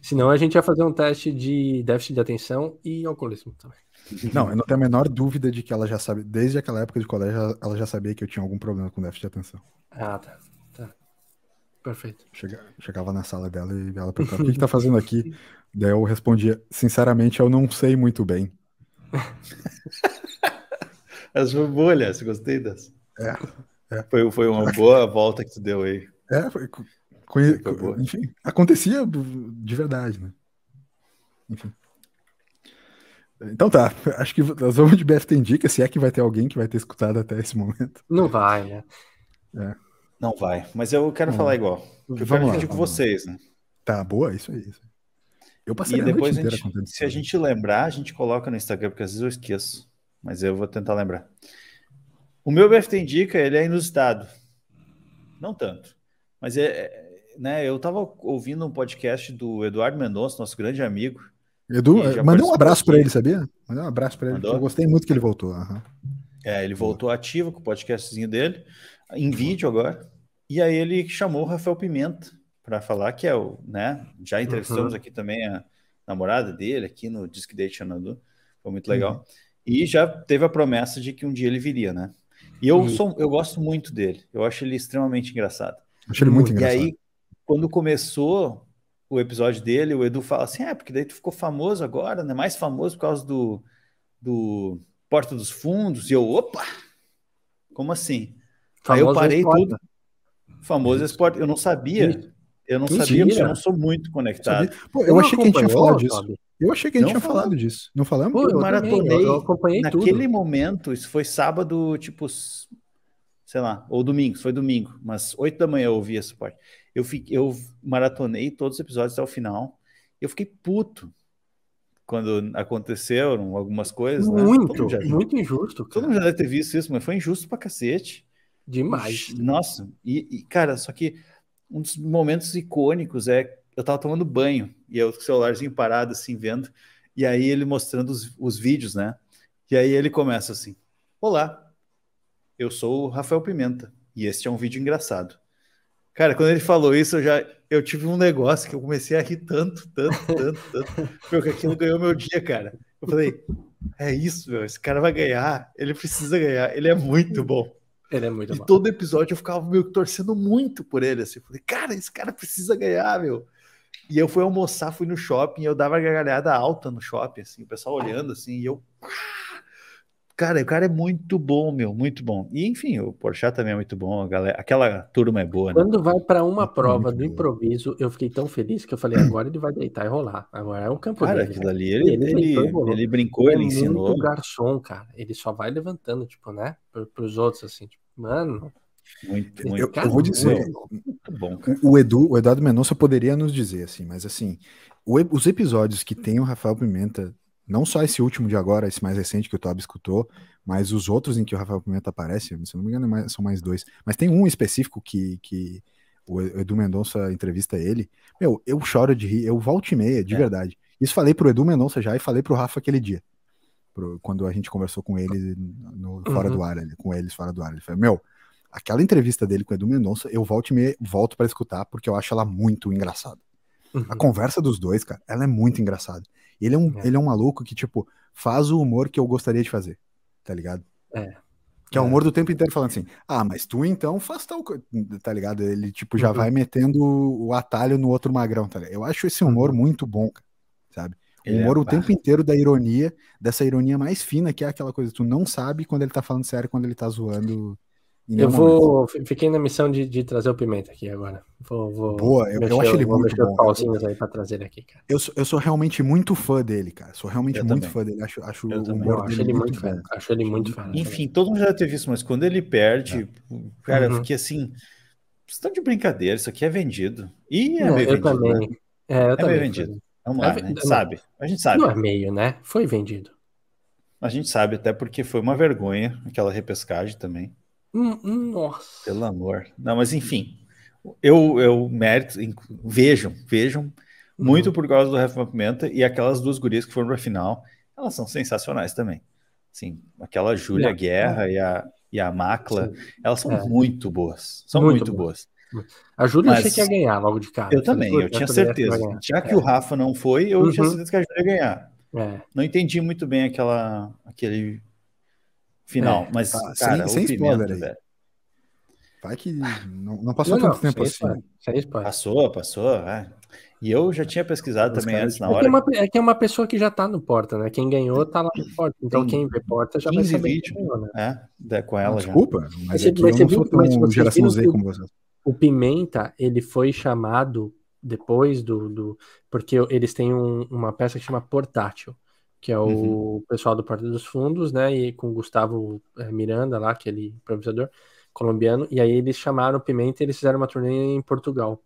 Senão a gente ia fazer um teste de déficit de atenção e alcoolismo também. Não, eu não tenho a menor dúvida de que ela já sabe, desde aquela época de colégio, ela- já sabia que eu tinha algum problema com déficit de atenção. Ah, tá. tá. Perfeito. Chega- chegava na sala dela e ela perguntava: o que, que tá fazendo aqui? Daí eu respondia: sinceramente, eu não sei muito bem. [laughs] Boa, aliás. Gostei dessa. É, Foi, foi uma boa volta que tu deu aí. É, foi, Foi enfim, acontecia de verdade, né? Enfim. Então tá, acho que nós vamos de BF tem dica, se é que vai ter alguém que vai ter escutado até esse momento. Não vai, né? Não vai, mas eu quero Hum. falar igual. Eu Vamos quero lá, dividir com vocês, né? Tá, boa, isso aí. Isso aí. Eu passei E a noite depois, a gente, se a gente lembrar, a gente coloca no Instagram, porque às vezes eu esqueço. Mas eu vou tentar lembrar. O meu BFT Indica, ele é inusitado. Não tanto. Mas é, é, né, eu estava ouvindo um podcast do Eduardo Mendonça, nosso grande amigo. Edu, E já mandei um abraço aqui. ele, sabia? Mandei um abraço pra ele, eu gostei muito que ele voltou. aham. É, ele voltou ativo com o podcastzinho dele, em vídeo agora. E aí ele chamou o Rafael Pimenta para falar que é o, né? Já entrevistamos Uhum. aqui também a namorada dele aqui no Disque Date Xanadu. Foi muito legal. E já teve a promessa de que um dia ele viria, né? E eu sou, eu gosto muito dele. Eu acho ele extremamente engraçado. Achei ele muito E engraçado. aí, quando começou o episódio dele, o Edu fala assim: é, porque daí tu ficou famoso agora, né? Mais famoso por causa do, do Porta dos Fundos. E eu, opa! Como assim? aí eu Famoso parei esporte. tudo. Famoso esporte. Eu não sabia. Eu não Mentira. sabia, porque eu não sou muito conectado. Pô, eu Não achei que a gente tinha acompanhou, falado disso. Toby? Eu achei que a gente Não tinha falamos. falado disso. Não falamos? Pô, eu, maratonei. eu acompanhei Naquele tudo. momento, isso foi sábado, tipo, sei lá, ou domingo, foi domingo, mas 8 da manhã eu ouvi esse parte. Eu, fiquei, eu maratonei todos os episódios até o final. Eu fiquei puto quando aconteceram algumas coisas. né? Todo Muito, viu. muito injusto, Todo cara. mundo já deve ter visto isso, mas foi injusto pra cacete. Demais. Nossa, e, e, cara, só que um dos momentos icônicos é eu tava tomando banho e eu com o celularzinho parado assim vendo, e aí ele mostrando os, os vídeos, né? E aí ele começa assim: Olá, eu sou o Rafael Pimenta e este é um vídeo engraçado. Cara, quando ele falou isso, eu já eu tive um negócio que eu comecei a rir tanto, tanto, [laughs] tanto, tanto, porque aquilo ganhou meu dia, cara. Eu falei: É isso, meu, esse cara vai ganhar, ele precisa ganhar, ele é muito bom. Ele é muito E bom. todo episódio eu ficava meio que torcendo muito por ele, assim. Eu Falei, cara, esse cara precisa ganhar, meu. E eu fui almoçar, fui no shopping, e eu dava gargalhada alta no shopping, assim, o pessoal olhando, assim, e eu... Cara, o cara é muito bom, meu, muito bom. E enfim, o Porchat também é muito bom, a galera, aquela turma é boa, né? Quando vai para uma prova do improviso, eu fiquei tão feliz que eu falei, agora ele vai deitar e rolar. Agora é o campo cara, dele. aquilo ali, ele, ele, ele, ele brincou, ele, é ensinou. muito garçom, cara. Ele só vai levantando, tipo, né? Para os outros, assim, tipo, mano. Muito, Eu, muito. eu vou dizer, Muito bom, cara. o Edu, o Eduardo Mendonça poderia nos dizer, assim, mas assim, o os episódios que tem o Rafael Pimenta, não só esse último de agora, esse mais recente que o Tob escutou, mas os outros em que o Rafael Pimenta aparece, se não me engano, é são mais dois. Mas tem um específico que, que o Edu Mendonça entrevista ele. Meu, eu choro de rir, eu volto e meia, de É. verdade. Isso falei pro Edu Mendonça já e falei pro Rafa aquele dia. pro- quando a gente conversou com ele no, fora Uhum. do ar, ali, com eles fora do ar. Ele falou, meu, aquela entrevista dele com o Edu Mendonça, eu volto e meia, volto para escutar, porque eu acho ela muito engraçada. Uhum. A conversa dos dois, cara, ela é muito engraçada. Ele é um, É. ele é um maluco que, tipo, faz o humor que eu gostaria de fazer, tá ligado? É. Que é o É. humor do tempo inteiro falando assim, ah, mas tu então faz tal coisa, tá ligado? Ele, tipo, já Uhum. vai metendo o atalho no outro magrão, tá ligado? Eu acho esse humor Uhum. muito bom, cara, sabe? O é- humor o bah. tempo inteiro da ironia, dessa ironia mais fina, que é aquela coisa, tu não sabe quando ele tá falando sério, quando ele tá zoando. Eu momento. vou. Fiquei na missão de, de trazer o Pimenta aqui agora. Vou, vou Boa, eu- eu acho ele vou muito mexer os bom. pauzinhos aí pra trazer ele aqui, cara. Eu sou, eu sou realmente muito fã dele, cara. Sou realmente Eu muito também. fã dele. Acho, acho Eu o também. humor Eu acho ele muito fera. Acho ele muito fera. Enfim, todo mundo já deve ter visto, mas quando ele perde, cara, eu Uhum. fiquei assim, vocês estão de brincadeira, isso aqui é vendido. E é Não, meio eu vendido, também. né? É, eu É também. meio vendido. Vamos É lá, ven- né? A gente não. sabe, a gente sabe. Não é meio, né? Foi vendido. A gente sabe, até porque foi uma vergonha aquela repescagem também. Hum, hum, nossa. Pelo amor. Não, mas enfim, eu, eu mérito, vejam, vejam, Uhum. muito por causa do Rafa Pimenta e aquelas duas gurias que foram pra final, elas são sensacionais também. Sim, aquela Júlia É. Guerra e a, e a Macla, Sim. elas são É. muito boas, são Muito muito, boas. boas. A Júlia eu achei que ia ganhar logo de cara. Eu também, eu "Puta, tinha certeza. ganhar." Já que o Rafa não foi, eu tinha Uhum. certeza que a Júlia ia ganhar. É. Não entendi muito bem aquela, aquele final, É. mas, Tá, cara, sem- Pimenta, spoiler aí. velho. Vai que não, não passou Não, tanto não, tempo sem assim. spoiler, sem spoiler. Passou, passou. é. E eu já tinha pesquisado Os também caras- antes, na É que, hora. é, uma, é que é uma pessoa que já tá no Porta, né? Quem ganhou tá lá no Porta. Então quem vê Porta já vai 15 saber vídeos. quem ganhou, né? É, com ela já. Desculpa, mas, Mas você- aqui mas eu você não sou mas tão geração Z que o- como vocês. O Pimenta, ele foi chamado depois do. do porque eles têm um- uma peça que chama Portátil, que é o Uhum. pessoal do Porta dos Fundos, né? E com o Gustavo eh, Miranda lá, aquele improvisador colombiano. E aí eles chamaram o Pimenta e eles fizeram uma turnê em Portugal.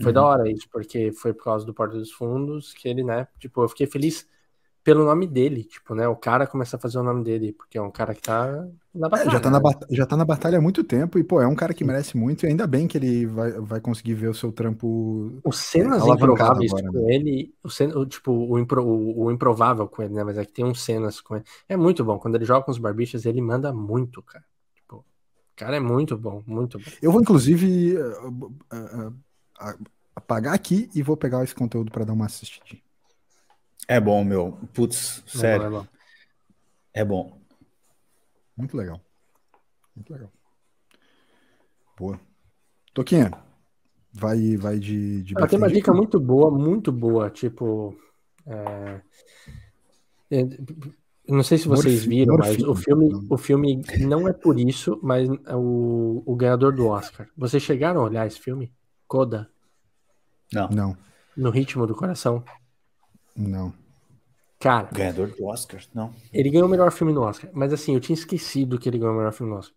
Foi Uhum. da hora isso, porque foi por causa do Porta dos Fundos que ele, né? Tipo, eu fiquei feliz pelo nome dele, tipo, né? O cara começa a fazer o nome dele, porque é um cara que tá na É, batalha. já, tá na né? bata- já tá na batalha há muito tempo e, pô, é um cara que merece muito e ainda bem que ele vai, vai conseguir ver o seu trampo. Os cenas É, improváveis agora, com ele, o, tipo, o, impro- o- o improvável com ele, né? Mas é que tem uns cenas com ele. É muito bom. Quando ele joga com os barbichas, ele manda muito, cara. Tipo, o cara é muito bom, muito bom. Eu vou, inclusive, uh, uh, uh, apagar aqui e vou pegar esse conteúdo para dar uma assistidinha. É bom, meu. Putz, É sério, bom, é bom. é bom. Muito legal. Muito legal. Boa. Toquinha, vai, vai de, de Ah, tem uma dica muito boa, muito boa. Tipo. é, é, eu não sei se vocês viram, mas o filme, o filme não é por isso, mas é o, o ganhador do Oscar. Vocês chegaram a olhar esse filme? Coda, Não, Não, no ritmo do coração? Não. Cara, ganhador do Oscar, não. Ele ganhou o melhor filme no Oscar. Mas assim, eu tinha esquecido que ele ganhou o melhor filme no Oscar.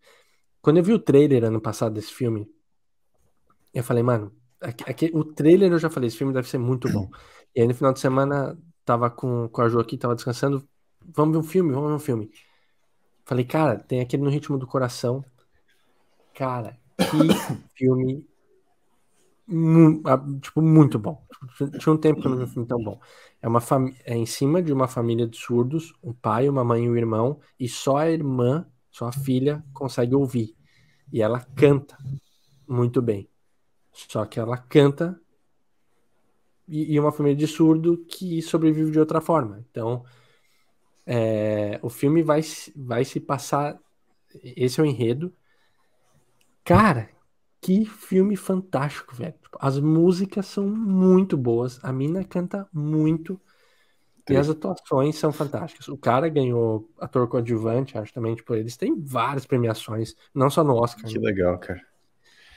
Quando eu vi o trailer ano passado desse filme, eu falei, mano, aqui, aqui- o trailer eu já falei, esse filme deve ser muito bom. E aí no final de semana, tava com, com a Jo aqui, tava descansando. Vamos ver um filme, vamos ver um filme. Falei, cara, tem aquele no ritmo do coração. Cara, que [coughs] filme. Ah, tipo, muito bom. Tipo, Tinha um tempo que eu não vi um filme tão bom. É uma é em cima de uma família de surdos, um pai, uma mãe e um irmão, e só a irmã, só a filha consegue ouvir. E ela canta muito bem. Só que ela canta e, e uma família de surdo que sobrevive de outra forma. Então, é, o filme vai, vai se passar. Esse é o enredo. Cara, que filme fantástico, velho. Tipo, As músicas são muito boas. A mina canta muito. E as atuações são fantásticas. O cara ganhou ator coadjuvante, acho também, tipo, eles têm várias premiações, não só no Oscar. Que né? legal, cara.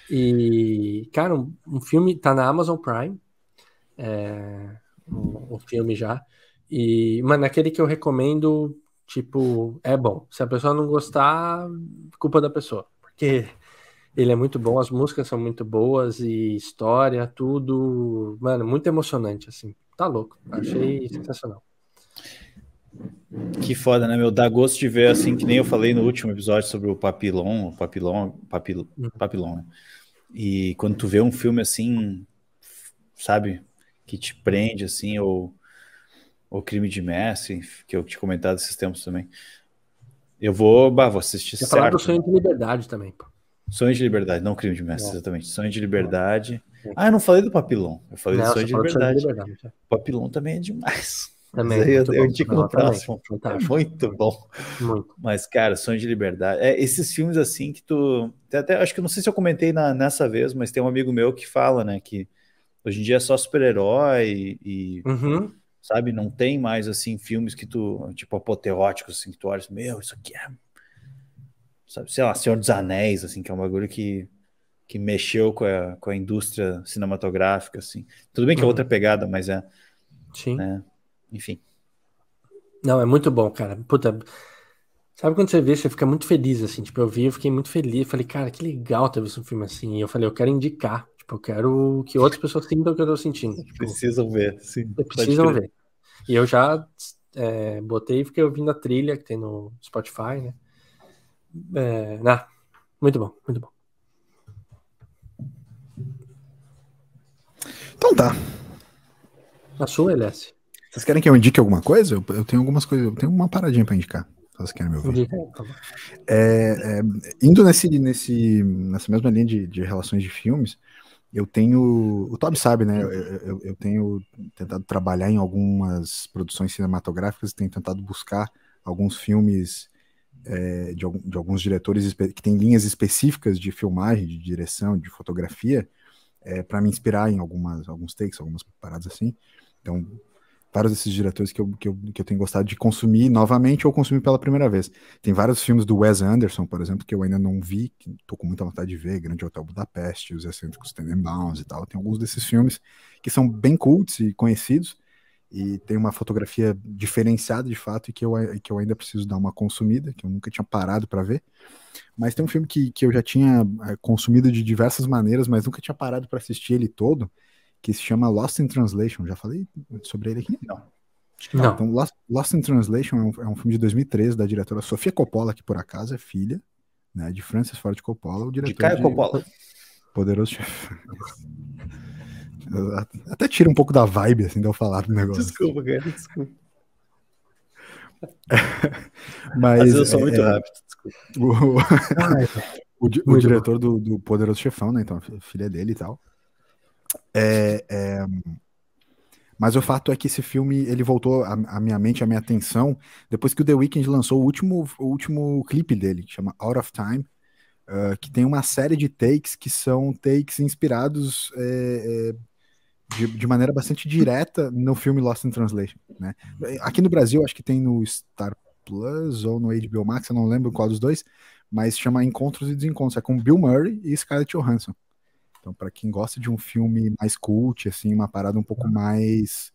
E, cara, um, um, filme tá na Amazon Prime, é, um, um, filme já. E, mano, aquele que eu recomendo, tipo, é bom. Se a pessoa não gostar, culpa da pessoa. Porque ele é muito bom, as músicas são muito boas e história, tudo, mano, muito emocionante, assim. Tá louco. Achei sensacional. Que foda, né, meu? Dá gosto de ver, assim, que nem eu falei no último episódio sobre o Papilon, o Papilon, Papil, uhum. Papilon, né? E quando tu vê um filme assim, sabe, que te prende, assim, ou o crime de Messi, que eu te comentado esses tempos também. Eu vou, bah, vou assistir Você falar do Sonho de Liberdade também, pô. Sonho de Liberdade, não crime de Messi, é. exatamente. Sonho de Liberdade. É. Ah, eu não falei do Papilon, eu falei não, do Sonho de Liberdade. de Liberdade. É. Papilon também é demais. [laughs] Também, Mas aí eu, eu indico no próximo. É muito bom. Muito. Mas, cara, Sonho de Liberdade. É, esses filmes assim que tu. Até, acho que não sei se eu comentei na, nessa vez, mas tem um amigo meu que fala, né, que hoje em dia é só super-herói e. Uhum. Sabe, não tem mais assim filmes que tu, tipo, apoteóticos, assim, que tu olha, meu, isso aqui é. Sabe, sei lá, Senhor dos Anéis, assim, que é um bagulho que, que mexeu com a, com a indústria cinematográfica, assim. Tudo bem que é uhum. outra pegada, mas é. Sim. Né? enfim. Não, é muito bom, cara. Puta, sabe quando você vê, você fica muito feliz, assim. Tipo, eu vi, eu fiquei muito feliz. Falei, cara, que legal ter visto um filme assim. E eu falei, eu quero indicar. Tipo, eu quero que outras pessoas sintam o que eu tô sentindo. [laughs] Tipo, precisam ver, sim. Precisam ver. E eu já é, botei e fiquei ouvindo a trilha que tem no Spotify, né? É, ah, muito bom, muito bom. Então tá. A sua, LS? Vocês querem que eu indique alguma coisa? Eu, eu tenho algumas coisas, eu tenho uma paradinha para indicar. Se vocês querem me ouvir. É, é, indo nesse, nesse, nessa mesma linha de, de relações de filmes, eu tenho. O Toby sabe, né? Eu, eu, eu, tenho tentado trabalhar em algumas produções cinematográficas, tenho tentado buscar alguns filmes é, de, de, alguns diretores que têm linhas específicas de filmagem, de direção, de fotografia, é, para me inspirar em algumas, alguns takes, algumas paradas assim. Então, vários desses diretores que eu, que, eu, que eu tenho gostado de consumir novamente ou consumir pela primeira vez. Tem vários filmes do Wes Anderson, por exemplo, que eu ainda não vi, que tô com muita vontade de ver, Grande Hotel Budapeste, Os Excêntricos Tenenbaums e tal. Tem alguns desses filmes que são bem cultos e conhecidos, e tem uma fotografia diferenciada de fato e que eu, que eu ainda preciso dar uma consumida, que eu nunca tinha parado para ver. Mas tem um filme que, que eu já tinha eh, consumido de diversas maneiras, mas nunca tinha parado para assistir ele todo, que se chama Lost in Translation. Já falei sobre ele aqui? Não. Não. Então, Lost, Lost in Translation é um, é um, filme de 2013 da diretora Sofia Coppola, que por acaso é filha né, de Francis Ford Coppola, o diretor de Caio de Coppola. Poderoso Chefe. Até tira um pouco da vibe, assim, de eu falar do negócio. Desculpa, cara, desculpa. [laughs] Mas, Mas eu sou muito é, rápido, desculpa. O, o, [laughs] o, o diretor do, do, Poderoso Chefão, né? Então, filha dele e tal. É, é, mas o fato é que esse filme ele voltou à minha mente, à minha atenção, depois que o The Weeknd lançou o último, o último clipe dele, que chama Out of Time, uh, que tem uma série de takes que são takes inspirados é, é, de, de, maneira bastante direta no filme Lost in Translation. Né? Aqui no Brasil, acho que tem no Star Plus ou no HBO Max, eu não lembro qual dos dois, mas chama Encontros e Desencontros. É com Bill Murray e Scarlett Johansson. Então, para quem gosta de um filme mais cult, assim, uma parada um pouco mais.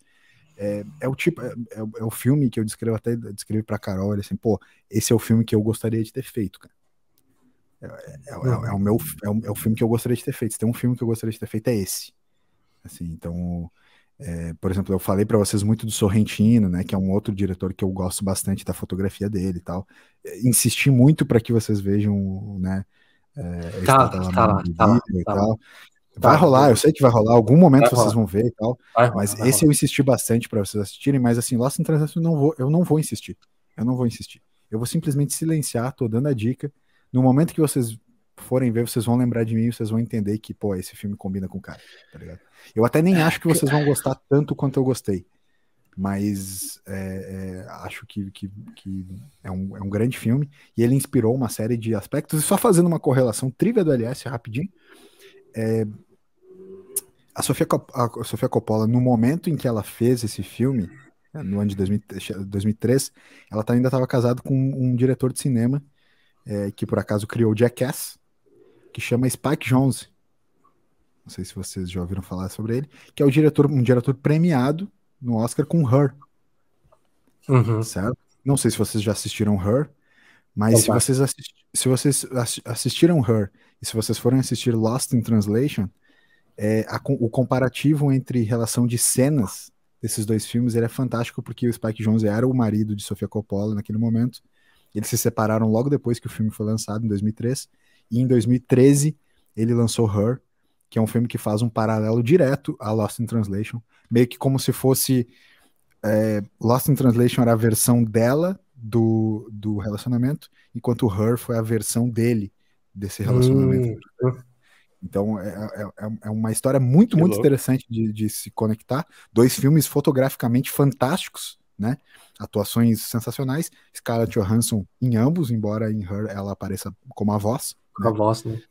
É, é o tipo, é, é, é, o filme que eu descrevo até descrevi para Carol, assim, pô, esse é o filme que eu gostaria de ter feito, cara. É, é, é, é, o meu, é o, é o filme que eu gostaria de ter feito. Se tem um filme que eu gostaria de ter feito, é esse. Assim, então, é, por exemplo, eu falei para vocês muito do Sorrentino, né, que é um outro diretor que eu gosto bastante da fotografia dele e tal. Insisti muito para que vocês vejam, né, é, tá, tá, tá, lá, tá, lá, e tá tal. Vai rolar, eu sei que vai rolar, algum momento vai vocês rolar. vão ver e tal. Vai mas rolar, esse eu insisti bastante para vocês assistirem, mas assim, Lost in Translation não vou, eu não vou insistir. Eu não vou insistir. Eu vou simplesmente silenciar, tô dando a dica. No momento que vocês forem ver, vocês vão lembrar de mim e vocês vão entender que, pô, esse filme combina com o cara, tá ligado? Eu até nem acho que vocês vão gostar tanto quanto eu gostei mas é, é, acho que, que, que é, um, é, um, grande filme e ele inspirou uma série de aspectos. E só fazendo uma correlação, trivia do LS rapidinho, é, a, Sofia, a Sofia Coppola, no momento em que ela fez esse filme, é, no ano de 2003, ela ainda estava casada com um diretor de cinema é, que por acaso criou Jackass, que chama Spike Jonze. Não sei se vocês já ouviram falar sobre ele, que é o diretor, um diretor premiado no Oscar com Her. Uhum. Certo? Não sei se vocês já assistiram Her, mas se vocês, assisti se vocês assistiram Her e se vocês forem assistir Lost in Translation, é, a, o comparativo entre relação de cenas desses dois filmes ele é fantástico porque o Spike Jonze era o marido de Sofia Coppola naquele momento. Eles se separaram logo depois que o filme foi lançado, em 2003. E em 2013 ele lançou Her, que é um filme que faz um paralelo direto a Lost in Translation, meio que como se fosse é, Lost in Translation era a versão dela do, do relacionamento, enquanto Her foi a versão dele desse relacionamento. Hum. Então é, é, é, é uma história muito, que muito louco. interessante de, de, se conectar. Dois filmes fotograficamente fantásticos, né? Atuações sensacionais. Scarlett Johansson em ambos, embora em Her ela apareça como a voz. Com né? a voz, né?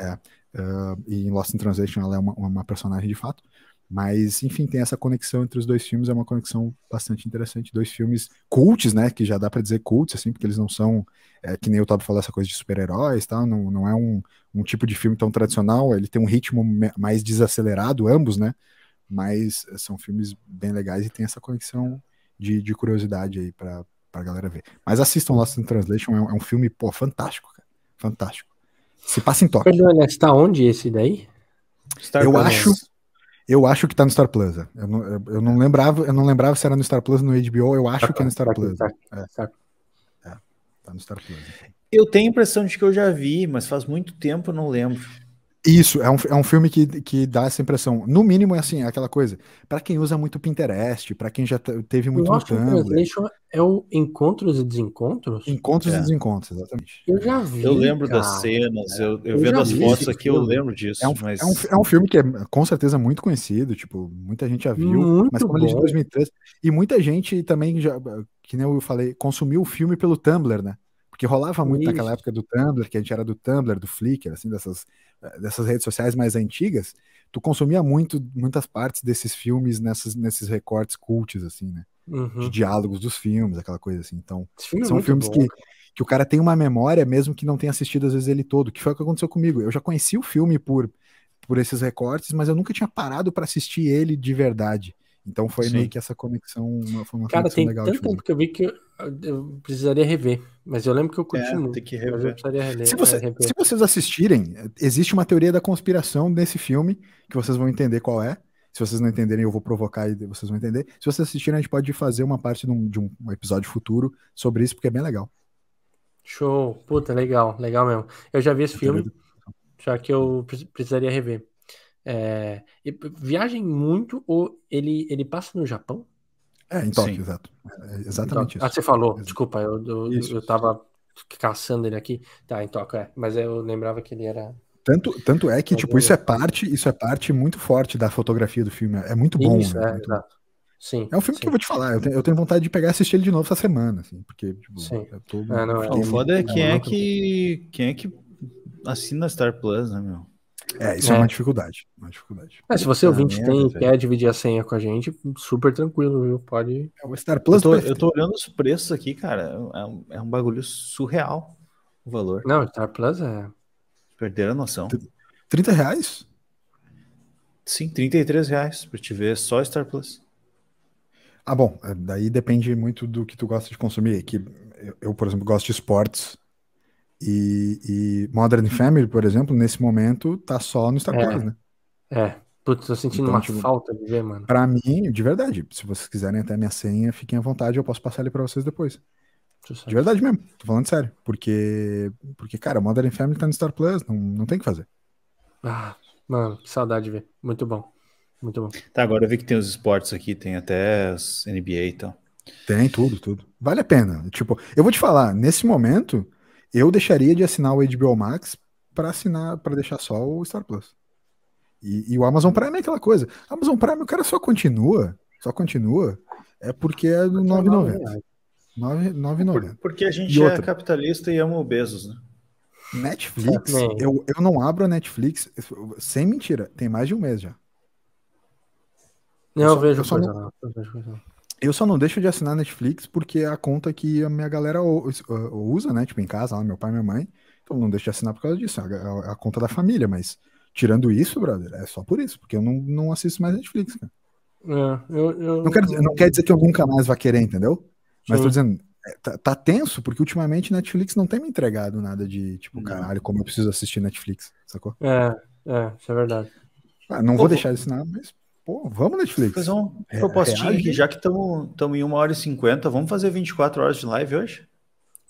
É. Uh, e em Lost in Translation ela é uma, uma personagem de fato. Mas, enfim, tem essa conexão entre os dois filmes, é uma conexão bastante interessante. Dois filmes cults, né? Que já dá para dizer cults, assim, porque eles não são, é, que nem o Toby falou, essa coisa de super-heróis, tá? Não, não é um, um tipo de filme tão tradicional, ele tem um ritmo mais desacelerado, ambos, né? Mas são filmes bem legais e tem essa conexão de, de curiosidade aí pra, pra galera ver. Mas assistam Lost in Translation, é um, é um filme, pô, fantástico, cara. Fantástico. Se passa em toque. Perdão, está onde esse daí? Star eu acho. Eu acho que tá no Star Plus. Eu não, eu não lembrava, eu não lembrava se era no Star Plus ou no HBO, eu acho tá, que é no Star tá, Plus. Tá, é. Tá. é. tá no Star Plus. Eu tenho a impressão de que eu já vi, mas faz muito tempo eu não lembro. Isso, é um, é um filme que, que dá essa impressão. No mínimo, é assim, é aquela coisa. para quem usa muito Pinterest, para quem já teve muito no Tumblr. é o Encontros e Desencontros? Encontros é. e Desencontros, exatamente. Eu já vi. Eu lembro cara. das cenas, eu, eu, eu vendo as fotos aqui, filme. eu lembro disso. É um, mas... é, um, é um filme que é com certeza muito conhecido, tipo, muita gente já viu, muito mas como ele é de 2003. E muita gente também já, que nem eu falei, consumiu o filme pelo Tumblr, né? Porque rolava muito Isso. naquela época do Tumblr, que a gente era do Tumblr, do Flickr, assim, dessas, dessas redes sociais mais antigas, tu consumia muito, muitas partes desses filmes nessas, nesses recortes cults, assim, né? Uhum. De diálogos dos filmes, aquela coisa assim. Então, filme é são filmes que, que o cara tem uma memória, mesmo que não tenha assistido às vezes ele todo, que foi o que aconteceu comigo. Eu já conheci o filme por, por esses recortes, mas eu nunca tinha parado para assistir ele de verdade. Então foi Sim. meio que essa conexão, uma, foi uma Cara, conexão tem legal. tanto tempo que eu vi que eu, eu, precisaria rever. Mas eu lembro que eu curti é, muito. Tem que rever. rever se, você, rever. se, vocês assistirem, existe uma teoria da conspiração nesse filme, que vocês vão entender qual é. Se vocês não entenderem, eu vou provocar e vocês vão entender. Se vocês assistirem, a gente pode fazer uma parte de um, de um episódio futuro sobre isso, porque é bem legal. Show. Puta, legal, legal mesmo. Eu já vi esse filme, só que eu precisaria rever. É, viagem muito ou ele, ele passa no Japão? É, em Tóquio, exato. É exatamente isso. Ah, você falou, Exato. desculpa, eu, eu, isso, eu tava caçando ele aqui. Tá, em Tóquio, é. Mas eu lembrava que ele era. Tanto, tanto é que, mas tipo, isso é parte, isso é parte muito forte da fotografia do filme. É muito bom. Isso, né? é, muito... exato. Sim, é um filme sim. que eu vou te falar, eu tenho, eu tenho, vontade de pegar e assistir ele de novo essa semana, assim, porque, tipo, sim. eu tô. É, não, é, o foda é quem é que. Quem é que assina Star Plus, né, meu? É, isso é, é uma dificuldade. Uma dificuldade. É, se você ouvinte tem quer dividir a senha com a gente, super tranquilo, viu? Pode. É o Star Plus. Eu tô, eu tô olhando os preços aqui, cara. É um, é um bagulho surreal o valor. Não, Star Plus é. Perderam a noção. 30 reais? Sim, 33 reais pra te ver só Star Plus. Ah, bom, é, daí depende muito do que tu gosta de consumir. Que eu, eu por exemplo, gosto de esportes. E, e, Modern Family, por exemplo, nesse momento tá só no Star é, Plus, né? É. Putz, tô sentindo então, uma tipo, falta de ver, mano. Pra mim, de verdade, se vocês quiserem até minha senha, fiquem à vontade, eu posso passar ele pra vocês depois. De verdade mesmo, tô falando sério. Porque, porque cara, Modern Family tá no Star Plus, não, não tem o que fazer. Ah, mano, que saudade de ver. Muito bom. Muito bom. Tá, agora eu vi que tem os esportes aqui, tem até as NBA e então. tal. Tem tudo, tudo. Vale a pena. Tipo, eu vou te falar, nesse momento, eu deixaria de assinar o HBO Max para assinar, para deixar só o Star Plus. E, e, o Amazon Prime é aquela coisa. Amazon Prime, o cara só continua, só continua, é porque é do 9,90. 9,90. Porque a gente e é outra, capitalista e ama o Bezos, né? Netflix, eu, eu não abro a Netflix, sem mentira, tem mais de um mês já. Não, eu, só, vejo, eu, só não, não, Eu só não deixo de assinar Netflix porque é a conta que a minha galera usa, né? Tipo, em casa, lá, meu pai e minha mãe. Então não deixo de assinar por causa disso. É a, a, conta da família, mas tirando isso, brother, é só por isso, porque eu não, não assisto mais Netflix, cara. É, eu, eu... Não, quer dizer, não quer dizer que eu nunca mais vá querer, entendeu? Mas Sim. tô dizendo, é, tá, tá, tenso, porque ultimamente Netflix não tem me entregado nada de, tipo, caralho, como eu preciso assistir Netflix, sacou? É, é, isso é verdade. Ah, não Pô, vou deixar isso nada, mas Pô, vamos Netflix. Fazer um é, propostinho aqui, já que estamos em 1 hora e 50, vamos fazer 24 horas de live hoje?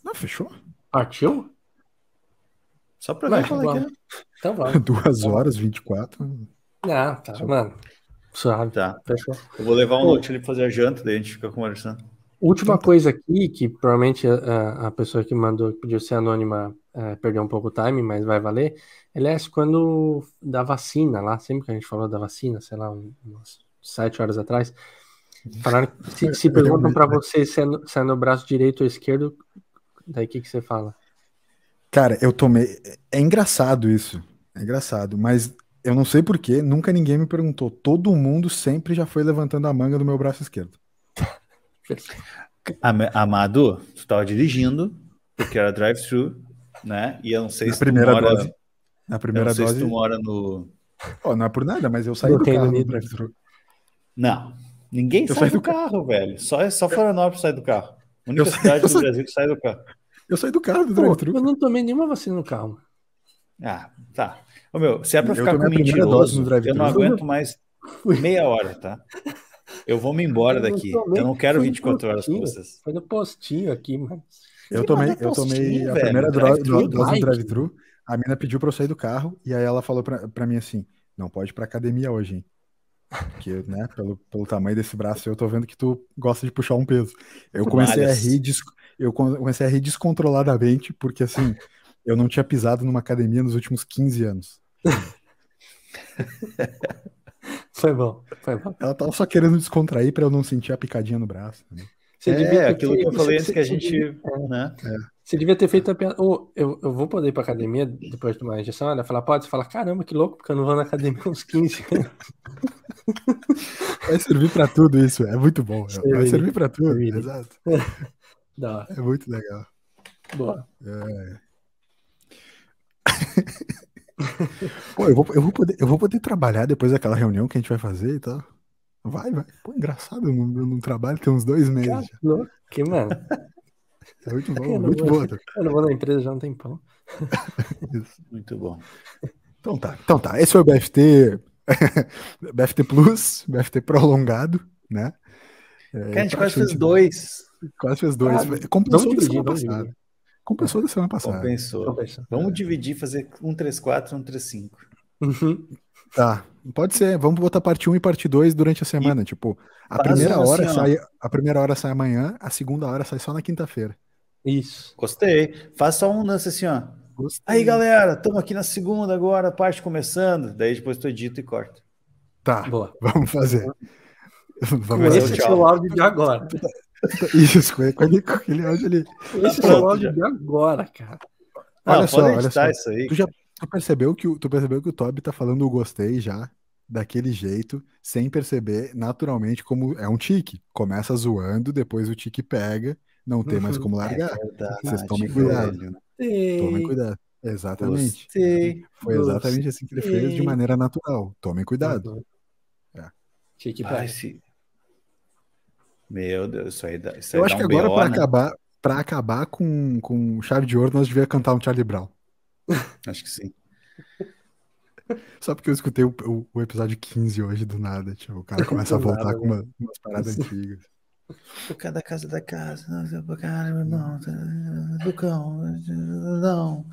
Não, fechou. Partiu? Só pra ver qual é que é. Então [laughs] vamos. Duas horas, 24. Ah, tá, mano. Suave. Tá. Fechou. Eu vou levar um note ali pra fazer a janta, daí a gente fica conversando. Última então, coisa aqui, que provavelmente a, a, pessoa que mandou, que podia ser anônima, é, perdeu um pouco o time, mas vai valer. Aliás, quando da vacina lá, sempre que a gente falou da vacina, sei lá, umas sete horas atrás, falaram se, se [laughs] perguntam para você se é, no, se é, no, braço direito ou esquerdo, daí o que, que você fala? Cara, eu tomei. É engraçado isso. É engraçado, mas eu não sei porquê, nunca ninguém me perguntou. Todo mundo sempre já foi levantando a manga do meu braço esquerdo. [laughs] Amado, tu tava dirigindo, porque era drive-thru, né? E eu não sei Na se primeira tu mora... dose. Na primeira eu não sei dose. se tu mora no. Oh, não é por nada, mas eu saí do carro no drive-thru. Não, ninguém sai do, do carro, velho. Só, é só Florianópolis sai do carro. A única cidade do Brasil que sai do carro. Eu saí do carro do drive-thru. Eu não tomei nenhuma vacina no carro. Ah, tá. Ô, meu, se é pra eu ficar com mentiroso, eu não aguento mais meia hora, tá? Eu vou me embora daqui. Eu não quero 24 horas com vocês. Foi no postinho aqui, mano. Eu tomei, eu tomei a primeira dose do drive-thru. A mina pediu pra eu sair do carro e aí ela falou pra, pra mim assim: não pode ir pra academia hoje, hein? Porque, né, pelo, pelo tamanho desse braço, eu tô vendo que tu gosta de puxar um peso. Eu comecei a rir, eu comecei a rir descontroladamente, porque assim, eu não tinha pisado numa academia nos últimos 15 anos. [laughs] Foi bom, foi bom. Ela tava só querendo descontrair para eu não sentir a picadinha no braço. Né? Você é, devia aquilo que eu falei antes que a gente. Né? é. Você devia ter feito a piada. Oh, eu, eu vou poder ir pra academia depois de tomar a injeção? Ela fala, pode? Você fala, caramba, que louco, porque eu não vou na academia uns 15 anos. Vai servir pra tudo isso, é muito bom. Servir. Vai servir pra tudo, servir. exato. [laughs] É muito legal. Boa. É. Pô, eu vou, eu, vou poder, eu vou poder trabalhar depois daquela reunião que a gente vai fazer e tal. Vai, vai. Pô, engraçado, eu não, eu não trabalho tem uns dois meses. Cara, que mano. É muito bom, [laughs] muito vou, bom. Eu não vou na empresa já há um tempão. [laughs] [laughs] muito bom. Então tá, então tá. Esse foi o BFT, BFT Plus, BFT prolongado, né? É, a gente quase fez dois. Quase fez dois. Ah, Compensou da semana passada. Compensou da semana passada. Compensou. Compensou. Vamos dividir, fazer um 3-4 um 3-5. Uhum. Tá, pode ser. Vamos botar parte 1 e parte 2 durante a semana. E tipo, a primeira hora assim, sai, a primeira hora sai amanhã, a segunda hora sai só na quinta-feira. Isso. Gostei. Faz só um lance assim, ó. Gostei. Aí, galera, estamos aqui na segunda agora, parte começando. Daí depois tu edita e corta. Tá, Boa. vamos fazer. [laughs] Vamos fazer. Esse é o áudio de agora. [laughs] Isso, com aquele, com aquele áudio ali. Esse é o áudio de agora, cara. Olha ah, só, olha só. Isso aí. Tu já tu percebeu que o, tu percebeu que o Toby tá falando o gostei já daquele jeito, sem perceber naturalmente como é um tique. Começa zoando, depois o tique pega, não tem mais como [laughs] largar. É verdade, Vocês tomem cuidado. Gostei. Tomem cuidado. Exatamente. Gostei. Foi exatamente assim que ele fez de maneira natural. Tomem cuidado. É. Tique pega. Meu Deus, isso aí dá. Isso Eu acho um que agora, para né? acabar, pra acabar com, com chave de ouro, nós devíamos cantar um Charlie Brown. [laughs] Acho que sim. Só porque eu escutei o, o, o, episódio 15 hoje do nada. Tipo, o cara [laughs] começa a voltar nada, com uma, umas paradas antigas. Cada casa da casa, cara, meu irmão, do cão, não.